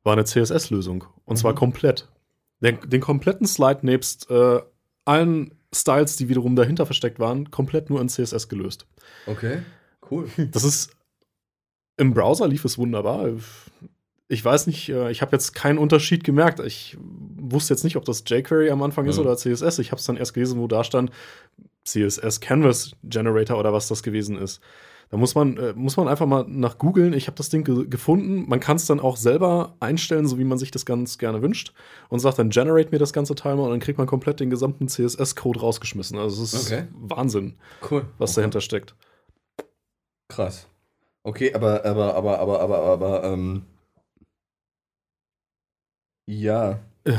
war eine CSS-Lösung. Und mhm. zwar komplett. Den, den, kompletten Slide nebst äh, allen Styles, die wiederum dahinter versteckt waren, komplett nur in CSS gelöst. Okay, cool. Das ist im Browser lief es wunderbar. Ich weiß nicht, äh, ich habe jetzt keinen Unterschied gemerkt. Ich wusste jetzt nicht, ob das jQuery am Anfang ist oder CSS. Ich habe es dann erst gelesen, wo da stand, CSS Canvas Generator oder was das gewesen ist. Da muss man, äh, muss man einfach mal nach googeln. Ich habe das Ding ge gefunden. Man kann es dann auch selber einstellen, so wie man sich das ganz gerne wünscht. Und sagt dann, generate mir das ganze Teil mal und dann kriegt man komplett den gesamten CSS-Code rausgeschmissen. Also es ist okay. Wahnsinn, cool. was okay. dahinter steckt. Krass. Okay, aber, aber, aber, aber, aber, aber, ähm. Ja. Jetzt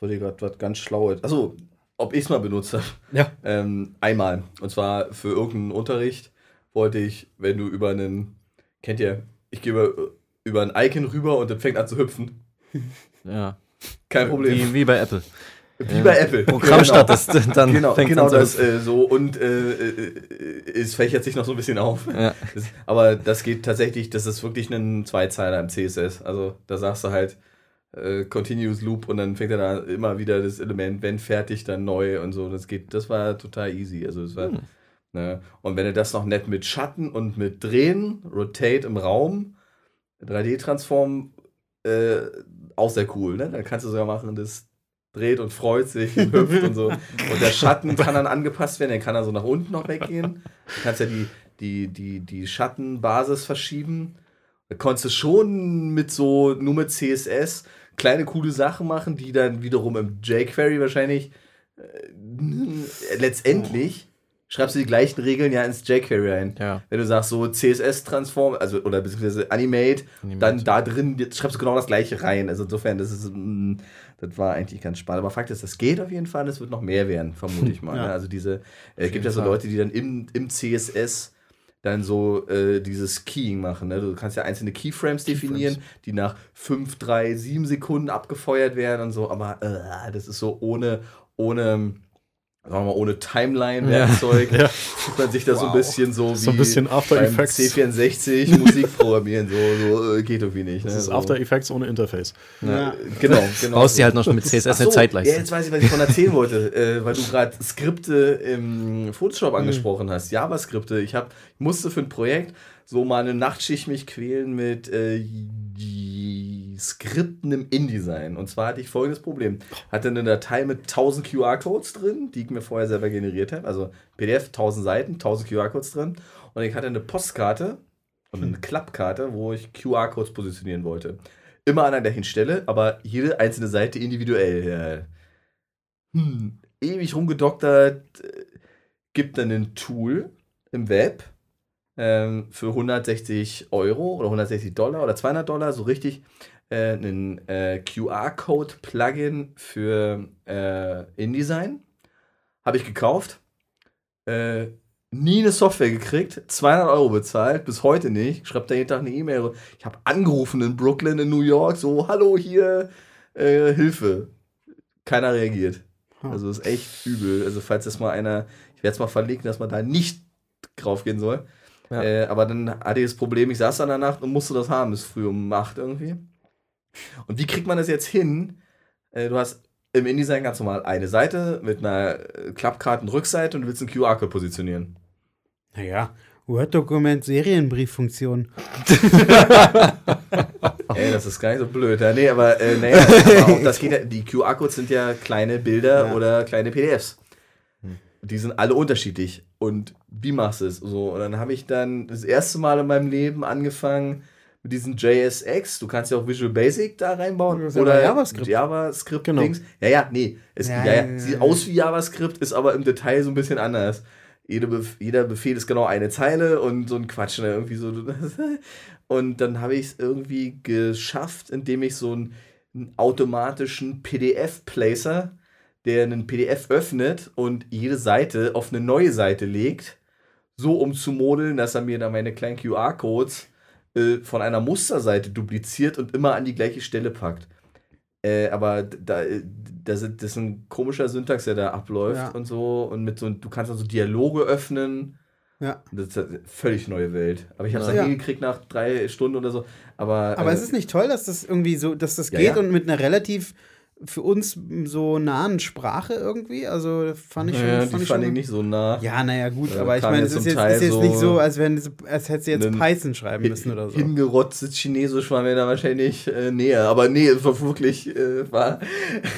wollte ich gerade was ganz Schlaues. Achso, ob ich es mal benutzt habe. Ja. Ähm, einmal. Und zwar für irgendeinen Unterricht wollte ich, wenn du über einen, kennt ihr, ich gehe über, über ein Icon rüber und dann fängt an zu hüpfen. Ja. Kein Problem. Wie, wie bei Apple. Wie ja. bei Apple. Programm genau. startest, dann genau, fängt genau an das äh, so und äh, äh, es fächert sich noch so ein bisschen auf. Ja. Das, aber das geht tatsächlich, das ist wirklich ein Zweizeiler im CSS. Also da sagst du halt äh, Continuous Loop und dann fängt er da immer wieder das Element, wenn fertig, dann neu und so. Das geht, das war total easy. Also es war hm. Ne? Und wenn du das noch nett mit Schatten und mit Drehen, Rotate im Raum, 3D-Transform, äh, auch sehr cool. Ne? Dann kannst du sogar machen, das dreht und freut sich und hüpft und so. Und der Schatten kann dann angepasst werden, der kann dann so nach unten noch weggehen. Du kannst ja die, die, die, die Schattenbasis verschieben. Da konntest du schon mit so, nur mit CSS kleine coole Sachen machen, die dann wiederum im jQuery wahrscheinlich äh, letztendlich schreibst du die gleichen Regeln ja ins jQuery ein. Ja. Wenn du sagst so CSS-Transform, also oder beziehungsweise Animate, Animate, dann da drin schreibst du genau das gleiche rein. Also insofern, das ist, mm, das war eigentlich ganz spannend. Aber Fakt ist, das geht auf jeden Fall, es wird noch mehr werden, vermute ich mal. ja. Ne? Also diese, äh, gibt ja so Leute, die dann im, im CSS dann so äh, dieses Keying machen. Ne? Du kannst ja einzelne Keyframes definieren, Keyframes. die nach 5, 3, 7 Sekunden abgefeuert werden und so, aber äh, das ist so ohne, ohne sagen wir mal, ohne Timeline-Werkzeug, ja. fühlt man sich da wow. so ein bisschen so wie so ein bisschen After Effects. C64 Musik programmieren, so, so äh, geht irgendwie nicht. Ne? Das ist so. After Effects ohne Interface. Ja, genau, genau. Baust die halt noch mit CSS so, eine Zeitleiste. Ja, jetzt weiß ich, was ich von erzählen wollte, äh, weil du gerade Skripte im Photoshop mhm. angesprochen hast, JavaSkripte. Ich, hab, ich musste für ein Projekt so mal eine Nachtschicht mich quälen mit äh, Skripten im InDesign. Und zwar hatte ich folgendes Problem. Hatte eine Datei mit 1000 QR-Codes drin, die ich mir vorher selber generiert habe. Also PDF, 1000 Seiten, 1000 QR-Codes drin. Und ich hatte eine Postkarte und eine Klappkarte, wo ich QR-Codes positionieren wollte. Immer an der gleichen Stelle, aber jede einzelne Seite individuell. Hm, ewig rumgedoktert. Gibt dann ein Tool im Web ähm, für 160 Euro oder 160 Dollar oder 200 Dollar, so richtig äh, ein äh, QR-Code-Plugin für äh, InDesign. Habe ich gekauft. Äh, nie eine Software gekriegt, 200 Euro bezahlt, bis heute nicht. Schreibt da jeden Tag eine E-Mail. Ich habe angerufen in Brooklyn, in New York, so, hallo hier, äh, Hilfe. Keiner reagiert. Hm. Also ist echt übel. Also falls das mal einer, ich werde es mal verlegen, dass man da nicht drauf gehen soll. Ja. Äh, aber dann hatte ich das Problem, ich saß dann in der Nacht und musste das haben, bis früh um 8 irgendwie. Und wie kriegt man das jetzt hin? Äh, du hast im InDesign ganz normal eine Seite mit einer äh, Klappkartenrückseite und du willst einen QR-Code positionieren. Naja, Word-Dokument, Serienbrieffunktion. Ey, das ist gar nicht so blöd. Ja, nee, aber, äh, naja, aber das geht ja, die QR-Codes sind ja kleine Bilder ja. oder kleine PDFs. Die sind alle unterschiedlich. Und wie machst du es? So, und dann habe ich dann das erste Mal in meinem Leben angefangen, mit diesem JSX, du kannst ja auch Visual Basic da reinbauen. Oder JavaScript. JavaScript genau. Dings. Ja, ja, nee. Es ja, ja, ja, sieht aus wie JavaScript, ist aber im Detail so ein bisschen anders. Jede Bef jeder Befehl ist genau eine Zeile und so ein Quatsch. Ne? Irgendwie so. Und dann habe ich es irgendwie geschafft, indem ich so einen, einen automatischen PDF-Placer, der einen PDF öffnet und jede Seite auf eine neue Seite legt, so umzumodeln, dass er mir dann meine kleinen QR-Codes äh, von einer Musterseite dupliziert und immer an die gleiche Stelle packt. Äh, aber da, das, ist ein komischer Syntax, der da abläuft ja. und so. Und mit so, du kannst also Dialoge öffnen. Ja. Das ist eine völlig neue Welt. Aber ich habe es ja. dann ja. hingekriegt nach drei Stunden oder so. Aber, aber äh, es ist nicht toll, dass das irgendwie so, dass das geht und mit einer relativ für uns so nah an Sprache irgendwie. Also fand ich schon. Ja, fand ich fand schon, ich nicht so nah. Ja, naja, gut, aber ich meine, es ist jetzt, ist jetzt so nicht so, als, wenn, als hätte sie jetzt Python schreiben müssen oder so. Hingerotztes Chinesisch war mir da wahrscheinlich äh, näher. Aber nee, es war wirklich, äh, war,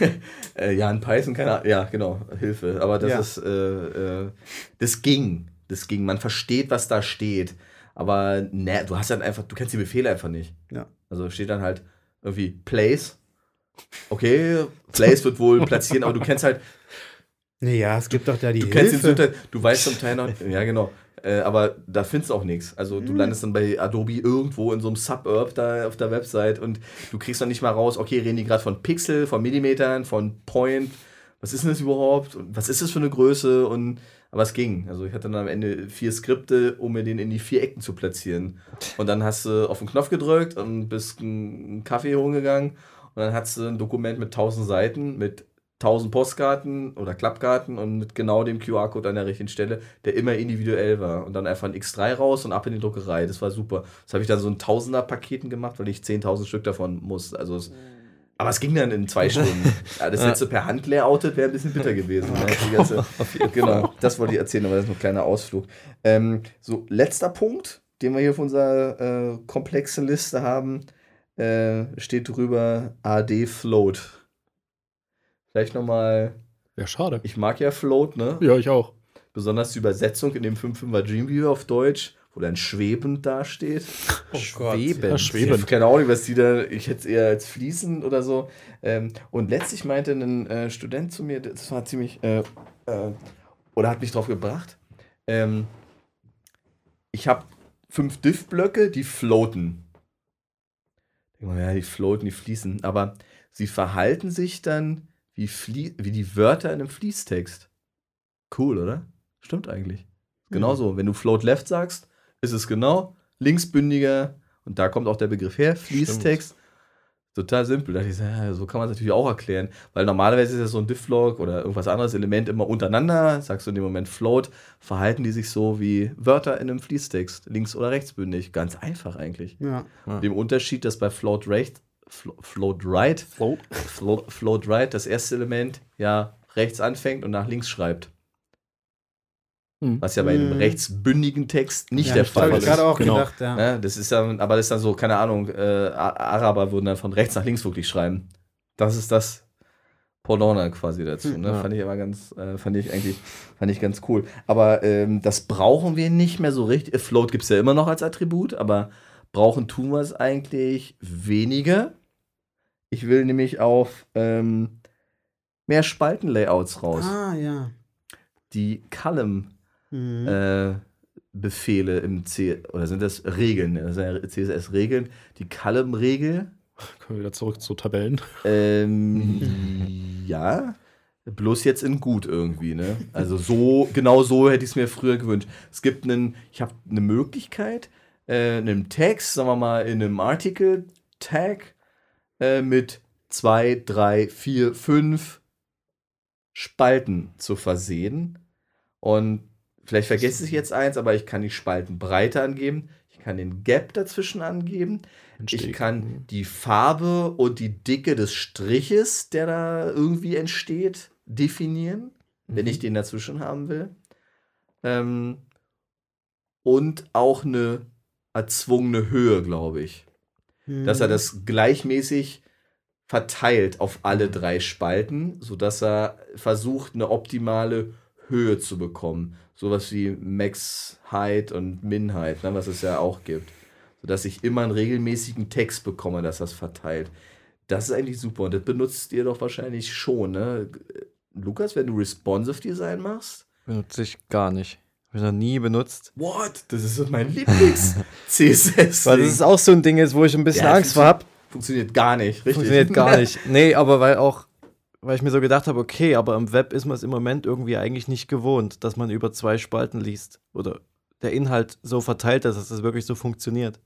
äh, ja, ein Python, keine Ahnung, ja, genau, Hilfe. Aber das Ja. ist, äh, äh, das ging, das ging. Man versteht, was da steht. Aber ne, du hast dann einfach, du kennst die Befehle einfach nicht. Ja. Also steht dann halt irgendwie Place. Okay, Place wird wohl platzieren, aber du kennst halt, Naja, es gibt doch da die Du kennst den Hilfe. Syntax, du weißt zum Teil noch, ja genau, äh, aber da findest du auch nichts. Also du landest dann bei Adobe irgendwo in so einem Suburb da auf der Website und du kriegst noch nicht mal raus, okay, reden die gerade von Pixel, von Millimetern, von Point, was ist denn das überhaupt und was ist das für eine Größe und aber es ging. Also ich hatte dann am Ende vier Skripte, um mir den in die vier Ecken zu platzieren. Und dann hast du auf den Knopf gedrückt und bist einen Kaffee holen gegangen und dann hast du ein Dokument mit 1000 Seiten, mit 1000 Postkarten oder Klappkarten und mit genau dem QR-Code an der richtigen Stelle, der immer individuell war. Und dann einfach ein X3 raus und ab in die Druckerei. Das war super. Das habe ich dann so in Tausender-Paketen gemacht, weil ich 10.000 Stück davon muss. Also es, aber es ging dann in zwei Stunden. Ja, das letzte per Hand layoutet wäre ein bisschen bitter gewesen. Ne? Ganze, genau, das wollte ich erzählen, aber das ist noch ein kleiner Ausflug. Ähm, so, letzter Punkt, den wir hier auf unserer äh, komplexen Liste haben, äh, steht drüber AD Float. Vielleicht nochmal, Ja, schade. ich mag ja Float, ne? Ja, ich auch. Besonders die Übersetzung in dem 5.5er Dreamviewer auf Deutsch, wo dann schwebend dasteht. Oh Gott. Schweben. Ja, Ich schwebend. habe keine Ahnung, was die da, ich hätte es eher als fließend oder so. Ähm, und letztlich meinte ein äh, Student zu mir, das war ziemlich, äh, äh, oder hat mich drauf gebracht, ähm, ich habe fünf Diff-Blöcke, die floaten. Ja, die floaten, die fließen, aber sie verhalten sich dann wie, Flie wie die Wörter in einem Fließtext. Cool, oder? Stimmt eigentlich. Genauso, wenn du float left sagst, ist es genau linksbündiger und da kommt auch der Begriff her, Fließtext. Total simpel. Da dachte ich, so, ja, so kann man es natürlich auch erklären, weil normalerweise ist ja so ein Diff-Log oder irgendwas anderes Element immer untereinander. Sagst du in dem Moment float, verhalten die sich so wie Wörter in einem Fließtext, links- oder rechtsbündig. Ganz einfach eigentlich. Ja. Dem Unterschied, dass bei float right, Flo- float right, Float. float, float right, das erste Element ja rechts anfängt und nach links schreibt. Hm. Was ja bei einem Hm. rechtsbündigen Text nicht ja, der das Fall habe ich ist. gerade auch Genau. gedacht, ja. Ne? Das ist dann, aber das ist dann so, keine Ahnung, äh, A- Araber würden dann von rechts nach links wirklich schreiben. Das ist das Pendant quasi dazu. Ne? Ja. Fand ich aber ganz, äh, fand ich eigentlich, fand ich ganz cool. Aber ähm, das brauchen wir nicht mehr so richtig. Float gibt es ja immer noch als Attribut, aber brauchen tun wir es eigentlich weniger. Ich will nämlich auf ähm, mehr Spaltenlayouts raus. Ah, ja. Die Column Mhm. äh, Befehle im C oder sind das Regeln? Das sind ja CSS-Regeln. Die Column-Regel, Kommen wir wieder zurück zu Tabellen. ähm, ja, bloß jetzt in gut irgendwie, ne? Also so, genau so hätte ich es mir früher gewünscht. Es gibt einen, ich habe eine Möglichkeit, äh, einen Text, sagen wir mal, in einem Article-Tag äh, mit zwei, drei, vier, fünf Spalten zu versehen. Und vielleicht vergesse ich jetzt eins, aber ich kann die Spalten breiter angeben. Ich kann den Gap dazwischen angeben. Ich kann die Farbe und die Dicke des Striches, der da irgendwie entsteht, definieren, wenn ich den dazwischen haben will. Ähm, und auch eine erzwungene Höhe, glaube ich. Mhm. Dass er das gleichmäßig verteilt auf alle drei Spalten, sodass er versucht, eine optimale Höhe zu bekommen. Sowas wie Max Height und Min Height, ne, was es ja auch gibt. Sodass ich immer einen regelmäßigen Text bekomme, dass das verteilt. Das ist eigentlich super und das benutzt ihr doch wahrscheinlich schon, ne? Lukas, wenn du Responsive Design machst? Benutze ich gar nicht. Habe ich noch nie benutzt. What? Das ist mein Lieblings-CSS. Weil das ist auch so ein Ding ist, wo ich ein bisschen Ja, Angst vor habe. Funktioniert gar nicht, richtig? Funktioniert gar nicht. Nee, aber weil auch, weil ich mir so gedacht habe, okay, aber im Web ist man es im Moment irgendwie eigentlich nicht gewohnt, dass man über zwei Spalten liest. Oder der Inhalt so verteilt ist, dass das wirklich so funktioniert.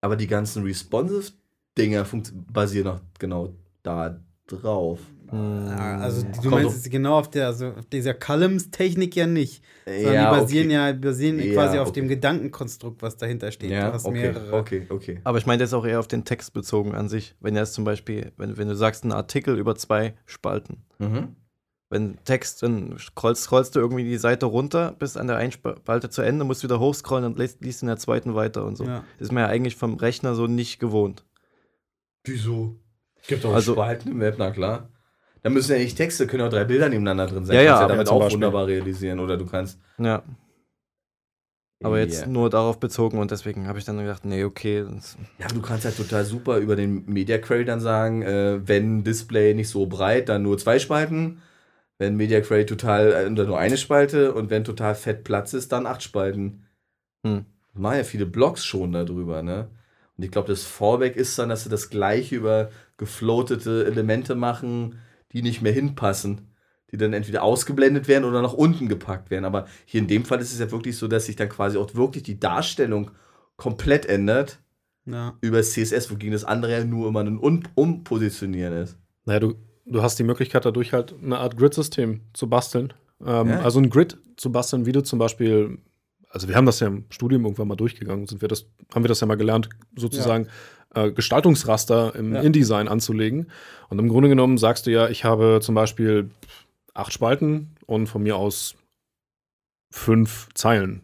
Aber die ganzen Responsive-Dinger funkt- basieren auch genau da drauf. Also du Kommt meinst genau auf der, also auf dieser Columns-Technik ja nicht. Sondern ja, die basieren okay. ja basieren ja, quasi auf dem Gedankenkonstrukt, was dahinter steht. Ja, okay, okay, okay. Aber ich meine jetzt auch eher auf den Text bezogen an sich. Wenn er es zum Beispiel, wenn, wenn du sagst, ein Artikel über zwei Spalten. Mhm. Wenn Text, dann scrollst, scrollst du irgendwie die Seite runter, bis an der einen Spalte zu Ende, musst wieder hochscrollen und liest, liest in der zweiten weiter und so. Ja. Das ist mir ja eigentlich vom Rechner so nicht gewohnt. Wieso? Es gibt doch also, Spalten im Web, na klar. Da müssen ja nicht Texte, können auch drei Bilder nebeneinander drin sein. Ja, ja, kannst ja damit auch Beispiel. wunderbar realisieren oder du kannst. Ja. Aber jetzt yeah. nur darauf bezogen und deswegen habe ich dann gedacht, nee, okay. Ja, du kannst halt total super über den Media Query dann sagen, äh, wenn Display nicht so breit, dann nur zwei Spalten. Wenn Media Query total, äh, nur eine Spalte und wenn total fett Platz ist, dann acht Spalten. Hm. Machen ja viele Blogs schon darüber, ne? Und ich glaube, das Fallback ist dann, dass sie das gleiche über gefloatete Elemente machen, die nicht mehr hinpassen, die dann entweder ausgeblendet werden oder nach unten gepackt werden. Aber hier in dem Fall ist es ja wirklich so, dass sich dann quasi auch wirklich die Darstellung komplett ändert ja. über CSS, wogegen das andere ja nur immer ein um Umpositionieren ist. Naja, du, du hast die Möglichkeit dadurch halt eine Art Grid-System zu basteln. Ähm, ja. Also ein Grid zu basteln, wie du zum Beispiel also wir haben das ja im Studium irgendwann mal durchgegangen, sind wir das, haben wir das ja mal gelernt, sozusagen ja. Äh, Gestaltungsraster im ja. InDesign anzulegen. Und im Grunde genommen sagst du ja, ich habe zum Beispiel acht Spalten und von mir aus fünf Zeilen.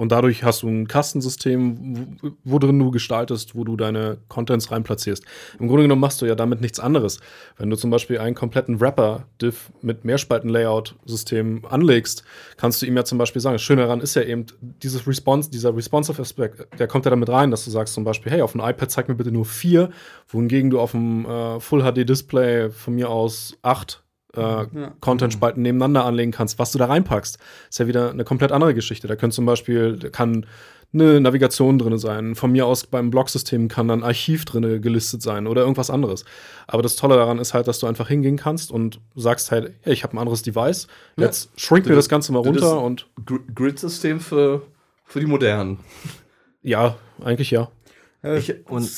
Und dadurch hast du ein Kastensystem, wo, wo, drin du gestaltest, wo du deine Contents reinplatzierst. Im Grunde genommen machst du ja damit nichts anderes. Wenn du zum Beispiel einen kompletten Wrapper-Diff mit Mehrspalten-Layout-System anlegst, kannst du ihm ja zum Beispiel sagen, das Schöne daran ist ja eben, dieses Response, dieser Responsive-Aspekt, der kommt ja damit rein, dass du sagst zum Beispiel, hey, auf dem iPad zeig mir bitte nur vier, wohingegen du auf dem äh, Full-HD-Display von mir aus acht äh, ja. Content-Spalten nebeneinander anlegen kannst, was du da reinpackst. Ist ja wieder eine komplett andere Geschichte. Da können zum Beispiel, kann eine Navigation drin sein. Von mir aus beim Blogsystem kann dann Archiv drin gelistet sein oder irgendwas anderes. Aber das Tolle daran ist halt, dass du einfach hingehen kannst und sagst halt, hey, ich habe ein anderes Device. Jetzt ja. shrink mir das Ganze mal runter und. Grid-System für, für die Modernen. Ja, eigentlich ja. Ich, und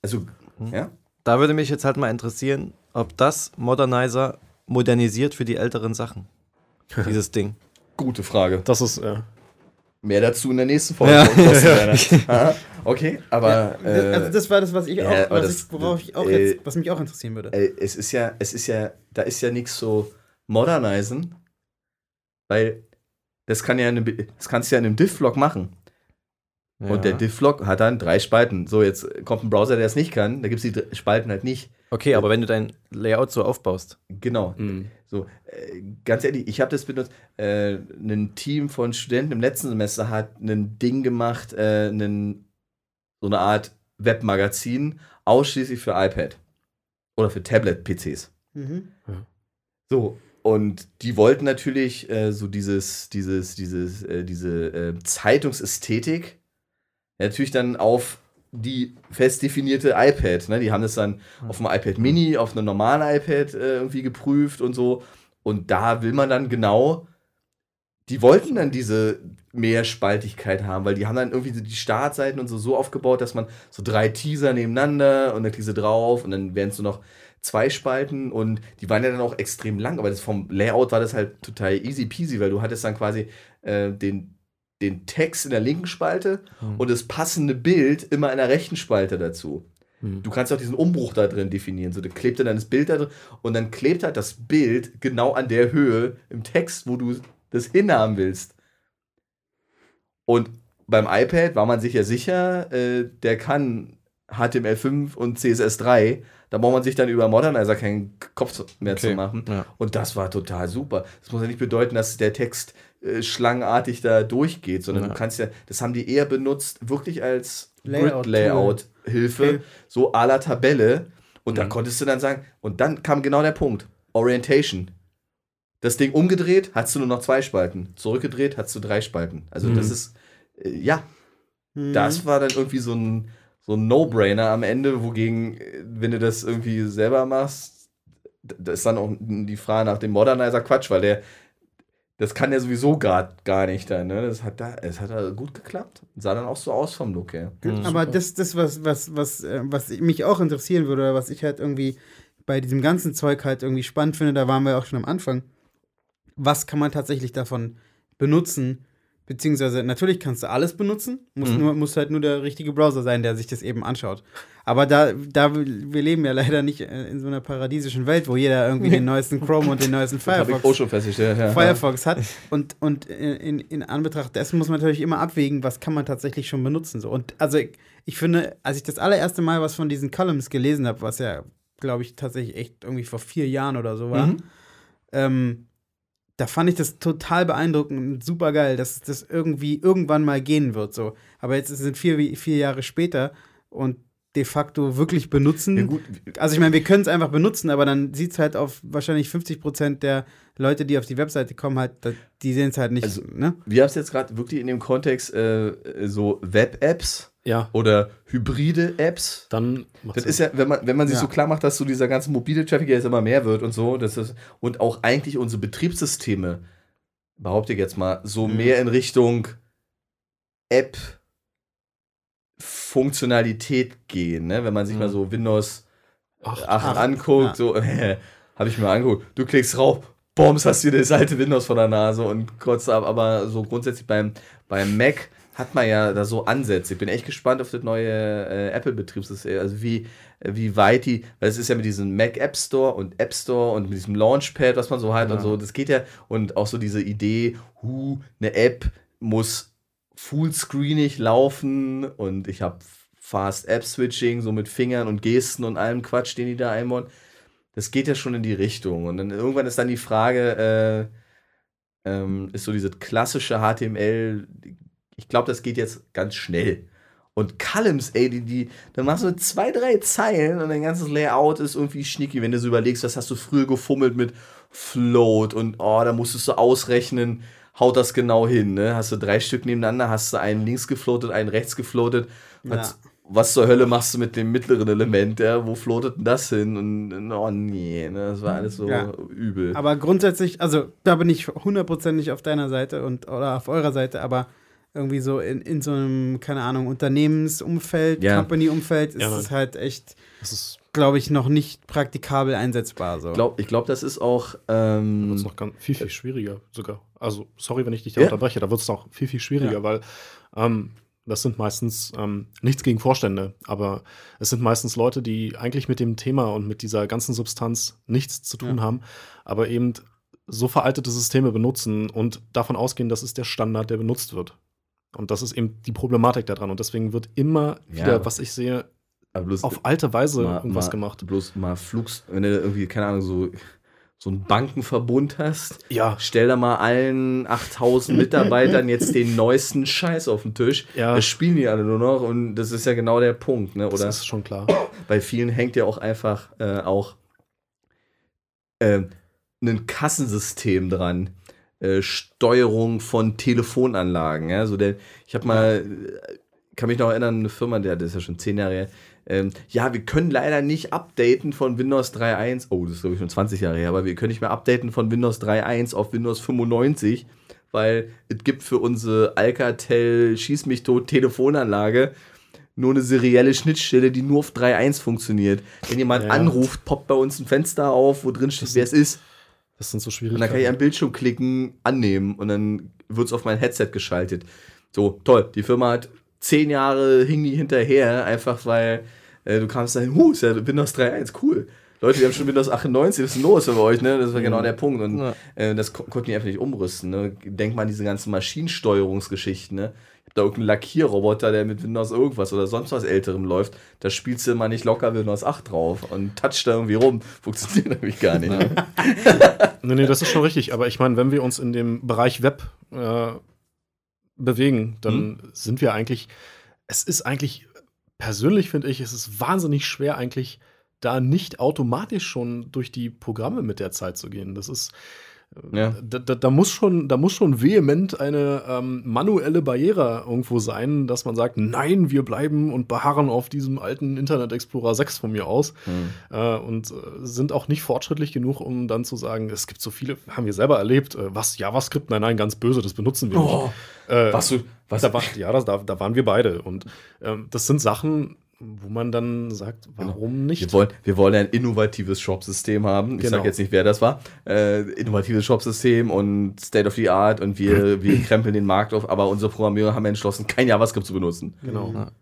also, hm? ja. Da würde mich jetzt halt mal interessieren, ob das Modernizer modernisiert für die älteren Sachen. Dieses Ding. Gute Frage. Das ist, ja. Mehr dazu in der nächsten Folge. Ja. okay, aber. Ja, äh, also das war das, was ich auch, ja, was, das, ich, worauf ich auch äh, jetzt, was mich auch interessieren würde. Äh, es ist ja, es ist ja, da ist ja nichts so modernisen, weil das kann ja eine, das kannst du ja in einem Diff-Log machen. Ja. Und der Diff-Log hat dann drei Spalten. So, jetzt kommt ein Browser, der es nicht kann, da gibt es die Spalten halt nicht. Okay, aber wenn du dein Layout so aufbaust. Genau. Mhm. So, äh, ganz ehrlich, ich habe das benutzt. Äh, ein Team von Studenten im letzten Semester hat ein Ding gemacht, äh, einen, so eine Art Webmagazin, ausschließlich für iPad. Oder für Tablet-PCs. Mhm. Ja. So, und die wollten natürlich äh, so dieses, dieses, dieses, äh, diese äh, Zeitungsästhetik natürlich dann auf die fest definierte iPad. Ne? Die haben das dann mhm. auf dem iPad Mini, auf einem normalen iPad äh, irgendwie geprüft und so. Und da will man dann genau, die wollten dann diese Mehrspaltigkeit haben, weil die haben dann irgendwie die Startseiten und so so aufgebaut, dass man so drei Teaser nebeneinander und eine Teaser drauf und dann wären es nur noch zwei Spalten und die waren ja dann auch extrem lang, aber das vom Layout war das halt total easy peasy, weil du hattest dann quasi äh, den den Text in der linken Spalte mhm. und das passende Bild immer in der rechten Spalte dazu. Mhm. Du kannst auch diesen Umbruch da drin definieren. So, da klebt dann das Bild da drin und dann klebt halt das Bild genau an der Höhe im Text, wo du das hinhaben willst. Und beim iPad war man sich ja sicher, äh, der kann HTML5 und CSS3. Da braucht man sich dann über Modernizer keinen Kopf mehr okay. zu machen. Ja. Und das war total super. Das muss ja nicht bedeuten, dass der Text äh, schlangenartig da durchgeht, sondern ja. du kannst ja, das haben die eher benutzt, wirklich als Grid-Layout-Hilfe, okay. so à la Tabelle. Und mhm. da konntest du dann sagen, und dann kam genau der Punkt: Orientation. Das Ding umgedreht, hast du nur noch zwei Spalten. Zurückgedreht, hast du drei Spalten. Also, mhm. das ist, äh, ja, mhm. das war dann irgendwie so ein, so ein No-Brainer am Ende, wogegen, äh, wenn du das irgendwie selber machst, das ist dann auch die Frage nach dem Modernizer Quatsch, weil der das kann er sowieso gar, gar nicht dann, ne? Das hat da, es hat da gut geklappt. Sah dann auch so aus vom Look her. Mhm. Aber das, das was, was, was, äh, was mich auch interessieren würde, oder was ich halt irgendwie bei diesem ganzen Zeug halt irgendwie spannend finde, da waren wir auch schon am Anfang, was kann man tatsächlich davon benutzen? Beziehungsweise, natürlich kannst du alles benutzen, muss, mhm. nur, muss halt nur der richtige Browser sein, der sich das eben anschaut. Aber da, da wir leben ja leider nicht äh, in so einer paradiesischen Welt, wo jeder irgendwie den neuesten Chrome und den neuesten Firefox, ja. Firefox hat. Und, und in, in Anbetracht dessen muss man natürlich immer abwägen, was kann man tatsächlich schon benutzen. So. Und also ich, ich finde, als ich das allererste Mal was von diesen Columns gelesen habe, was ja, glaube ich, tatsächlich echt irgendwie vor vier Jahren oder so war, mhm. ähm, da fand ich das total beeindruckend und super geil, dass das irgendwie irgendwann mal gehen wird. So. Aber jetzt sind vier, vier Jahre später und de facto wirklich benutzen. Ja, also ich meine, wir können es einfach benutzen, aber dann sieht es halt auf wahrscheinlich 50 Prozent der Leute, die auf die Webseite kommen, halt, die sehen es halt nicht. Also, ne? Wir haben es jetzt gerade wirklich in dem Kontext äh, so Web-Apps ja. oder hybride Apps. Dann das ist ja, wenn man, wenn man sich ja. so klar macht, dass so dieser ganze mobile Traffic jetzt immer mehr wird und so, das ist, und auch eigentlich unsere Betriebssysteme, behaupte ich jetzt mal, so mhm. mehr in Richtung App Funktionalität gehen, ne? Wenn man sich mhm. mal so Windows 8, 8 anguckt, ja. so, äh, habe ich mir angeguckt, du klickst rauf, Bombs, hast du dir das alte Windows vor der Nase und kurz ab, aber so grundsätzlich beim, beim Mac hat man ja da so Ansätze. Ich bin echt gespannt auf das neue äh, Apple-Betriebssystem. Also wie, wie weit die, weil es ist ja mit diesem Mac App Store und App Store und mit diesem Launchpad, was man so hat ja. und so, das geht ja, und auch so diese Idee, hu, eine App muss fullscreenig laufen und ich habe Fast App Switching, so mit Fingern und Gesten und allem Quatsch, den die da einbauen. Das geht ja schon in die Richtung. Und dann irgendwann ist dann die Frage, äh, ähm, ist so dieses klassische HTML, ich glaube, das geht jetzt ganz schnell. Und Columns, ey, die, die, dann machst du zwei, drei Zeilen und dein ganzes Layout ist irgendwie schnicky, wenn du so überlegst, was hast du früher gefummelt mit Float und oh, da musstest du ausrechnen, haut das genau hin, ne? Hast du drei Stück nebeneinander, hast du einen links gefloatet, einen rechts gefloatet. Was, ja. was zur Hölle machst du mit dem mittleren Element, ja? Wo floatet denn das hin? Und oh nee, ne? Das war alles so ja. übel. Aber grundsätzlich, also da bin ich hundertprozentig auf deiner Seite und oder auf eurer Seite, aber irgendwie so in, in so einem, keine Ahnung, Unternehmensumfeld, ja. Company-Umfeld, ist ja, es halt echt, glaube ich, noch nicht praktikabel einsetzbar. So. Glaub, ich glaube, das ist auch. Ähm, das ist noch ganz, viel, viel schwieriger sogar. Also, sorry, wenn ich dich da ja. unterbreche, da wird es noch viel, viel schwieriger, weil ähm, das sind meistens ähm, nichts gegen Vorstände, aber es sind meistens Leute, die eigentlich mit dem Thema und mit dieser ganzen Substanz nichts zu tun haben, aber eben so veraltete Systeme benutzen und davon ausgehen, das ist der Standard, der benutzt wird. Und das ist eben die Problematik daran. Und deswegen wird immer wieder, ja, was ich sehe, auf alte Weise mal, irgendwas mal, gemacht. Bloß mal Flugs, wenn du irgendwie, keine Ahnung, so, so einen Bankenverbund hast, ja. stell da mal allen 8000 Mitarbeitern jetzt den neuesten Scheiß auf den Tisch. Ja. Das spielen die alle nur noch und das ist ja genau der Punkt, ne? Oder? Das ist schon klar. Bei vielen hängt ja auch einfach äh, auch äh, ein Kassensystem dran äh, Steuerung von Telefonanlagen. Ja? So der, ich habe mal, äh, kann mich noch erinnern, eine Firma, der das ist ja schon zehn Jahre her. Ähm, ja, wir können leider nicht updaten von Windows 3.1. Oh, das ist glaube ich schon 20 Jahre her, aber wir können nicht mehr updaten von Windows 3.1 auf Windows 95, weil es gibt für unsere Alcatel Schieß mich tot Telefonanlage nur eine serielle Schnittstelle, die nur auf 3.1 funktioniert. Wenn jemand ja. anruft, poppt bei uns ein Fenster auf, wo drin steht, wer es ist. Das sind so schwierig. Und dann kann ich am Bildschirm klicken, annehmen und dann wird es auf mein Headset geschaltet. So, toll. Die Firma hat zehn Jahre hing die hinterher, einfach weil äh, du kamst dahin, huh, ist ja Windows 3.1, cool. Leute, die haben schon Windows 98, was ist denn los bei euch, ne? Das war genau mhm. der Punkt. Und ja. äh, das ko konnten die einfach nicht umrüsten. Ne? Denk mal an diese ganzen Maschinensteuerungsgeschichten, ne? da irgendeinen Lackierroboter, der mit Windows irgendwas oder sonst was Älterem läuft, da spielst du immer nicht locker Windows 8 drauf und touch da irgendwie rum. Funktioniert nämlich gar nicht. Ne? nee, nee, das ist schon richtig. Aber ich meine, wenn wir uns in dem Bereich Web äh, bewegen, dann hm? sind wir eigentlich, es ist eigentlich, persönlich finde ich, es ist wahnsinnig schwer eigentlich, da nicht automatisch schon durch die Programme mit der Zeit zu gehen. Das ist, ja. Da, da, da, muss schon, da muss schon vehement eine ähm, manuelle Barriere irgendwo sein, dass man sagt, nein, wir bleiben und beharren auf diesem alten Internet Explorer 6 von mir aus mhm. äh, und äh, sind auch nicht fortschrittlich genug, um dann zu sagen, es gibt so viele, haben wir selber erlebt, äh, was JavaScript, nein, nein, ganz böse, das benutzen wir oh, nicht. Äh, was du, was da war, ja, das, da, da waren wir beide und ähm, das sind Sachen, wo man dann sagt, genau. warum genau. nicht? Wir wollen, wir wollen ein innovatives Shop-System haben. Ich genau. sage jetzt nicht, wer das war. Äh, innovatives Shop-System und State of the Art und wir, wir krempeln den Markt auf, aber unsere Programmierer haben entschlossen, kein JavaScript zu benutzen. Genau. Ja.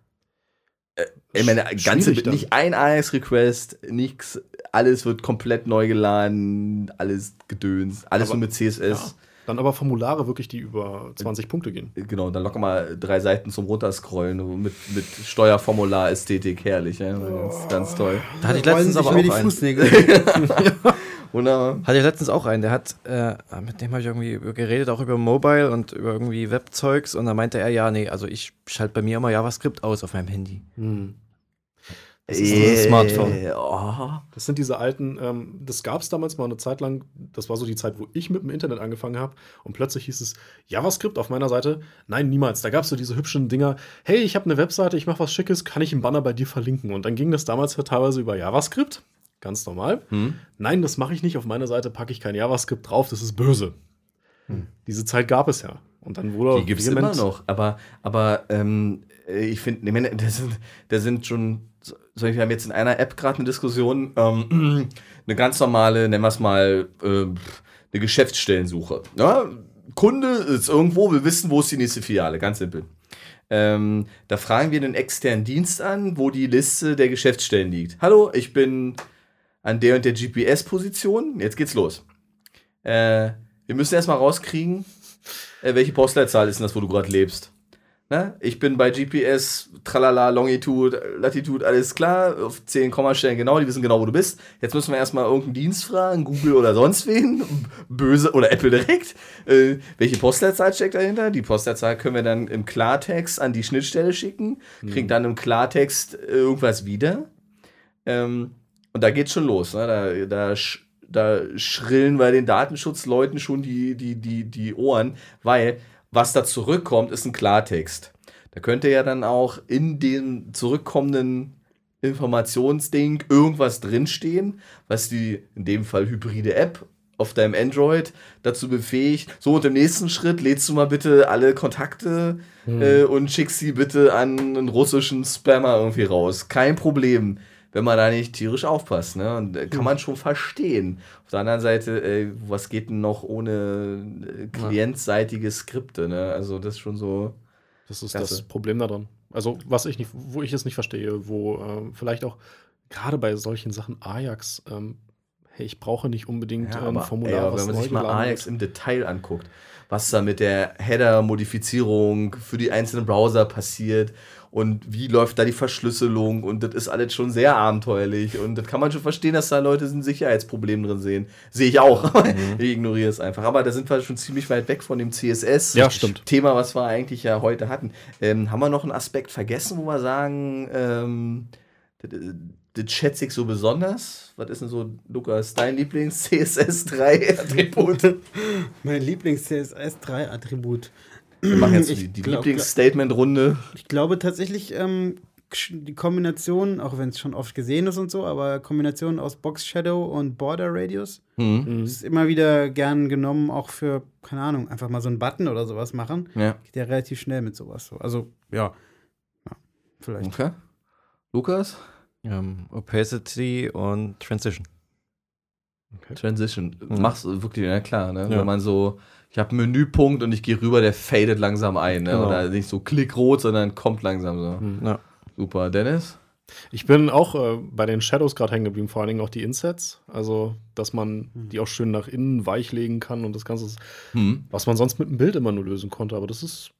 Äh, ich meine, ganze, nicht ein AS-Request, nichts, alles wird komplett neu geladen, alles gedöns, alles aber, nur mit CSS. Ja. Dann aber Formulare wirklich, die über 20 Punkte gehen. Genau, dann locker mal drei Seiten zum Runterscrollen mit, mit Steuerformular-Ästhetik, herrlich. Ja? Ganz, ganz toll. Da hatte ich letztens aber auch die einen. Fußnägel. Wunderbar. Hatte ich letztens auch einen, der hat, äh, mit dem habe ich irgendwie geredet, auch über Mobile und über irgendwie Webzeugs und da meinte er, ja, nee, also ich schalte bei mir immer JavaScript aus auf meinem Handy. Hm. Das ist ein Smartphone. Oh. Das sind diese alten, ähm, das gab es damals mal eine Zeit lang, das war so die Zeit, wo ich mit dem Internet angefangen habe und plötzlich hieß es JavaScript auf meiner Seite. Nein, niemals. Da gab es so diese hübschen Dinger, hey, ich habe eine Webseite, ich mache was Schickes, kann ich einen Banner bei dir verlinken? Und dann ging das damals teilweise über JavaScript, ganz normal. Hm. Nein, das mache ich nicht, auf meiner Seite packe ich kein JavaScript drauf, das ist böse. Hm. Diese Zeit gab es ja. Und dann wurde Die gibt es immer noch, aber, aber ähm, ich finde, da sind, da sind schon wir haben jetzt in einer App gerade eine Diskussion, ähm, eine ganz normale, nennen wir es mal, äh, eine Geschäftsstellensuche. Ja? Kunde ist irgendwo, will wissen, wo ist die nächste Filiale, ganz simpel. Ähm, da fragen wir einen externen Dienst an, wo die Liste der Geschäftsstellen liegt. Hallo, ich bin an der und der GPS-Position. Jetzt geht's los. Äh, wir müssen erstmal rauskriegen, äh, welche Postleitzahl ist denn das, wo du gerade lebst. Ne? Ich bin bei GPS, tralala, Longitude, Latitude, alles klar, auf 10 Kommastellen genau, die wissen genau, wo du bist. Jetzt müssen wir erstmal irgendeinen Dienst fragen, Google oder sonst wen, böse oder Apple direkt. Äh, welche Postleitzahl steckt dahinter? Die Postleitzahl können wir dann im Klartext an die Schnittstelle schicken, kriegen hm. dann im Klartext irgendwas wieder. Ähm, und da geht's schon los. Ne? Da, da, da schrillen bei den Datenschutzleuten schon die, die, die, die Ohren, weil was da zurückkommt, ist ein Klartext. Da könnte ja dann auch in dem zurückkommenden Informationsding irgendwas drinstehen, was die, in dem Fall hybride App auf deinem Android dazu befähigt, so und im nächsten Schritt lädst du mal bitte alle Kontakte hm. äh, und schickst sie bitte an einen russischen Spammer irgendwie raus. Kein Problem wenn man da nicht tierisch aufpasst. Ne? Und äh, kann man schon verstehen. Auf der anderen Seite, äh, was geht denn noch ohne äh, klientseitige Skripte? Ne? Also das ist schon so. Das ist klasse. das Problem daran. Also, was ich nicht, wo ich es nicht verstehe, wo äh, vielleicht auch gerade bei solchen Sachen Ajax, ähm, hey, ich brauche nicht unbedingt ja, ein Formular. Ey, wenn man sich mal Ajax im Detail anguckt, was da mit der Header-Modifizierung für die einzelnen Browser passiert und wie läuft da die Verschlüsselung und das ist alles schon sehr abenteuerlich und das kann man schon verstehen, dass da Leute ein Sicherheitsproblem drin sehen. Sehe ich auch. Mhm. ich ignoriere es einfach. Aber da sind wir schon ziemlich weit weg von dem CSS. Ja, stimmt. Thema, was wir eigentlich ja heute hatten. Ähm, haben wir noch einen Aspekt vergessen, wo wir sagen, ähm, das schätze ich so besonders. Was ist denn so, Lukas, dein Lieblings-CSS3-Attribut? mein Lieblings-CSS3-Attribut. Wir machen jetzt die, die Lieblingsstatement-Runde. Ich glaube tatsächlich, ähm, die Kombination, auch wenn es schon oft gesehen ist und so, aber Kombination aus Box Shadow und Border Radius mhm. ist immer wieder gern genommen, auch für, keine Ahnung, einfach mal so einen Button oder sowas machen. Ja. Geht ja relativ schnell mit sowas. Also, ja. ja vielleicht. Okay. Lukas? Um, ähm, Opacity und Transition. Okay. Transition. Mhm. Machst du wirklich, ja klar, ne? Ja. Wenn man so ich habe einen Menüpunkt und ich gehe rüber, der fadet langsam ein. Ne? Genau. Oder nicht so klickrot, sondern kommt langsam so. Mhm. Ja. Super. Dennis? Ich bin auch äh, bei den Shadows gerade hängen geblieben, vor allen Dingen auch die Insets. Also, dass man mhm. die auch schön nach innen weichlegen kann und das Ganze, mhm. was man sonst mit einem Bild immer nur lösen konnte. Aber das ist,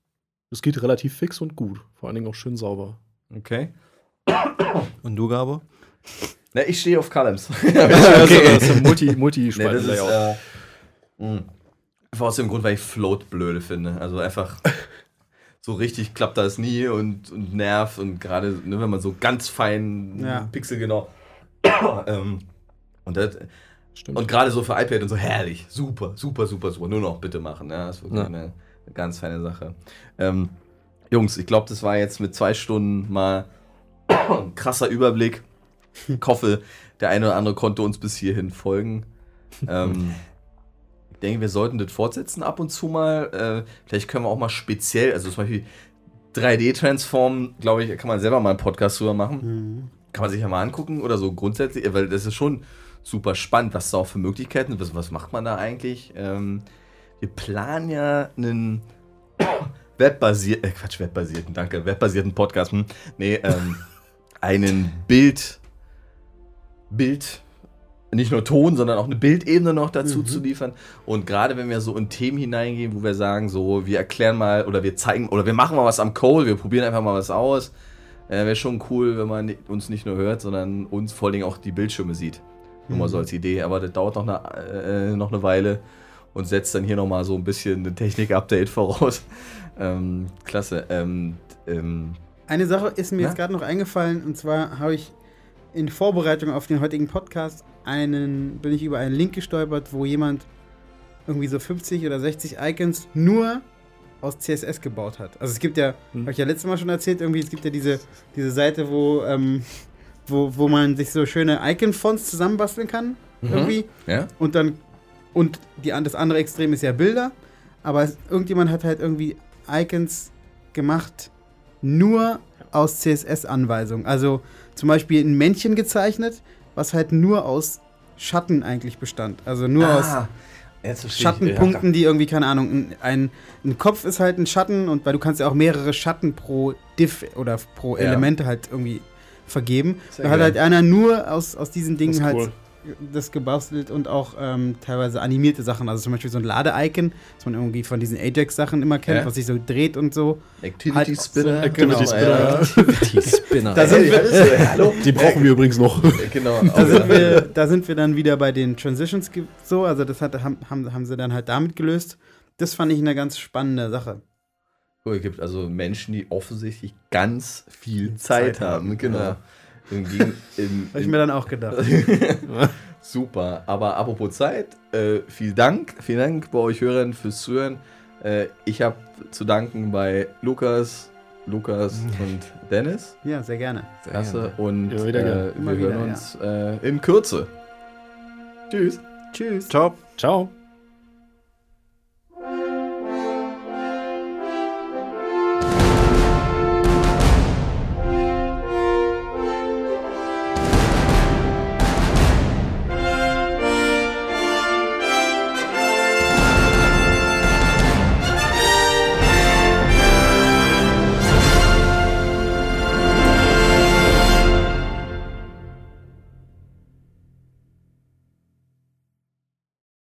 das geht relativ fix und gut. Vor allen Dingen auch schön sauber. Okay. Und du, Gabo? Na, ich stehe auf Columns. okay. das ist ein multi, multi nee, das ist, äh, hm. Einfach aus dem Grund, weil ich Float blöde finde. Also einfach so richtig klappt das nie und, und nervt und gerade, ne, wenn man so ganz fein ja. Pixel genau. ähm, und das, Stimmt. Und gerade so für iPad und so herrlich, super, super, super, super. Nur noch bitte machen. Ja, das ist wirklich ja. eine, ganz feine Sache. Ähm, Jungs, ich glaube, das war jetzt mit zwei Stunden mal ein krasser Überblick. Ich hoffe, der eine oder andere konnte uns bis hierhin folgen. Ähm, denke, wir sollten das fortsetzen ab und zu mal. Äh, vielleicht können wir auch mal speziell, also zum Beispiel 3D-Transform, glaube ich, kann man selber mal einen Podcast drüber machen. Mhm. Kann man sich ja mal angucken oder so grundsätzlich, weil das ist schon super spannend, was da auch für Möglichkeiten, was, was macht man da eigentlich? Ähm, wir planen ja einen webbasierten, äh, Quatsch, webbasierten, danke, webbasierten Podcast, hm, nee, ähm, einen Bild, Bild, nicht nur Ton, sondern auch eine Bildebene noch dazu mhm. zu liefern. Und gerade wenn wir so in Themen hineingehen, wo wir sagen, so, wir erklären mal oder wir zeigen oder wir machen mal was am Code, wir probieren einfach mal was aus, äh, wäre schon cool, wenn man uns nicht nur hört, sondern uns vor allen Dingen auch die Bildschirme sieht. Nur mal so mhm. als Idee, aber das dauert noch eine, äh, noch eine Weile und setzt dann hier nochmal so ein bisschen ein Technik-Update voraus. ähm, klasse. Ähm, ähm, eine Sache ist mir na? jetzt gerade noch eingefallen und zwar habe ich in Vorbereitung auf den heutigen Podcast einen, bin ich über einen Link gestolpert, wo jemand irgendwie so 50 oder 60 Icons nur aus CSS gebaut hat. Also es gibt ja, hm. habe ich ja letztes Mal schon erzählt, irgendwie, es gibt ja diese, diese Seite, wo, ähm, wo, wo man sich so schöne Icon-Fonts zusammenbasteln kann. Mhm. Irgendwie. Ja. Und dann, und die, das andere Extrem ist ja Bilder. Aber es, irgendjemand hat halt irgendwie Icons gemacht, nur aus CSS-Anweisungen. Also zum Beispiel ein Männchen gezeichnet, was halt nur aus Schatten eigentlich bestand. Also nur ah, aus Schattenpunkten, die irgendwie, keine Ahnung, ein, ein, Kopf ist halt ein Schatten und weil du kannst ja auch mehrere Schatten pro Diff oder pro ja. Elemente halt irgendwie vergeben. Sehr da hat halt einer nur aus, aus diesen Dingen halt cool. halt das gebastelt und auch ähm, teilweise animierte Sachen. Also zum Beispiel so ein Lade-Icon, das man irgendwie von diesen Ajax-Sachen immer kennt, ja. was sich so dreht und so. Activity halt Spinner. So, genau, Activity Spinner. Activity Spinner. da sind wir, Die brauchen wir übrigens noch. genau. Da sind, wir, da sind wir dann wieder bei den Transitions so. Also das hat, haben, haben sie dann halt damit gelöst. Das fand ich eine ganz spannende Sache. Cool, es gibt also Menschen, die offensichtlich ganz viel Zeit, Zeit haben. Genau. Ja. Habe ich mir dann auch gedacht. Super. Aber apropos Zeit, äh, vielen Dank. Vielen Dank bei euch Hörern fürs Zuhören. Äh, ich habe zu danken bei Lukas, Lukas und Dennis. Ja, sehr gerne. Sehr Klasse. Gerne. Und ja, äh, wir hören wieder, uns ja. Äh, in Kürze. Tschüss. Tschüss. Ciao. Ciao.